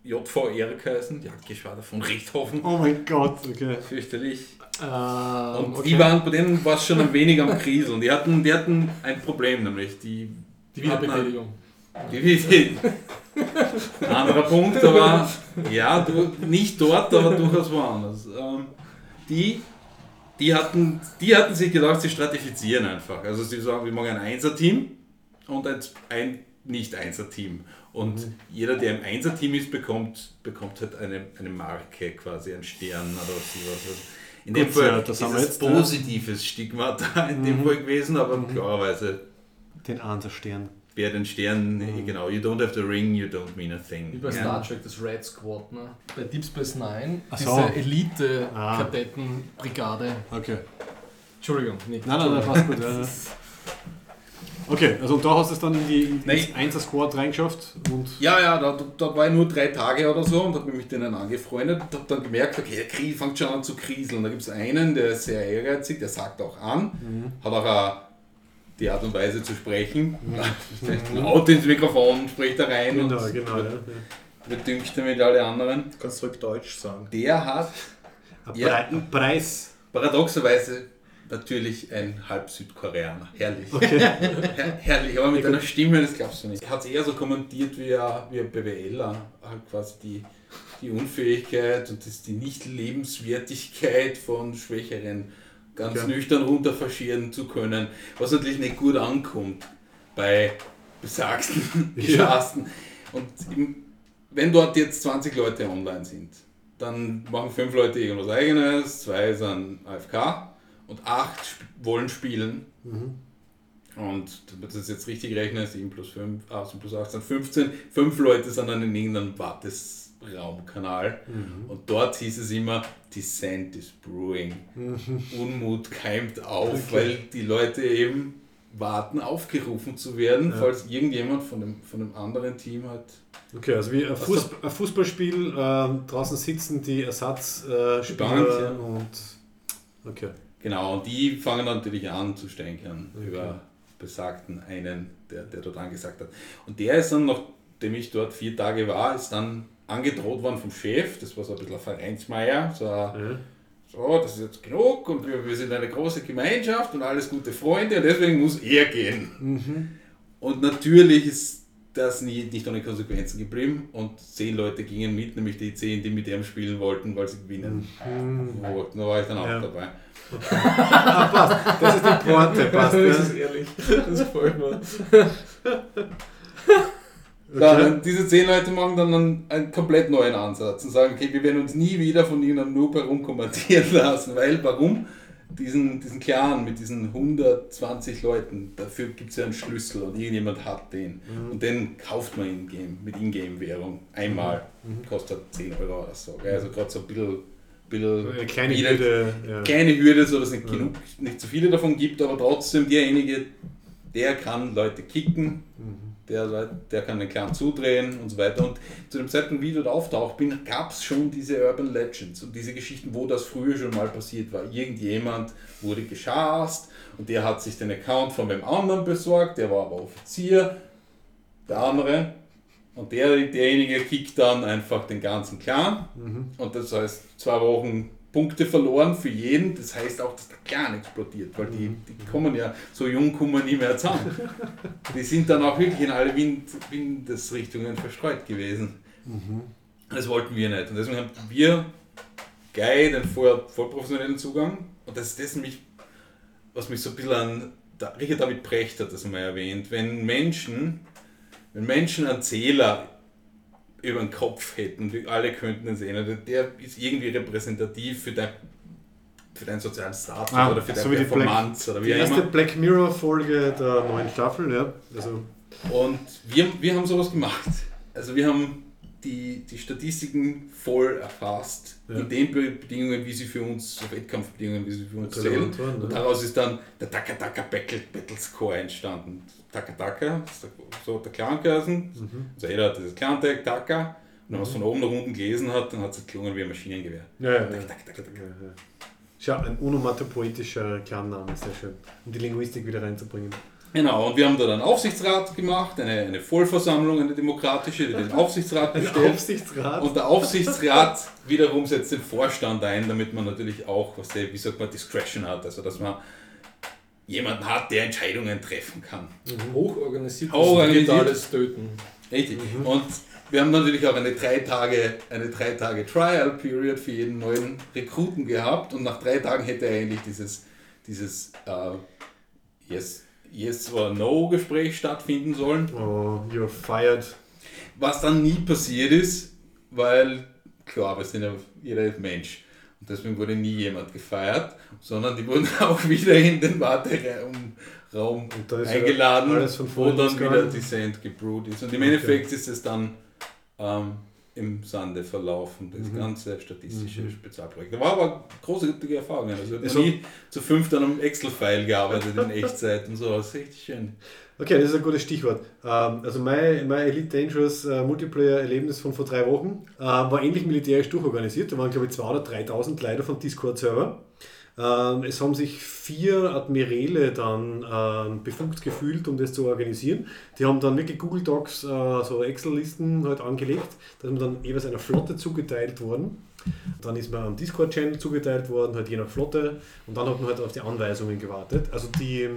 JVR geheißen, Jagdgeschwader von Richthofen. oh mein Gott, okay. Fürchterlich. Ähm, Und okay. die waren, bei denen war es schon ein wenig am Kriseln. Die hatten, die hatten ein Problem, nämlich die. die Wiederbetätigung. Anderer Punkt, aber ja, du, nicht dort, aber durchaus woanders. Ähm, die, die, hatten, die hatten sich gedacht, sie stratifizieren einfach. Also sie sagen, wir machen ein Einser-Team und ein, ein Nicht-Einser-Team. Und jeder, der im Einser-Team ist, bekommt, bekommt halt eine, eine Marke, quasi einen Stern oder sowas. In dem Gut, Fall ja, ist das wir es jetzt, ja. positives Stigma da in dem Fall gewesen, aber klarerweise Den Ansa-Stern. Wer den Stern, genau, you don't have the ring, you don't mean a thing. Wie bei Ja. Star Trek, das Red Squad, ne? Bei Deep Space Nine, Ach diese so. Ah. Elite-Kadettenbrigade. Okay. Entschuldigung, nicht. Nein, nein, nein, passt gut. Ja. Okay, also und da hast du es dann in die in Nein. ins Einser-Squad reingeschafft und Ja, ja, da, da war ich nur drei Tage oder so und habe mich mit denen angefreundet und habe dann gemerkt, okay, der Krieg fängt schon an zu kriseln. Da gibt es einen, der ist sehr ehrgeizig, der sagt auch an, hat auch eine, die Art und Weise zu sprechen. Vielleicht laut ins Mikrofon, spricht da rein genau, und genau, ja. bedüngt damit alle anderen. Du kannst zurück Deutsch sagen. Der hat Ein Ja. Preis. paradoxerweise natürlich ein halb Südkoreaner. Herrlich. Her herrlich, aber mit einer Stimme, das glaubst du nicht. Er hat es eher so kommentiert wie ein, wie ein BWLer. Halt quasi die, die Unfähigkeit und das, die Nicht-Lebenswertigkeit von Schwächeren ganz Okay. nüchtern runterfaschieren zu können, was natürlich nicht gut ankommt bei besagten Geschasten. Und im, wenn dort jetzt 20 Leute online sind, dann machen fünf Leute irgendwas eigenes, zwei sind AFK und acht sp wollen spielen. Und damit das jetzt richtig rechne, 7 plus 5, 18 plus 8 sind 15. Fünf Leute sind dann in irgendeinem Wartesraumkanal. Und dort hieß es immer, Dissent is brewing. Unmut keimt auf, weil die Leute eben warten, aufgerufen zu werden, falls irgendjemand von dem, von dem anderen Team halt Okay, also wie ein, Fuß, ein Fußballspiel, ähm, draußen sitzen die Ersatzspieler äh, Bank, ja. und okay. Genau, und die fangen natürlich an zu stänkern über besagten einen, der, der dort angesagt hat. Und der ist dann, nachdem ich dort vier Tage war, ist dann angedroht worden vom Chef, das war so ein bisschen ein Vereinsmeier, so, ein, so das ist jetzt genug und wir, wir sind eine große Gemeinschaft und alles gute Freunde und deswegen muss er gehen. Und natürlich ist das nie, nicht ohne Konsequenzen geblieben und zehn Leute gingen mit, nämlich die zehn, die mit ihm spielen wollten, weil sie gewinnen wollten. Da war ich dann auch Ja. dabei. Ah, passt. Das ist die Porte, passt. Das ist ehrlich. Das gefällt mir. Ja, und diese zehn Leute machen dann einen, einen komplett neuen Ansatz und sagen, okay, wir werden uns nie wieder von irgendeinem Noob herumkommandieren lassen, weil warum? Diesen, diesen Clan mit diesen 120 Leuten, dafür gibt es ja einen Schlüssel und irgendjemand hat den. Und den kauft man in Game, mit Ingame-Währung einmal. Kostet 10 Euro oder so. Gell? Also gerade so ein bisschen bisschen Eine kleine wieder- Hürde. Ja. kleine Hürde, so dass es nicht genug, nicht so viele davon gibt, aber trotzdem derjenige, der kann Leute kicken, der, der kann den Clan zudrehen und so weiter. Und zu dem Zeitpunkt, wie ich dort auftaucht bin, gab es schon diese Urban Legends und diese Geschichten, wo das früher schon mal passiert war. Irgendjemand wurde geschast und der hat sich den Account von dem anderen besorgt, der war aber Offizier, der andere. Und der, derjenige kickt dann einfach den ganzen Clan. Und das heißt, zwei Wochen Punkte verloren für jeden. Das heißt auch, dass der Clan explodiert, weil die, die kommen ja, so jung kommen nie mehr zusammen. Die sind dann auch wirklich in alle Wind, Windesrichtungen verstreut gewesen. Das wollten wir nicht. Und deswegen haben wir Guy den voll, vollprofessionellen Zugang. Und das ist das mich, was mich so ein bisschen an Richard David Precht hat das mal erwähnt. Wenn Menschen, wenn Menschen einen Zähler über den Kopf hätten, wir alle könnten ihn sehen, also der ist irgendwie repräsentativ für dein, für deinen sozialen Status Ah, oder für deine so wie die Black- Performance oder Die wie auch erste immer. Black Mirror Folge der neuen Staffel, ja. Also, Und wir, wir haben sowas gemacht. Also wir haben die, die Statistiken voll erfasst, Ja. in den Be- Bedingungen, wie sie für uns, so Wettkampfbedingungen, wie sie für uns zählen. Und daraus ist dann der Taka Taka Battle, Battle Score entstanden. Taka Taka, so der Clan-Cursen. Mhm. Also jeder hat dieses Clan-Tag, Taka. Und wenn man es von oben nach unten gelesen hat, dann hat es geklungen wie ein Maschinengewehr. Ja, ja, ja. Tak, tak, tak, tak. ja, ja. Schau, ein onomatopoetischer Clanname, sehr schön. Um die Linguistik wieder reinzubringen. Genau, und wir haben da einen Aufsichtsrat gemacht, eine, eine Vollversammlung, eine demokratische, die den Aufsichtsrat bestellt. Aufsichtsrat. Und der Aufsichtsrat wiederum setzt den Vorstand ein, damit man natürlich auch, was der, wie sagt man, Discretion hat, also dass man jemanden hat, der Entscheidungen treffen kann. Hochorganisiertes Hochorganisiert. digitales Töten. Richtig. Und wir haben natürlich auch eine drei Tage, eine drei Tage Trial Period für jeden neuen Rekruten gehabt und nach drei Tagen hätte eigentlich dieses, dieses äh, Yes, yes or No Gespräch stattfinden sollen. Oh, you're fired. Was dann nie passiert ist, weil klar, wir sind ja, jeder ist Mensch. Und deswegen wurde nie jemand gefeiert, sondern die wurden auch wieder in den Warteraum dann eingeladen, alles von wo dann wieder Descent gebrewt ist. Und im Endeffekt ist es dann ähm, im Sande verlaufen, das Mhm. ganze statistische Spezialprojekt. Da war aber großartige Erfahrungen. Also ich habe nie zu fünft an einem Excel-File gearbeitet in Echtzeit und so. Das ist richtig schön. Okay, das ist ein gutes Stichwort. Ähm, also mein, mein Elite Dangerous äh, Multiplayer-Erlebnis von vor drei Wochen äh, war ähnlich militärisch durchorganisiert. Da waren glaube ich 2.000 oder 3.000 Leute vom Discord-Server. Ähm, es haben sich vier Admirale dann ähm, befugt gefühlt, um das zu organisieren. Die haben dann wirklich Google Docs, äh, so Excel-Listen halt angelegt, dass man dann jeweils einer Flotte zugeteilt worden. Dann ist man am Discord-Channel zugeteilt worden, halt je nach Flotte. Und dann hat man halt auf die Anweisungen gewartet. Also die,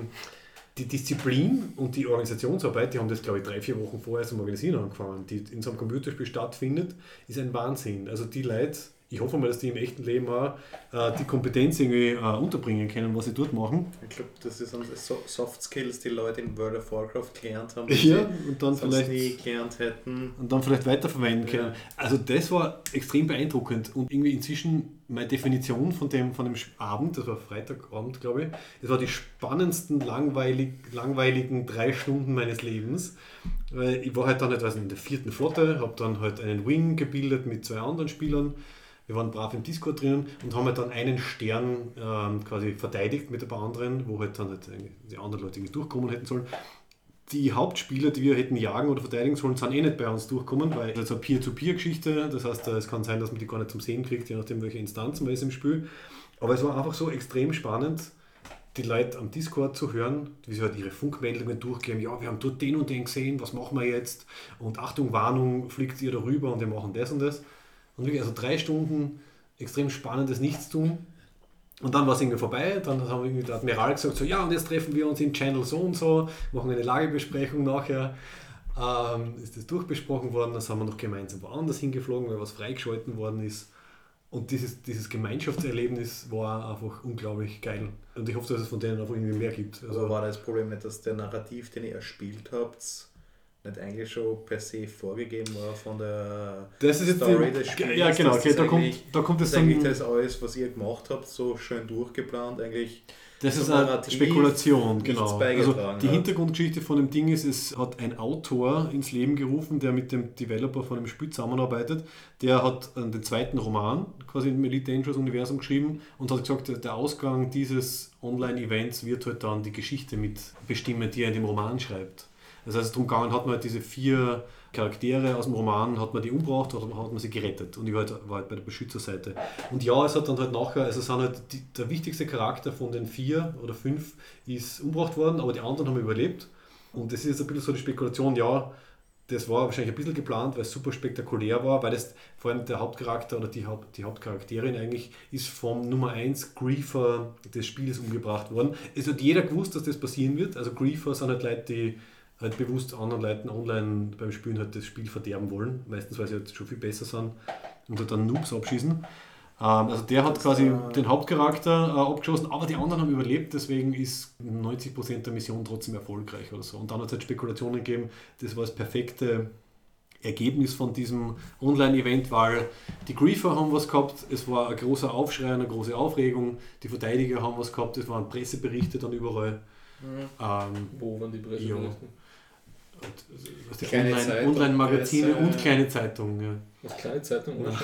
die Disziplin und die Organisationsarbeit, die haben das, glaube ich, drei, vier Wochen vorher zum Organisieren angefangen, die in so einem Computerspiel stattfindet, ist ein Wahnsinn. Also die Leute, ich hoffe mal, dass die im echten Leben auch äh, die Kompetenz irgendwie äh, unterbringen können, was sie dort machen. Ich glaube, das unsere so Soft Skills, die Leute in World of Warcraft gelernt haben, Ja, und dann vielleicht nie gelernt hätten. und dann vielleicht weiterverwenden Ja. können. Also das war extrem beeindruckend und irgendwie inzwischen meine Definition von dem, von dem Abend, das war Freitagabend, glaube ich, das war die spannendsten, langweilig, langweiligen drei Stunden meines Lebens. Weil ich war halt dann etwas in der vierten Flotte, habe dann halt einen Wing gebildet mit zwei anderen Spielern. Wir waren brav im Discord drinnen und haben halt dann einen Stern ähm, quasi verteidigt mit ein paar anderen, wo halt dann halt die anderen Leute irgendwie durchkommen hätten sollen die Hauptspieler, die wir hätten jagen oder verteidigen sollen, sind eh nicht bei uns durchgekommen, weil das ist eine Peer-to-Peer-Geschichte. Das heißt, es kann sein, dass man die gar nicht zum Sehen kriegt, je nachdem, welche Instanz man ist im Spiel. Aber es war einfach so extrem spannend, die Leute am Discord zu hören, wie sie halt ihre Funkmeldungen durchgeben. Ja, wir haben dort den und den gesehen, was machen wir jetzt? Und Achtung, Warnung, fliegt ihr darüber und wir machen das und das. Und wirklich, also drei Stunden extrem spannendes Nichtstun. Und dann war es irgendwie vorbei, dann haben irgendwie der Admiral gesagt, so ja, und jetzt treffen wir uns im Channel so und so, machen eine Lagebesprechung nachher. Ähm, ist das durchbesprochen worden, dann sind wir noch gemeinsam woanders hingeflogen, weil was freigeschalten worden ist. Und dieses, dieses Gemeinschaftserlebnis war einfach unglaublich geil. Und ich hoffe, dass es von denen einfach irgendwie mehr gibt. Also Also, war das Problem nicht, dass der Narrativ, den ihr erspielt habt, nicht eigentlich schon per se vorgegeben war von der Das ist jetzt Story die, des Spiels. Ja, genau, okay, da kommt, da kommt es Das ist eigentlich dann. das alles, was ihr gemacht habt, so schön durchgeplant, eigentlich Das ist eine Spekulation, genau. Also die hat. Hintergrundgeschichte von dem Ding ist, es hat ein Autor ins Leben gerufen, der mit dem Developer von dem Spiel zusammenarbeitet. Der hat äh, den zweiten Roman quasi im Elite Dangerous Universum geschrieben und hat gesagt, der- der Ausgang dieses Online-Events wird halt dann die Geschichte mit bestimmen, die er in dem Roman schreibt. Das heißt, darum gegangen hat man halt diese vier Charaktere aus dem Roman, hat man die umgebracht oder hat man sie gerettet. Und ich war halt, war halt bei der Beschützerseite. Und ja, es hat dann halt nachher, also es sind halt die, der wichtigste Charakter von den vier oder fünf ist umgebracht worden, aber die anderen haben überlebt. Und das ist jetzt ein bisschen so die Spekulation, ja, das war wahrscheinlich ein bisschen geplant, weil es super spektakulär war, weil das vor allem der Hauptcharakter oder die, Haupt, die Hauptcharakterin eigentlich ist vom Nummer 1 Griefer des Spiels umgebracht worden. Es hat jeder gewusst, dass das passieren wird. Also Griefer sind halt Leute, die halt bewusst anderen Leuten online beim Spielen halt das Spiel verderben wollen. Meistens, weil sie halt schon viel besser sind und halt dann Noobs abschießen. Ähm, also der hat quasi äh, den Hauptcharakter äh, abgeschossen, aber die anderen haben überlebt, deswegen ist 90% der Mission trotzdem erfolgreich oder so. Und dann hat es halt Spekulationen gegeben, das war das perfekte Ergebnis von diesem Online-Event, weil die Griefer haben was gehabt, es war ein großer Aufschrei, eine große Aufregung, die Verteidiger haben was gehabt, es waren Presseberichte dann überall. Ähm, Wo waren die Ja. Presseberichte? und, äh, was die Kleine Online- Zeitung, Online-Magazine Presse, und ja. kleine Zeitungen. Ja. Was kleine Zeitung Ja. oder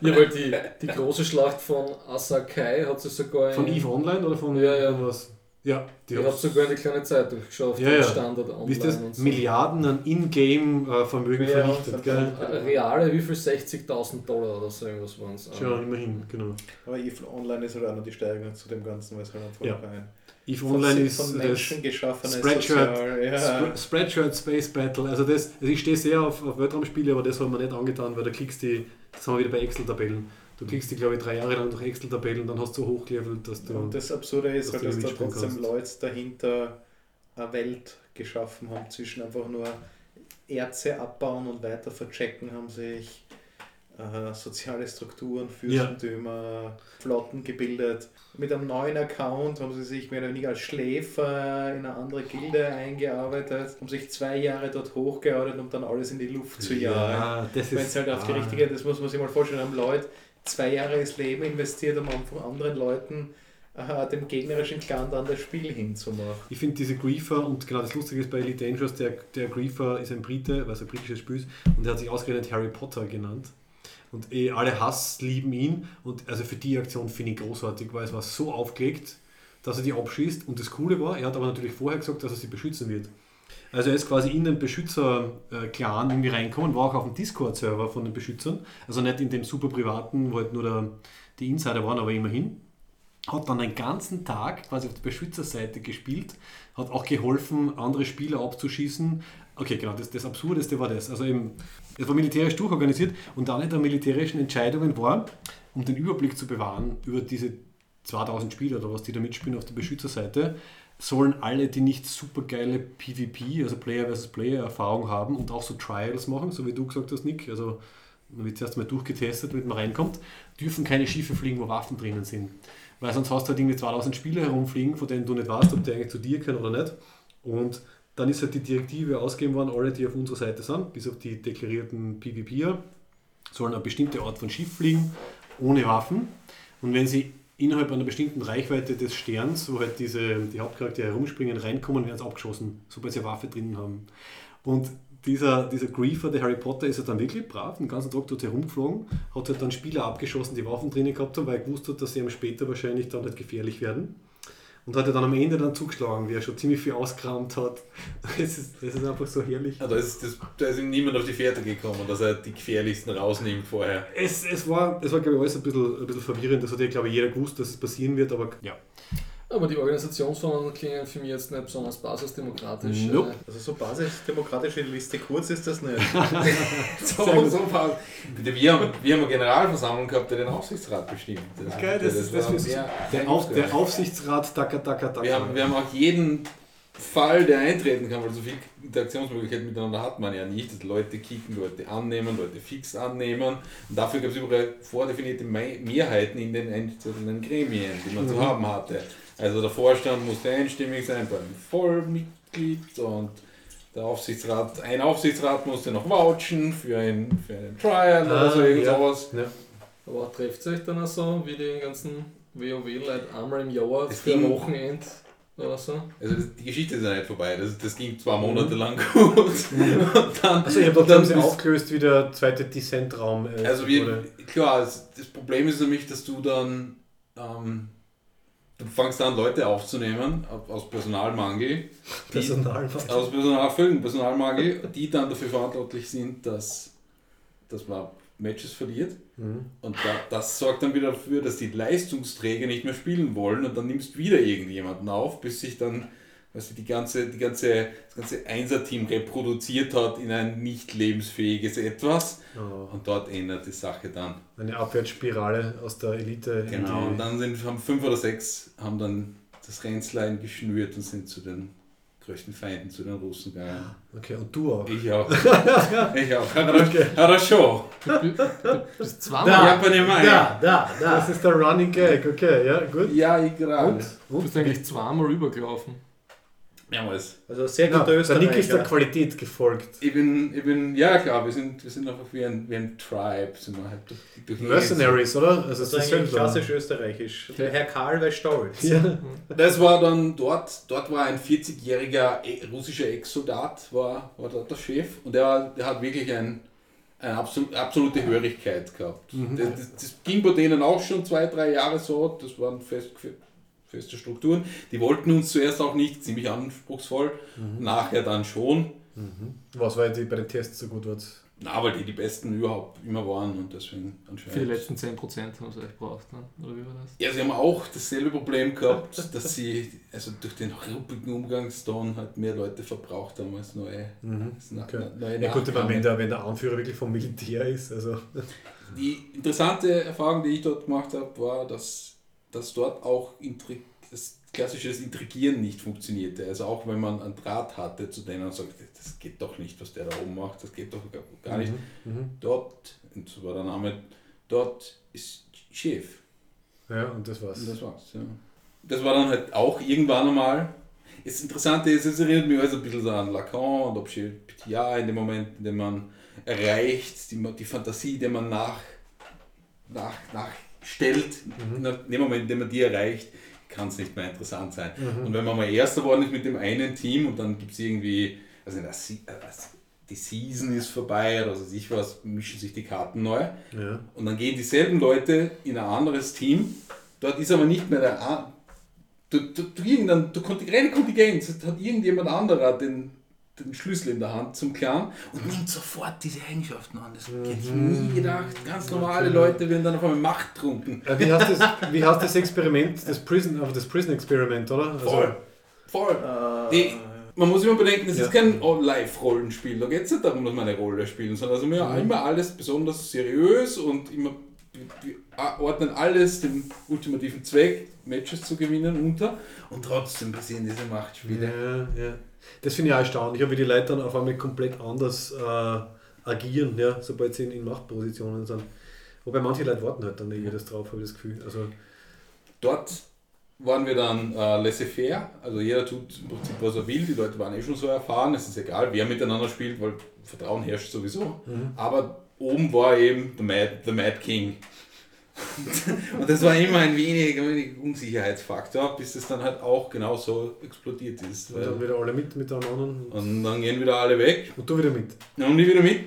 Ja, weil die, die große Schlacht von Asakai hat sie sogar Von EVE Online oder von Ja, ja. was? Ja, die die hat sogar in die kleine Zeitung geschaut, Ja, den ja. Standard online das? und so. Milliarden an Ingame-Vermögen Ja, vernichtet, gell? Äh, Reale, wie viel? 60.000 Dollar oder so irgendwas waren es. Schon, immerhin, genau. Aber EVE Online ist halt auch noch die Steigerung zu dem Ganzen, weil es halt von Ja. vornherein EVE Online ist von Menschen geschaffenes Spreadshirt- Sozial, ja. Spre- Spreadshirt Space Battle. Also, das, also ich stehe sehr auf, auf Weltraumspiele, aber das haben wir nicht angetan, weil da klickst die, das sind wir wieder bei Excel-Tabellen. Du klickst die, glaube ich, drei Jahre lang durch Excel-Tabellen, dann hast du so hochgelevelt, dass du. Und das Absurde ist dass halt, du dass da trotzdem kannst. Leute dahinter eine Welt geschaffen haben, zwischen einfach nur Erze abbauen und weiter verchecken, haben sich äh, soziale Strukturen, Fürstentümer, Flotten gebildet. Mit einem neuen Account haben sie sich mehr oder weniger als Schläfer in eine andere Gilde eingearbeitet, haben sich zwei Jahre dort hochgearbeitet, um dann alles in die Luft zu jagen. ja, das Wenn ist. es halt auf die richtige, das muss man sich mal vorstellen, haben Leute zwei Jahre ins Leben investiert, um von anderen Leuten äh, dem gegnerischen Clan dann das Spiel hinzumachen. Ich finde diese Griefer, und genau das Lustige ist bei Elite Dangerous, der, der Griefer ist ein Brite, weil es ein britisches Spiel ist, und der hat sich ausgerechnet Harry Potter genannt. Und eh alle Hass lieben ihn. Und also für die Aktion finde ich großartig, weil es war so aufgelegt, dass er die abschießt. Und das Coole war, er hat aber natürlich vorher gesagt, dass er sie beschützen wird. Also er ist quasi in den Beschützer-Clan irgendwie reinkommen, war auch auf dem Discord-Server von den Beschützern. Also nicht in dem super privaten, wo halt nur der, die Insider waren, aber immerhin hat dann den ganzen Tag quasi auf der Beschützerseite gespielt, hat auch geholfen, andere Spieler abzuschießen. Okay, genau, das, das Absurdeste war das. Also eben, es war militärisch durchorganisiert und eine der militärischen Entscheidungen war, um den Überblick zu bewahren über diese 2000 Spieler oder was, die da mitspielen auf der Beschützerseite, sollen alle, die nicht super geile PvP, also Player versus Player Erfahrung haben und auch so Trials machen, so wie du gesagt hast, Nick, also man wird zuerst mal durchgetestet, damit man reinkommt, dürfen keine Schiffe fliegen, wo Waffen drinnen sind. Weil sonst hast du halt irgendwie 2000 Spieler herumfliegen, von denen du nicht weißt, ob die eigentlich zu dir können oder nicht. Und dann ist halt die Direktive ausgegeben worden, alle, die auf unserer Seite sind, bis auf die deklarierten PvPer, sollen eine bestimmte Art von Schiff fliegen, ohne Waffen. Und wenn sie innerhalb einer bestimmten Reichweite des Sterns, wo halt diese, die Hauptcharaktere herumspringen, reinkommen, werden sie abgeschossen, sobald sie eine Waffe drinnen haben. Und dieser, dieser Griefer, der Harry Potter, ist halt dann wirklich brav, den ganzen Tag dort herumgeflogen, hat halt dann Spieler abgeschossen, die Waffen drinnen gehabt haben, weil er gewusst hat, dass sie ihm später wahrscheinlich dann nicht gefährlich werden. Und hat er dann am Ende dann zugeschlagen, wie er schon ziemlich viel ausgerammt hat. Es ist, das ist einfach so herrlich. Ja, da, ist, das, da ist ihm niemand auf die Fährte gekommen, dass er die gefährlichsten rausnimmt vorher. Es, es war, es war glaube ich, alles ein bisschen, ein bisschen verwirrend. Das hat ja, glaube ich, jeder gewusst, dass es passieren wird, aber ja. Aber die Organisationsformen klingen für mich jetzt nicht besonders basisdemokratisch. Nope. Also so basisdemokratische Liste kurz ist das nicht. So, so Bitte, wir, haben, wir haben eine Generalversammlung gehabt, der den Aufsichtsrat bestimmt. Das, Geil, das ist- das war ist- Der, Auf, der Aufsichtsrat, Taka Taka Taka. wir, haben, wir haben auch jeden Fall, der eintreten kann, weil so viel Interaktionsmöglichkeiten miteinander hat man ja nicht, dass Leute kicken, Leute annehmen, Leute fix annehmen. Und dafür gab es überall vordefinierte Mehrheiten in den einzelnen Gremien, die man zu Mhm. haben hatte. Also der Vorstand musste einstimmig sein beim Vollmitglied und der Aufsichtsrat, ein Aufsichtsrat musste noch vouchen für, ein, für einen Trial oder so Ah, irgend ja. sowas. Ja. Aber trefft euch dann auch so, wie die ganzen WoW-Leute einmal im Jahr Das für ein Ding- Wochenend oder so? Also das, die Geschichte ist ja nicht vorbei. Das, das ging zwei Monate lang gut. und dann, Also ich habe dann dann sie aufgelöst, wie der zweite Descent-Raum äh, Also wir, klar, das, das Problem ist nämlich, dass du dann ähm, du fangst an Leute aufzunehmen au- aus Personalmangel, die, Personalmangel. aus Personal, völligen Personalmangel, die dann dafür verantwortlich sind, dass, dass man Matches verliert. Mhm. Und da, das sorgt dann wieder dafür, dass die Leistungsträger nicht mehr spielen wollen und dann nimmst du wieder irgendjemanden auf, bis sich dann weißt du, die ganze, die ganze, das ganze Einser-Team reproduziert hat in ein nicht lebensfähiges Etwas. Oh, Und dort ändert die Sache dann. eine Abwärtsspirale aus der Elite. in Genau. Und die- dann sind, haben fünf oder sechs haben dann das Ränzlein geschnürt und sind zu den größten Feinden, zu den Russen gegangen. Okay, und du auch. Ich auch. ich auch. Хорошо. Bis Da. zweimal. Ja, понимаю. Da, da, da. Das ist der Running Gag, okay, ja, gut. Ja, ich gerade. Und? Du bist eigentlich zweimal rübergelaufen. Mehrmals. Also sehr Ja, guter der Nick ist der Österreicher. Qualität gefolgt. Ich bin, ich bin, ja klar, wir sind, wir sind einfach wie ein, wie ein Tribe, sind wir halt durch, durch Mercenaries, oder? Also Das es ist eigentlich klassisch österreichisch. Der Herr Karl war stolz. Ja. Das war dann dort, dort war ein 40-jähriger e- russischer Ex-Soldat, war, war dort der Chef und der, der hat wirklich ein, eine absol- absolute Hörigkeit gehabt. Mhm. Das, das, das ging bei denen auch schon zwei, drei Jahre so, das waren fest, feste Strukturen. Die wollten uns zuerst auch nicht, ziemlich anspruchsvoll, Mhm. nachher dann schon. Was, weil die bei den Tests so gut wird. Na, weil die die Besten überhaupt immer waren und deswegen Für die anscheinend. letzten 10% haben sie euch gebraucht, ne? oder wie war das? Ja, sie haben auch dasselbe Problem gehabt, dass sie also durch den ruppigen Umgangston halt mehr Leute verbraucht haben als neue. als na- Okay. neue Ja gut, aber wenn der, wenn der Anführer wirklich vom Militär ist, also... Die interessante Erfahrung, die ich dort gemacht habe, war, dass, dass dort auch das klassische Intrigieren nicht funktionierte. Also auch wenn man einen Draht hatte zu denen und sagt, das geht doch nicht, was der da oben macht, das geht doch gar, nicht. Mhm. Dort, und so war der Name, dort ist Chef. Ja, und das war's. Und das war's, ja. Das war dann halt auch irgendwann einmal. Das Interessante ist, es erinnert mich alles ein bisschen so an Lacan und Objet Petit in dem Moment, in dem man erreicht, die, die Fantasie, die man nach, nach, nachstellt, in dem Moment, in dem man die erreicht, kann es nicht mehr interessant sein. Und wenn man mal Erster geworden ist mit dem einen Team und dann gibt es irgendwie, also die Season ist vorbei oder weiß ich was, mischen sich die Karten neu. Ja. Und dann gehen dieselben Leute in ein anderes Team. Dort ist aber nicht mehr der. A- Du, du, du, irgendein, du reine Kontingent, hat irgendjemand anderer den, den Schlüssel in der Hand zum Clan und nimmt sofort diese Eigenschaften an. Das hätte ich nie gedacht. Ganz normale Leute werden dann auf einmal machttrunken. Äh, Wie heißt, das, wie heißt das Experiment, das Prison, das Prison Experiment, oder? Also, Voll. Voll. Äh, Die, man muss immer bedenken, es Ja. ist kein Live-Rollenspiel. Da geht es nicht darum, dass man eine Rolle spielen, sondern also wir Mhm. immer alles besonders seriös und immer wir ordnen alles dem ultimativen Zweck, Matches zu gewinnen, unter. Und trotzdem passieren diese Machtspiele. Ja, ja. Das finde ich auch erstaunlich, wie die Leute dann auf einmal komplett anders äh, agieren, ja, sobald sie in, in Machtpositionen sind. Wobei manche Leute warten halt dann eh das drauf, habe ich das Gefühl. Also, Dort waren wir dann äh, laissez-faire, also jeder tut im Prinzip, was er will. Die Leute waren eh schon so erfahren, es ist egal, wer miteinander spielt, weil Vertrauen herrscht sowieso. Aber oben war eben the Mad, the Mad King. Und das war immer ein wenig, ein wenig Unsicherheitsfaktor, bis es dann halt auch genau so explodiert ist. und dann wieder alle mit miteinander. Und, und dann gehen wieder alle weg. und du wieder mit. Und die wieder mit.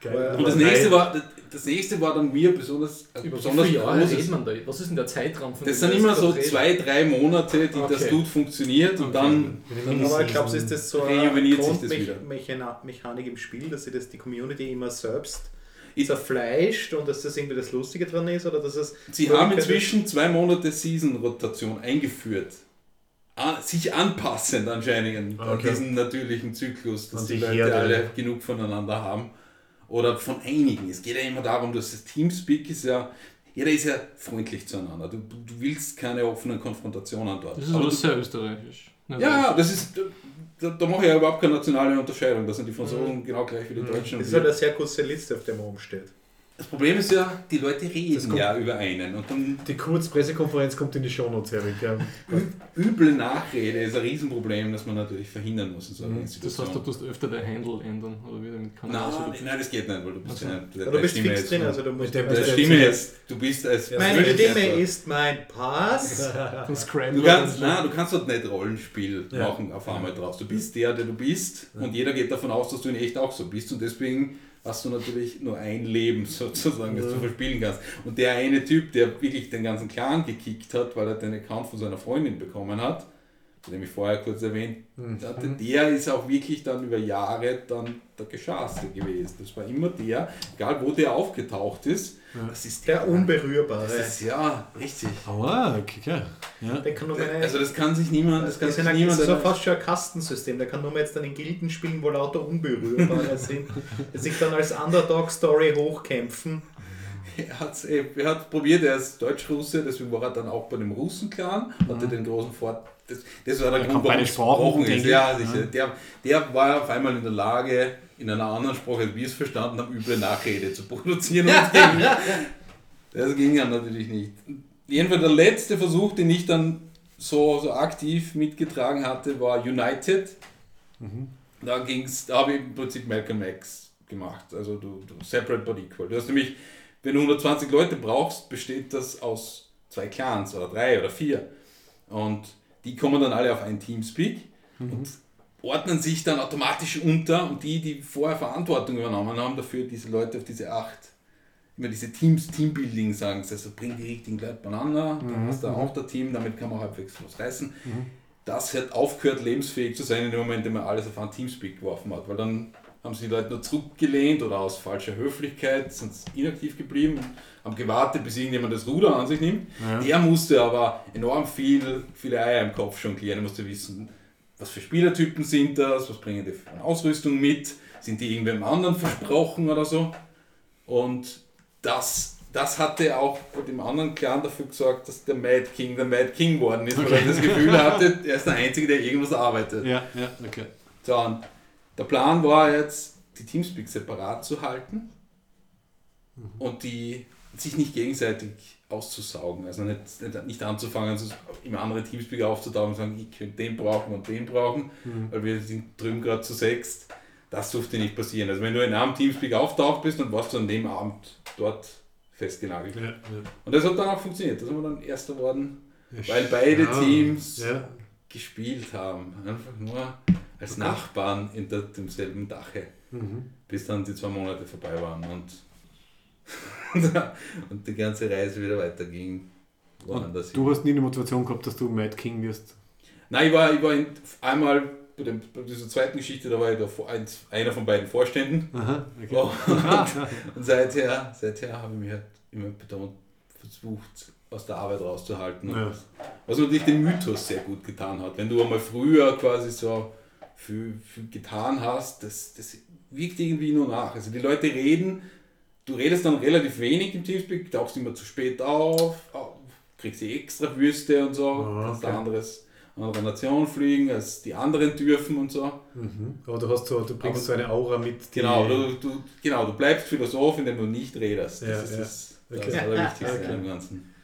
Geil. Und das nächste war, das nächste war dann mir besonders, also Über wie besonders viele Jahre großes. redet man da? Was ist denn der Zeitraum von Das sind immer so Vertreten? zwei, drei Monate, die das Okay. gut funktioniert und Okay. dann Aber ich glaube, ist das so eine das. Grundmechanik im Spiel, dass sie das die Community immer selbst Ich- zerfleischt und dass das irgendwie das Lustige dran ist oder dass es Sie haben inzwischen zwei Monate Season-Rotation eingeführt. An, sich anpassend anscheinend an Okay. diesen natürlichen Zyklus, dass An die die Leute alle genug voneinander haben. Oder von einigen. Es geht ja immer darum, dass das Teamspeak ist ja, jeder ist ja freundlich zueinander. Du, du, du willst keine offenen Konfrontationen dort. Das ist Aber aber du, sehr österreichisch. Nicht ja, ja, das ist, da, da mache ich ja überhaupt keine nationale Unterscheidung. Da sind die Franzosen genau gleich wie die Deutschen. das ist halt eine sehr kurze Liste, auf der man oben steht. Das Problem ist ja, die Leute reden kommt- ja über einen und dann Die Kurzpressekonferenz kommt in die Shownotes, Erik. Ja. üble Nachrede ist ein Riesenproblem, das man natürlich verhindern muss in so einer Mhm. Das heißt, Institution. du tust öfter dein Handle ändern oder wieder mit Nein, Kanal. nein, nein, das geht nicht, weil du bist Ach so. ja, der du bist Stimme fix ist- drin, also du musst Der Das Stimme ist, du bist als Meine Stimme ist mein Pass. Du Scrambler. kannst, nein, du kannst dort nicht Rollenspiel Ja. machen auf einmal draus. Du bist der, der du bist und jeder geht davon aus, dass du in echt auch so bist und deswegen hast du natürlich nur ein Leben sozusagen, das du verspielen kannst. Und der eine Typ, der wirklich den ganzen Clan gekickt hat, weil er den Account von seiner Freundin bekommen hat, den ich vorher kurz erwähnt hatte, der ist auch wirklich dann über Jahre dann der Geschaste gewesen. Das war immer der, egal wo der aufgetaucht ist, das ist Der Unberührbare. Das ist ja richtig. Aua, okay, okay. Ja. Der kann nur mehr Also das kann sich niemand, das kann das sich ist, ein, niemand das ist so fast schon ein Kastensystem. Der kann nur mehr jetzt dann in Gilden spielen, wo lauter Unberührbare sind, die sich dann als Underdog-Story hochkämpfen. Er, hat's, eh- er hat probiert, er ist Deutsch-Russe, deswegen war er dann auch bei dem Russen-Clan, hatte den großen Vorteil. Das, das war der Er Grund, warum es Sprachen, ist. Ja, sicher. Der, der war auf einmal in der Lage, in einer anderen Sprache, als wir es verstanden haben, üble Nachrede zu produzieren. Das, ging, das ging ja natürlich nicht. Jedenfalls der letzte Versuch, den ich dann so, so aktiv mitgetragen hatte, war United. Da ging's, da habe ich im Prinzip Malcolm X gemacht. Also du, du separate but equal. Du hast nämlich, wenn du 120 Leute brauchst, besteht das aus zwei Clans oder drei oder vier. Und die kommen dann alle auf einen Teamspeak und ordnen sich dann automatisch unter und die, die vorher Verantwortung übernommen haben, dafür diese Leute auf diese acht, immer diese Teams, Teambuilding sagen sie, also bring die richtigen Leute beieinander, dann hast du auch das Team, damit kann man halbwegs was reißen. Das hat aufgehört, lebensfähig zu sein in dem Moment, in dem man alles auf einen Teamspeak geworfen hat, weil dann haben sich die Leute nur zurückgelehnt oder aus falscher Höflichkeit sind sie inaktiv geblieben, haben gewartet, bis irgendjemand das Ruder an sich nimmt. Der musste aber enorm viel, viele Eier im Kopf jonglieren. Er musste wissen, was für Spielertypen sind das, was bringen die für eine Ausrüstung mit, sind die irgendwem anderen versprochen oder so. Und das, das hatte auch dem anderen Clan dafür gesorgt, dass der Mad King der Mad King geworden ist, weil er das Gefühl hatte, er ist der Einzige, der irgendwas arbeitet. Ja, ja, okay. Und der Plan war jetzt, die Teamspeak separat zu halten und die sich nicht gegenseitig auszusaugen. Also nicht, nicht, nicht anzufangen, also immer andere Teamspeak aufzutauchen und sagen, ich könnte den brauchen und den brauchen, weil wir sind drüben gerade zu sechst. Das durfte nicht passieren. Also wenn du in einem Teamspeak auftaucht bist, dann warst du an dem Abend dort festgenagelt. Ja, ja. Und das hat dann auch funktioniert. Da sind wir dann Erster geworden, weil beide Ja, Teams Ja, gespielt haben. Einfach nur als Nachbarn hinter demselben Dache. Mhm. Bis dann die zwei Monate vorbei waren und, und die ganze Reise wieder weiterging. Woanders. Du hast nie eine Motivation gehabt, dass du Mad King wirst. Nein, ich war, ich war in, einmal bei, dem, bei dieser zweiten Geschichte, da war ich der, Vor- einer von beiden Vorständen. Aha, okay. Oh, und seither, seither habe ich mich halt immer betont versucht, aus der Arbeit rauszuhalten. Ja. Und Was natürlich den Mythos sehr gut getan hat. Wenn du einmal früher quasi so viel, viel getan hast, das, das wirkt irgendwie nur nach. Also die Leute reden, du redest dann relativ wenig im Teamspeak, tauchst immer zu spät auf, au- kriegst die extra Würste und so, Ah, kannst okay. anderes, andere Nation fliegen, als die anderen dürfen und so. Mhm. Aber du hast so, du bringst Aber- so eine Aura mit. Genau, du, du, genau, du bleibst Philosoph, indem du nicht redest. Das Ja, ist ja. das, das Okay. Allerwichtigste Okay. im Ganzen.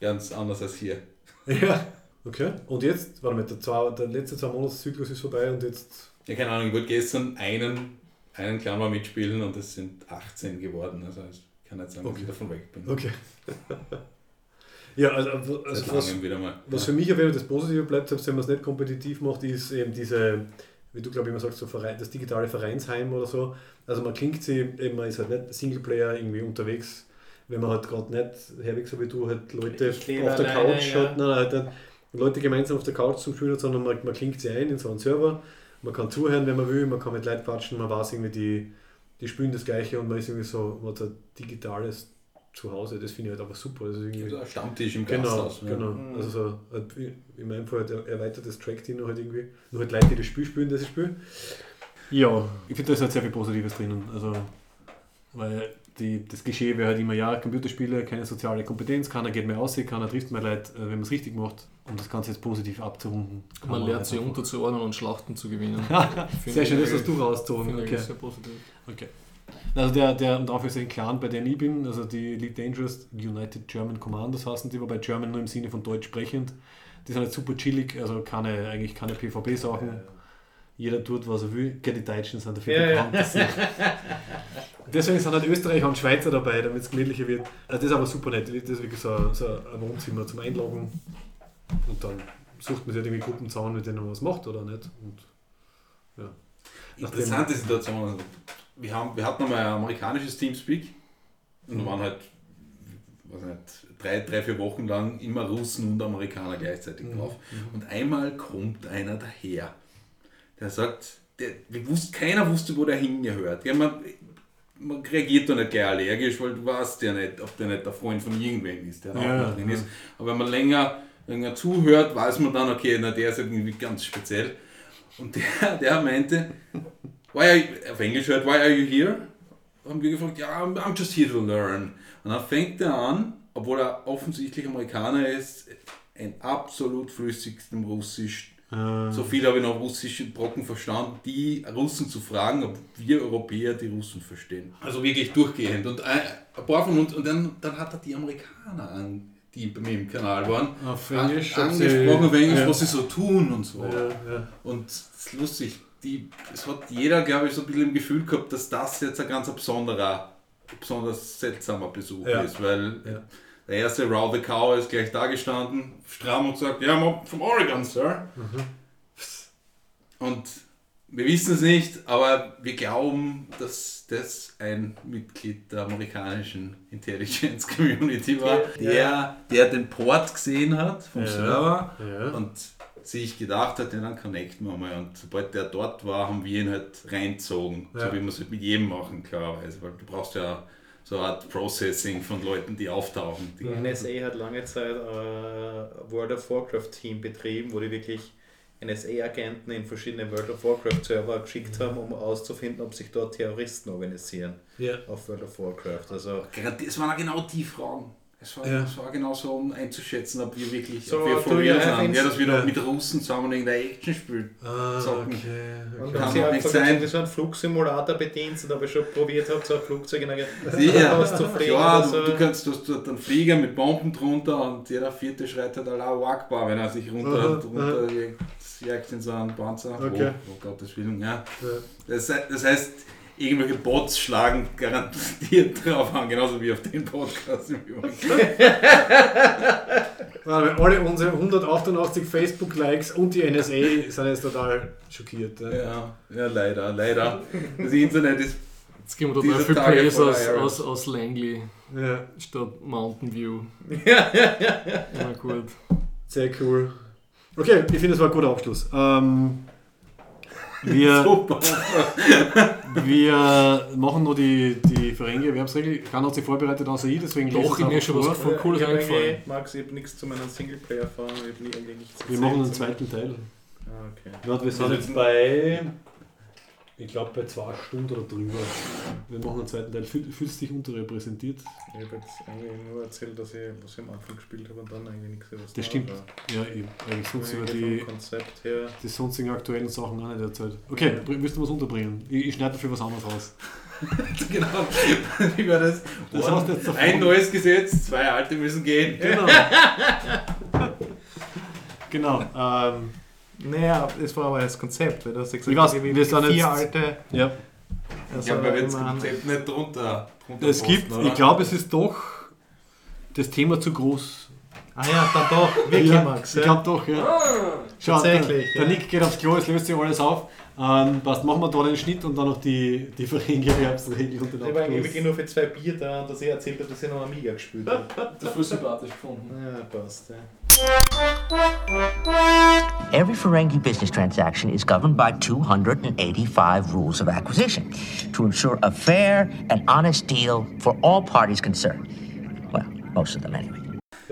Ganz anders als hier. Ja, okay. Und jetzt, warte mal, der, zwei, der letzte zwei Monatszyklus ist vorbei und jetzt. Ja, keine Ahnung, ich wollte gestern einen, einen mal mitspielen und es sind 18 geworden. Also ich kann nicht sagen, dass Okay. ich davon weg bin. Okay. ja, also, also Seit was, langem wieder mal. was für mich auf jeden Fall das Positive bleibt, selbst wenn man es nicht kompetitiv macht, ist eben diese, wie du glaube ich immer sagst, so Verein, das digitale Vereinsheim oder so. Also man klingt sie, eben, man ist halt nicht Singleplayer irgendwie unterwegs, wenn man halt gerade nicht herweg, so wie du, halt Leute auf der alleine, Couch ja. hat, nein, halt Leute gemeinsam auf der Couch zum Spielen sondern man, man klingt sie ein in so einen Server, man kann zuhören, wenn man will, man kann mit Leuten quatschen, man weiß irgendwie, die, die spielen das Gleiche und man ist irgendwie so, man hat so ein digitales Zuhause, das finde ich halt einfach super. Das ist irgendwie, Also ein Stammtisch im Genau, Gasthaus. ja. genau. Mhm. Also so, ein- in meinem Fall halt ein erweitertes Track-Team noch halt irgendwie. Nur halt Leute, die das Spiel spielen, das ich spiele. Ja, ich finde, da ist halt sehr viel Positives drinnen. Also, weil die, das Klischee wäre halt immer, ja, Computerspiele, keine soziale Kompetenz, keiner geht mehr aus, keiner trifft mehr Leute, äh, wenn man es richtig macht. Um das Ganze jetzt positiv abzurunden. kann Man lernt sich einfach- unterzuordnen und Schlachten zu gewinnen. sehr schön, das hast du ich Okay. sehr positiv. okay. Also der, der, und dafür ist ein Clan, bei dem ich bin, also die Elite Dangerous United German Commandos heißen die, wobei German nur im Sinne von deutsch sprechend. Die sind halt super chillig, also keine, eigentlich keine PvP-Sachen. Jeder tut, was er will. Gell, die Deutschen sind dafür Ja, ja. bekannt. dass sie- Deswegen sind halt Österreicher und Schweizer dabei, damit es gemütlicher wird. Also das ist aber super nett. Das ist wirklich so, ein- so ein Wohnzimmer zum Einloggen. Und dann sucht man sich halt irgendwie Gruppen zusammen, mit denen man was macht oder nicht. Und ja. Interessante Situation. Also, wir, haben, wir hatten einmal ein amerikanisches Teamspeak und da waren halt weiß nicht, drei, drei, vier Wochen lang immer Russen und Amerikaner gleichzeitig drauf. Und einmal kommt einer daher, der sagt, der, wir wussten, keiner wusste, wo der hingehört. Ja, man, man reagiert da nicht gleich allergisch, weil du weißt ja nicht, ob der nicht der Freund von irgendwem ist, der da Ja, auch noch drin ja. ist. Aber wenn man länger, länger zuhört, weiß man dann, okay, na, der ist irgendwie ganz speziell. Und der, der meinte, why are you, auf Englisch hört, why are you here? Haben wir gefragt, ja, I'm, I'm just here to learn. Und dann fängt er an, obwohl er offensichtlich Amerikaner ist, ein absolut flüssigstem Russisch. Äh, So viel habe ich noch russische Brocken verstanden, die Russen zu fragen, ob wir Europäer die Russen verstehen. Also wirklich durchgehend. Und ein, ein paar von uns, und dann, dann hat er die Amerikaner an, die bei mir im Kanal waren, auf Englisch. an, angesprochen auf Englisch, ja. was sie so tun und so. Ja, ja. Und es ist lustig, die, es hat jeder, glaube ich, so ein bisschen im Gefühl gehabt, dass das jetzt ein ganz besonderer, besonders seltsamer Besuch ist, weil der erste Raw the Cow ist gleich da gestanden, stramm und sagt, ja, from Oregon, Sir. Mhm. Und wir wissen es nicht, aber wir glauben, dass das ein Mitglied der amerikanischen Intelligence Community war, der, der den Port gesehen hat vom Ja. Server Ja. und sich gedacht hat, ja, dann connecten wir mal. Und sobald der dort war, haben wir ihn halt reinzogen. Ja. So wie wir es halt mit jedem machen, klarerweise. Weil du brauchst ja so eine Art Processing von Leuten, die auftauchen. Die Die NSA hat lange Zeit ein World of Warcraft Team betrieben, wo die wirklich NSA-Agenten in verschiedene World of Warcraft Server geschickt haben, um auszufinden, ob sich dort Terroristen organisieren Ja. auf World of Warcraft. Also Es waren auch genau die Fragen. Es war, Ja. es war genau so, um einzuschätzen, ob wir wirklich So, ob wir du, ja, real sind. Ja, dass wir Ja. noch mit Russen zusammen in der Action spielen. Ah, Zocken. okay. Und okay. Kann halt nicht gesagt, sein. sie so einen Flugsimulator bedient und habe ich schon probiert habe, so ein Flugzeug in eine Sicher. auszufliegen. Ja, oder du, so. du kannst du hast dort einen Flieger mit Bomben drunter und jeder vierte schreit halt Allahu Akbar, wenn er sich runter, Aha, jagt in so einen Panzer. Okay. Oh, oh Gottes Willen, ja. Ja. Das, das heißt, irgendwelche Bots schlagen garantiert drauf an, genauso wie auf den Podcast im Übrigen. Alle unsere 188 Facebook-Likes und die NSA sind jetzt total schockiert. Ja. Ja, ja, leider, leider. Das Internet ist Jetzt gehen wir viel Tage Plays aus, aus, aus Langley Ja, statt Mountain View. Ja, gut. sehr cool. Okay, ich finde, es war ein guter Abschluss. Ähm, wir, super. wir machen noch die, die Ferengi Erwerbsregel. Keiner hat sich vorbereitet außer ich, deswegen lese Doch, ich mir es schon was voll Cooles eingefallen. Max, ich habe nichts zu meinen Singleplayer fahren, ich habe nie irgendwie nichts Wir machen einen zweiten Teil. Ah, okay. Ja, wir sind jetzt bei, ich glaube, bei zwei Stunden oder drüber. Wir machen einen zweiten Teil. Fühl, fühlst du dich unterrepräsentiert? Ich habe jetzt eigentlich nur erzählt, dass ich, was ich am Anfang gespielt habe und dann eigentlich nichts über Das stimmt. Ja, ich eigentlich sonst über die, Konzept her. die sonstigen aktuellen Sachen auch nicht erzählt. Okay, br- müsst ihr was unterbringen? Ich, ich schneide dafür was anderes raus. genau. Wie war das? Das hast du jetzt davon. Ein neues Gesetz, zwei alte müssen gehen. Genau. genau. Ähm, Naja, das war aber das Konzept, weil du hast ja gesagt, Ich weiß, wir sind vier jetzt- alte. ja. Ich glaube, wir werden das Konzept nicht drunter. drunter Es posten, gibt, oder? ich glaube, es ist doch das Thema zu groß. Ah ja, dann doch, wirklich ja, Max. Ich glaube doch, ja. Schau, Tatsächlich, Der, der ja. Nick geht aufs Klo, es löst sich alles auf. Ähm, passt, machen wir da den Schnitt und dann noch die, die Verringerwerbsregel und den Ich war eigentlich Abschluss. wirklich nur für zwei Bier da und dass ich erzählt habe, dass ich noch Amiga gespielt habe. Das ist voll sympathisch gefunden. Ja, passt. Ja. Every Ferengi business transaction is governed by 285 rules of acquisition to ensure a fair and honest deal for all parties concerned. Well, most of them anyway.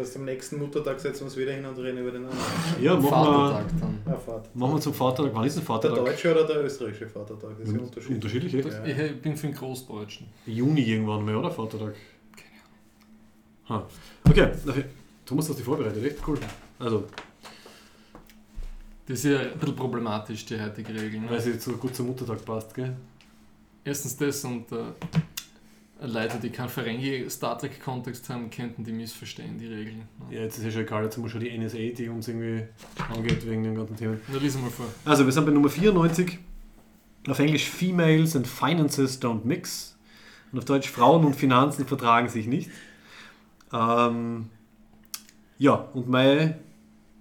Heißt, am nächsten Muttertag setzen wir uns wieder hin und reden über den anderen. Ja, machen wir, Vatertag dann. Ah, Vater. machen wir zum Vatertag. Wann ist ein Der Vatertag? deutsche oder der österreichische Vatertag? Das ist ja unterschiedlich. Unterschiedlich, echt? Ja. Ich bin für den Großdeutschen. Juni irgendwann mal, oder? Vatertag. Ha. Okay, Thomas, hast dich vorbereitet, echt cool. Also, Das ist ja ein bisschen problematisch, die heutige Regel. weil Ne? sie jetzt so gut zum Muttertag passt, gell? Erstens das und äh, Leute, die keinen Ferengi-Star Trek-Kontext haben, könnten die missverstehen, die Regeln. Ja. Ja, jetzt ist ja schon egal, jetzt haben wir schon die NSA, die uns irgendwie angeht wegen den ganzen Themen. Nur lies mal vor. Also, wir sind bei Nummer 94. Auf Englisch Females and Finances don't mix. Und auf Deutsch Frauen und Finanzen vertragen sich nicht. Ähm, ja, und meine,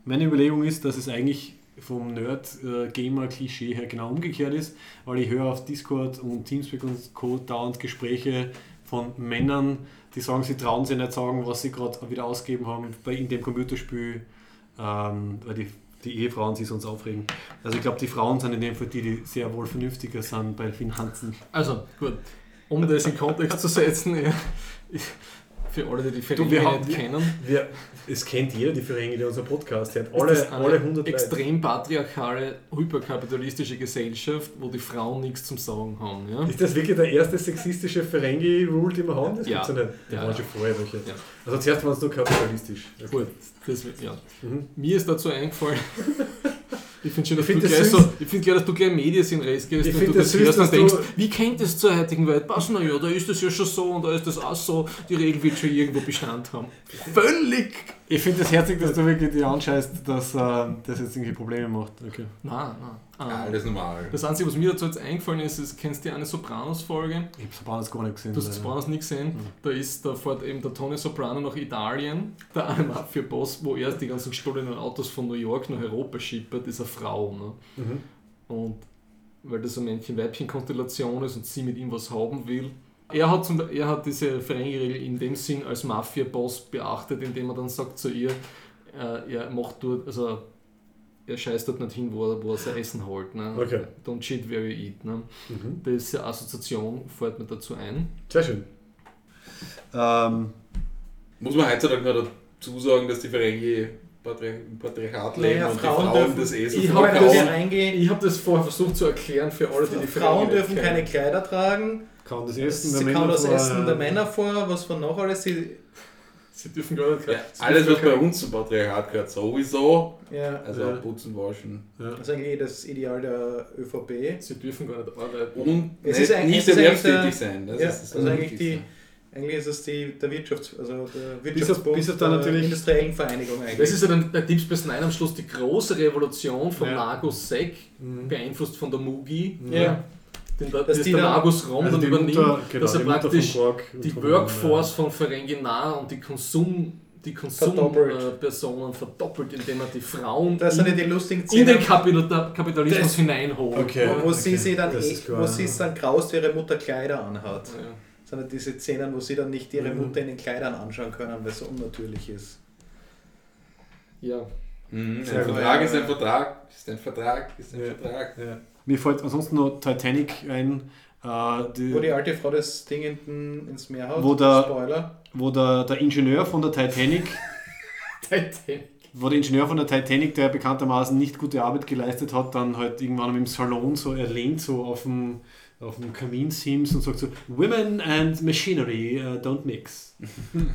meine Überlegung ist, dass es eigentlich vom Nerd-Gamer-Klischee her genau umgekehrt ist, weil ich höre auf Discord und Teamspeak und Co. dauernd Gespräche von Männern, die sagen, sie trauen sich nicht sagen, was sie gerade wieder ausgeben haben bei, in dem Computerspiel, ähm, weil die, die Ehefrauen sich sonst aufregen. Also ich glaube, die Frauen sind in dem Fall die, die sehr wohl vernünftiger sind bei Finanzen. Also, gut. Um das in Kontext zu setzen, ja, ich- für alle, die die Ferengi nicht kennen, Wir, es kennt jeder die Ferengi, der unser Podcast hört. Alle, alle 100 Leute. extrem patriarchale, hyperkapitalistische Gesellschaft, wo die Frauen nichts zum Sagen haben. Ja? Ist das wirklich der erste sexistische Ferengi-Rule, den wir haben? Das Ja. gibt's ja nicht. Die Ja, waren schon vorher welche. Ja. Also zuerst waren es nur kapitalistisch. Okay. Gut, das, ja. Mhm. Mir ist dazu eingefallen, ich finde schön, dass find das gleich so, ich finde gleich, dass du gleich Medieninrest gehst Ich und find du das hörst und denkst, du- wie kennt es zur heutigen Welt? Pass na ja, da ist das ja schon so und da ist das auch so, die Regel wird schon irgendwo Bestand haben. Völlig! Ich finde das herzig, dass du wirklich dir anschaust, dass äh, das jetzt irgendwie Probleme macht. Okay. Nein, nein. Ja, Ähm, alles normal. das Einzige, was mir dazu jetzt eingefallen ist, ist, kennst du eine Sopranos-Folge? Ich habe Sopranos gar nicht gesehen. Du hast. Sopranos nicht gesehen. Da ist, da fährt eben der Tony Soprano nach Italien, der eine Mafia-Boss, wo er die ganzen gestohlenen Autos von New York nach Europa schippert, ist eine Frau. Ne? Mhm. Und weil das eine Männchen-Weibchen-Konstellation ist und sie mit ihm was haben will. Er hat, zum, er hat diese Ferengi-Regel in dem Sinn als Mafia-Boss beachtet, indem er dann sagt zu ihr, äh, er macht dort, also er scheißt dort nicht hin, wo er, wo er sein Essen holt. Ne? Okay. Don't cheat where you eat. Ne? Mhm. Diese Assoziation fällt mir dazu ein. Sehr schön. Ähm, Muss man heutzutage noch dazu sagen, dass die Ferengi Patriarchat leben Naja, und Frauen die Frauen dürfen- das Esel Ich Ich habe hab das das- verkaufen? eingehen. Ich habe das vorher versucht zu erklären für alle, die die Frauen Ferengi dürfen keine. Kleider tragen. kann das Essen Sie der kann Männer das vor- Essen der Männer vor. Was von noch alles? Sie, Sie dürfen gar nicht. Ja, alles, was bei uns zum Patriarchat gehört, sowieso. ja, Also Ja. putzen, waschen. Ja. das ist eigentlich das Ideal der ÖVP. Sie dürfen gar nicht arbeiten. Und Es nicht, ist nicht es ist eigentlich erwerbstätig der- sein. Das ja, ist das also eigentlich die, eigentlich ist es die, der Wirtschafts-, also der Bis auf- Wirtschaftsbund bis auf dann der natürlich- industriellen Vereinigung eigentlich. Das ist ja dann der Tipps bis Nein am Schluss die große Revolution von Ja. Lagos Sec, Mhm. beeinflusst von der Mugi. Ja. Den, Dass das die der dann- Lagos Rom Also dann die übernimmt, Mutter, genau, dass er praktisch die von- Workforce von Ferenginar und die Konsum die Verdoppelt. Konsumpersonen verdoppelt, indem er die Frauen Das in, die lustigen in den Kapital Kapitalismus Das- hineinholt. Okay. wo, wo sie Okay, sie dann, eh- wo ja. sie es dann graust, wie ihre Mutter Kleider anhat. Ja. Das sind diese Szenen, wo sie dann nicht ihre Mhm. Mutter in den Kleidern anschauen können, weil es so unnatürlich ist. ja. Mhm, ein Sehr. Vertrag ist ein. Vertrag, ist ein Vertrag, ist ein Ja. Vertrag. Ja. Mir fällt ansonsten noch Titanic ein, äh, die, Wo die alte Frau das Ding hinten ins Meer haut. Wo der- Spoiler. wo der, der Ingenieur von der Titanic, Titanic. wo der Ingenieur von der Titanic, der bekanntermaßen nicht gute Arbeit geleistet hat, dann halt irgendwann im Salon so erlehnt so auf dem, auf dem Kaminsims und sagt so, Women and Machinery uh, don't mix. Das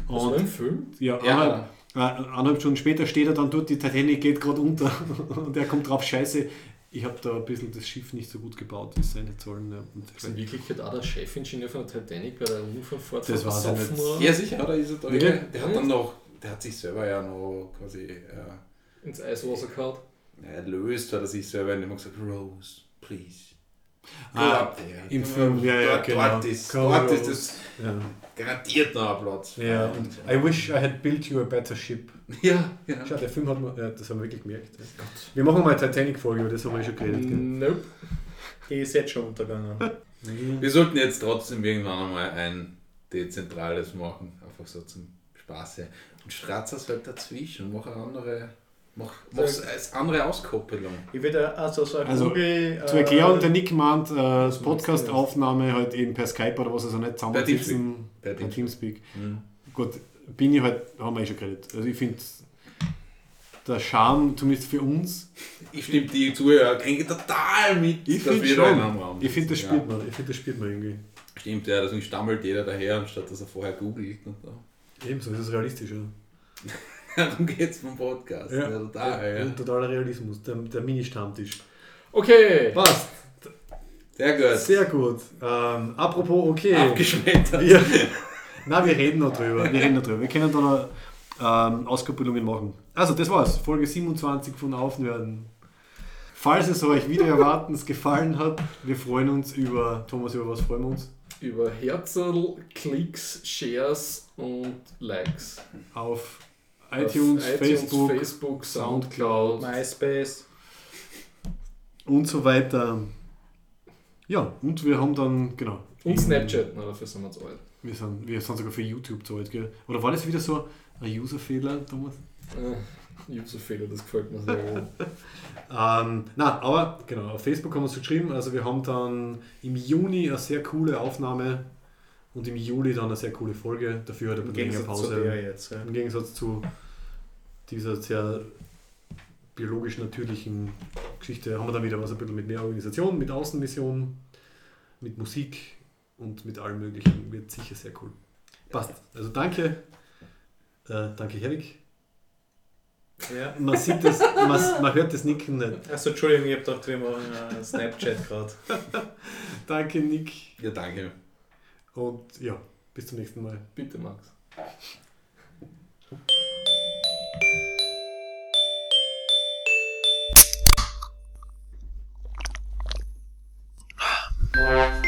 war Und ein Film? ja, Ja. Äh, eineinhalb Stunden später steht er dann dort, die Titanic geht gerade unter und er kommt drauf, scheiße, ich habe da ein bisschen das Schiff nicht so gut gebaut, wie es sein sollen. Ja. Und Ist in Wirklichkeit auch der Chefingenieur von der Titanic bei der Unfallfahrt Das versoffen, nicht. oder? Ja, sicher, oder ist er da? Wirklich? Der hat dann noch, der hat sich selber ja noch quasi äh, ins Eiswasser gehauen. erlöst, hat er sich selber indem er gesagt Rose, please. Go Ah, up there. im Film, ja, ja, dort, genau. Dort ist, Go dort ist das Ja. Garantiert noch ein Platz. Ja, und I wish I had built you a better ship. ja, ja. Schau, der Film hat man, ja, das haben wir wirklich gemerkt. Ja. Wir machen mal eine Titanic-Folge, über das haben wir schon geredet. Gell? Nope. Die ist jetzt schon untergegangen. Wir sollten jetzt trotzdem irgendwann einmal ein dezentrales machen, einfach so zum Spaß. Und Stratzers halt dazwischen, mach eine andere, mach, mach's als andere Auskoppelung. Ich würde also so ein Also, Google. Zur Erklärung, der äh, Nick meint, äh, du Podcast-Aufnahme halt eben per Skype oder was, also nicht zusammensitzen. Per Per Teamspeak. Teamspeak. Mhm. Gut, bin ich halt, haben wir eh schon geredet. Also ich finde, der Charme, zumindest für uns, Ich stimme die Zuhörer kriegen total mit, ich dass finde wir da in schon, einem Raum ich finde, das spielt man, ich finde, das spielt man irgendwie. Ja. Stimmt, ja, deswegen stammelt jeder daher, anstatt dass er vorher googelt. Und so. Ebenso ist es realistisch, ja. Darum geht es vom Podcast. Ja, total, ja. Totaler Realismus, der, der Mini-Stammtisch. Okay. Passt. Sehr gut. Sehr gut. Ähm, apropos, okay. Abgeschmettert. Wir, na, wir reden noch drüber. Wir reden noch drüber. Wir können da noch ähm, Auskopplungen machen. Also, das war's. Folge 27 von Aufnörden. Falls es euch wieder erwartens gefallen hat, wir freuen uns über, Thomas, über was freuen wir uns? Über Herzl, Klicks, Shares und Likes. Auf Auf iTunes, Facebook Facebook Soundcloud. MySpace. und so weiter. Ja, und wir haben dann, genau. Und Snapchat, na, dafür sind wir zu alt. Wir sind, wir sind sogar für YouTube zu alt, gell? Oder war das wieder so ein User-Fehler, Thomas? Äh, User-Fehler, das gefällt mir sehr gut. Ähm, na, aber genau, auf Facebook haben wir es geschrieben. Also wir haben dann im Juni eine sehr coole Aufnahme und im Juli dann eine sehr coole Folge. Dafür hat ein bisschen länger Pause. jetzt. Ja. Im Gegensatz zu dieser sehr biologisch natürlichen Geschichte haben wir dann wieder was ein bisschen mit mehr Organisation, mit Außenmission, mit Musik und mit allem möglichen. Wird sicher sehr cool. Passt. Also danke. Äh, danke Herwig. Ja. Man sieht das, man, man hört das Nicken nicht. Achso, Entschuldigung, ich hab gedacht, wir machen äh, Snapchat gerade. Danke Nick. Ja, danke. Und ja, bis zum nächsten Mal. Bitte, Max. Música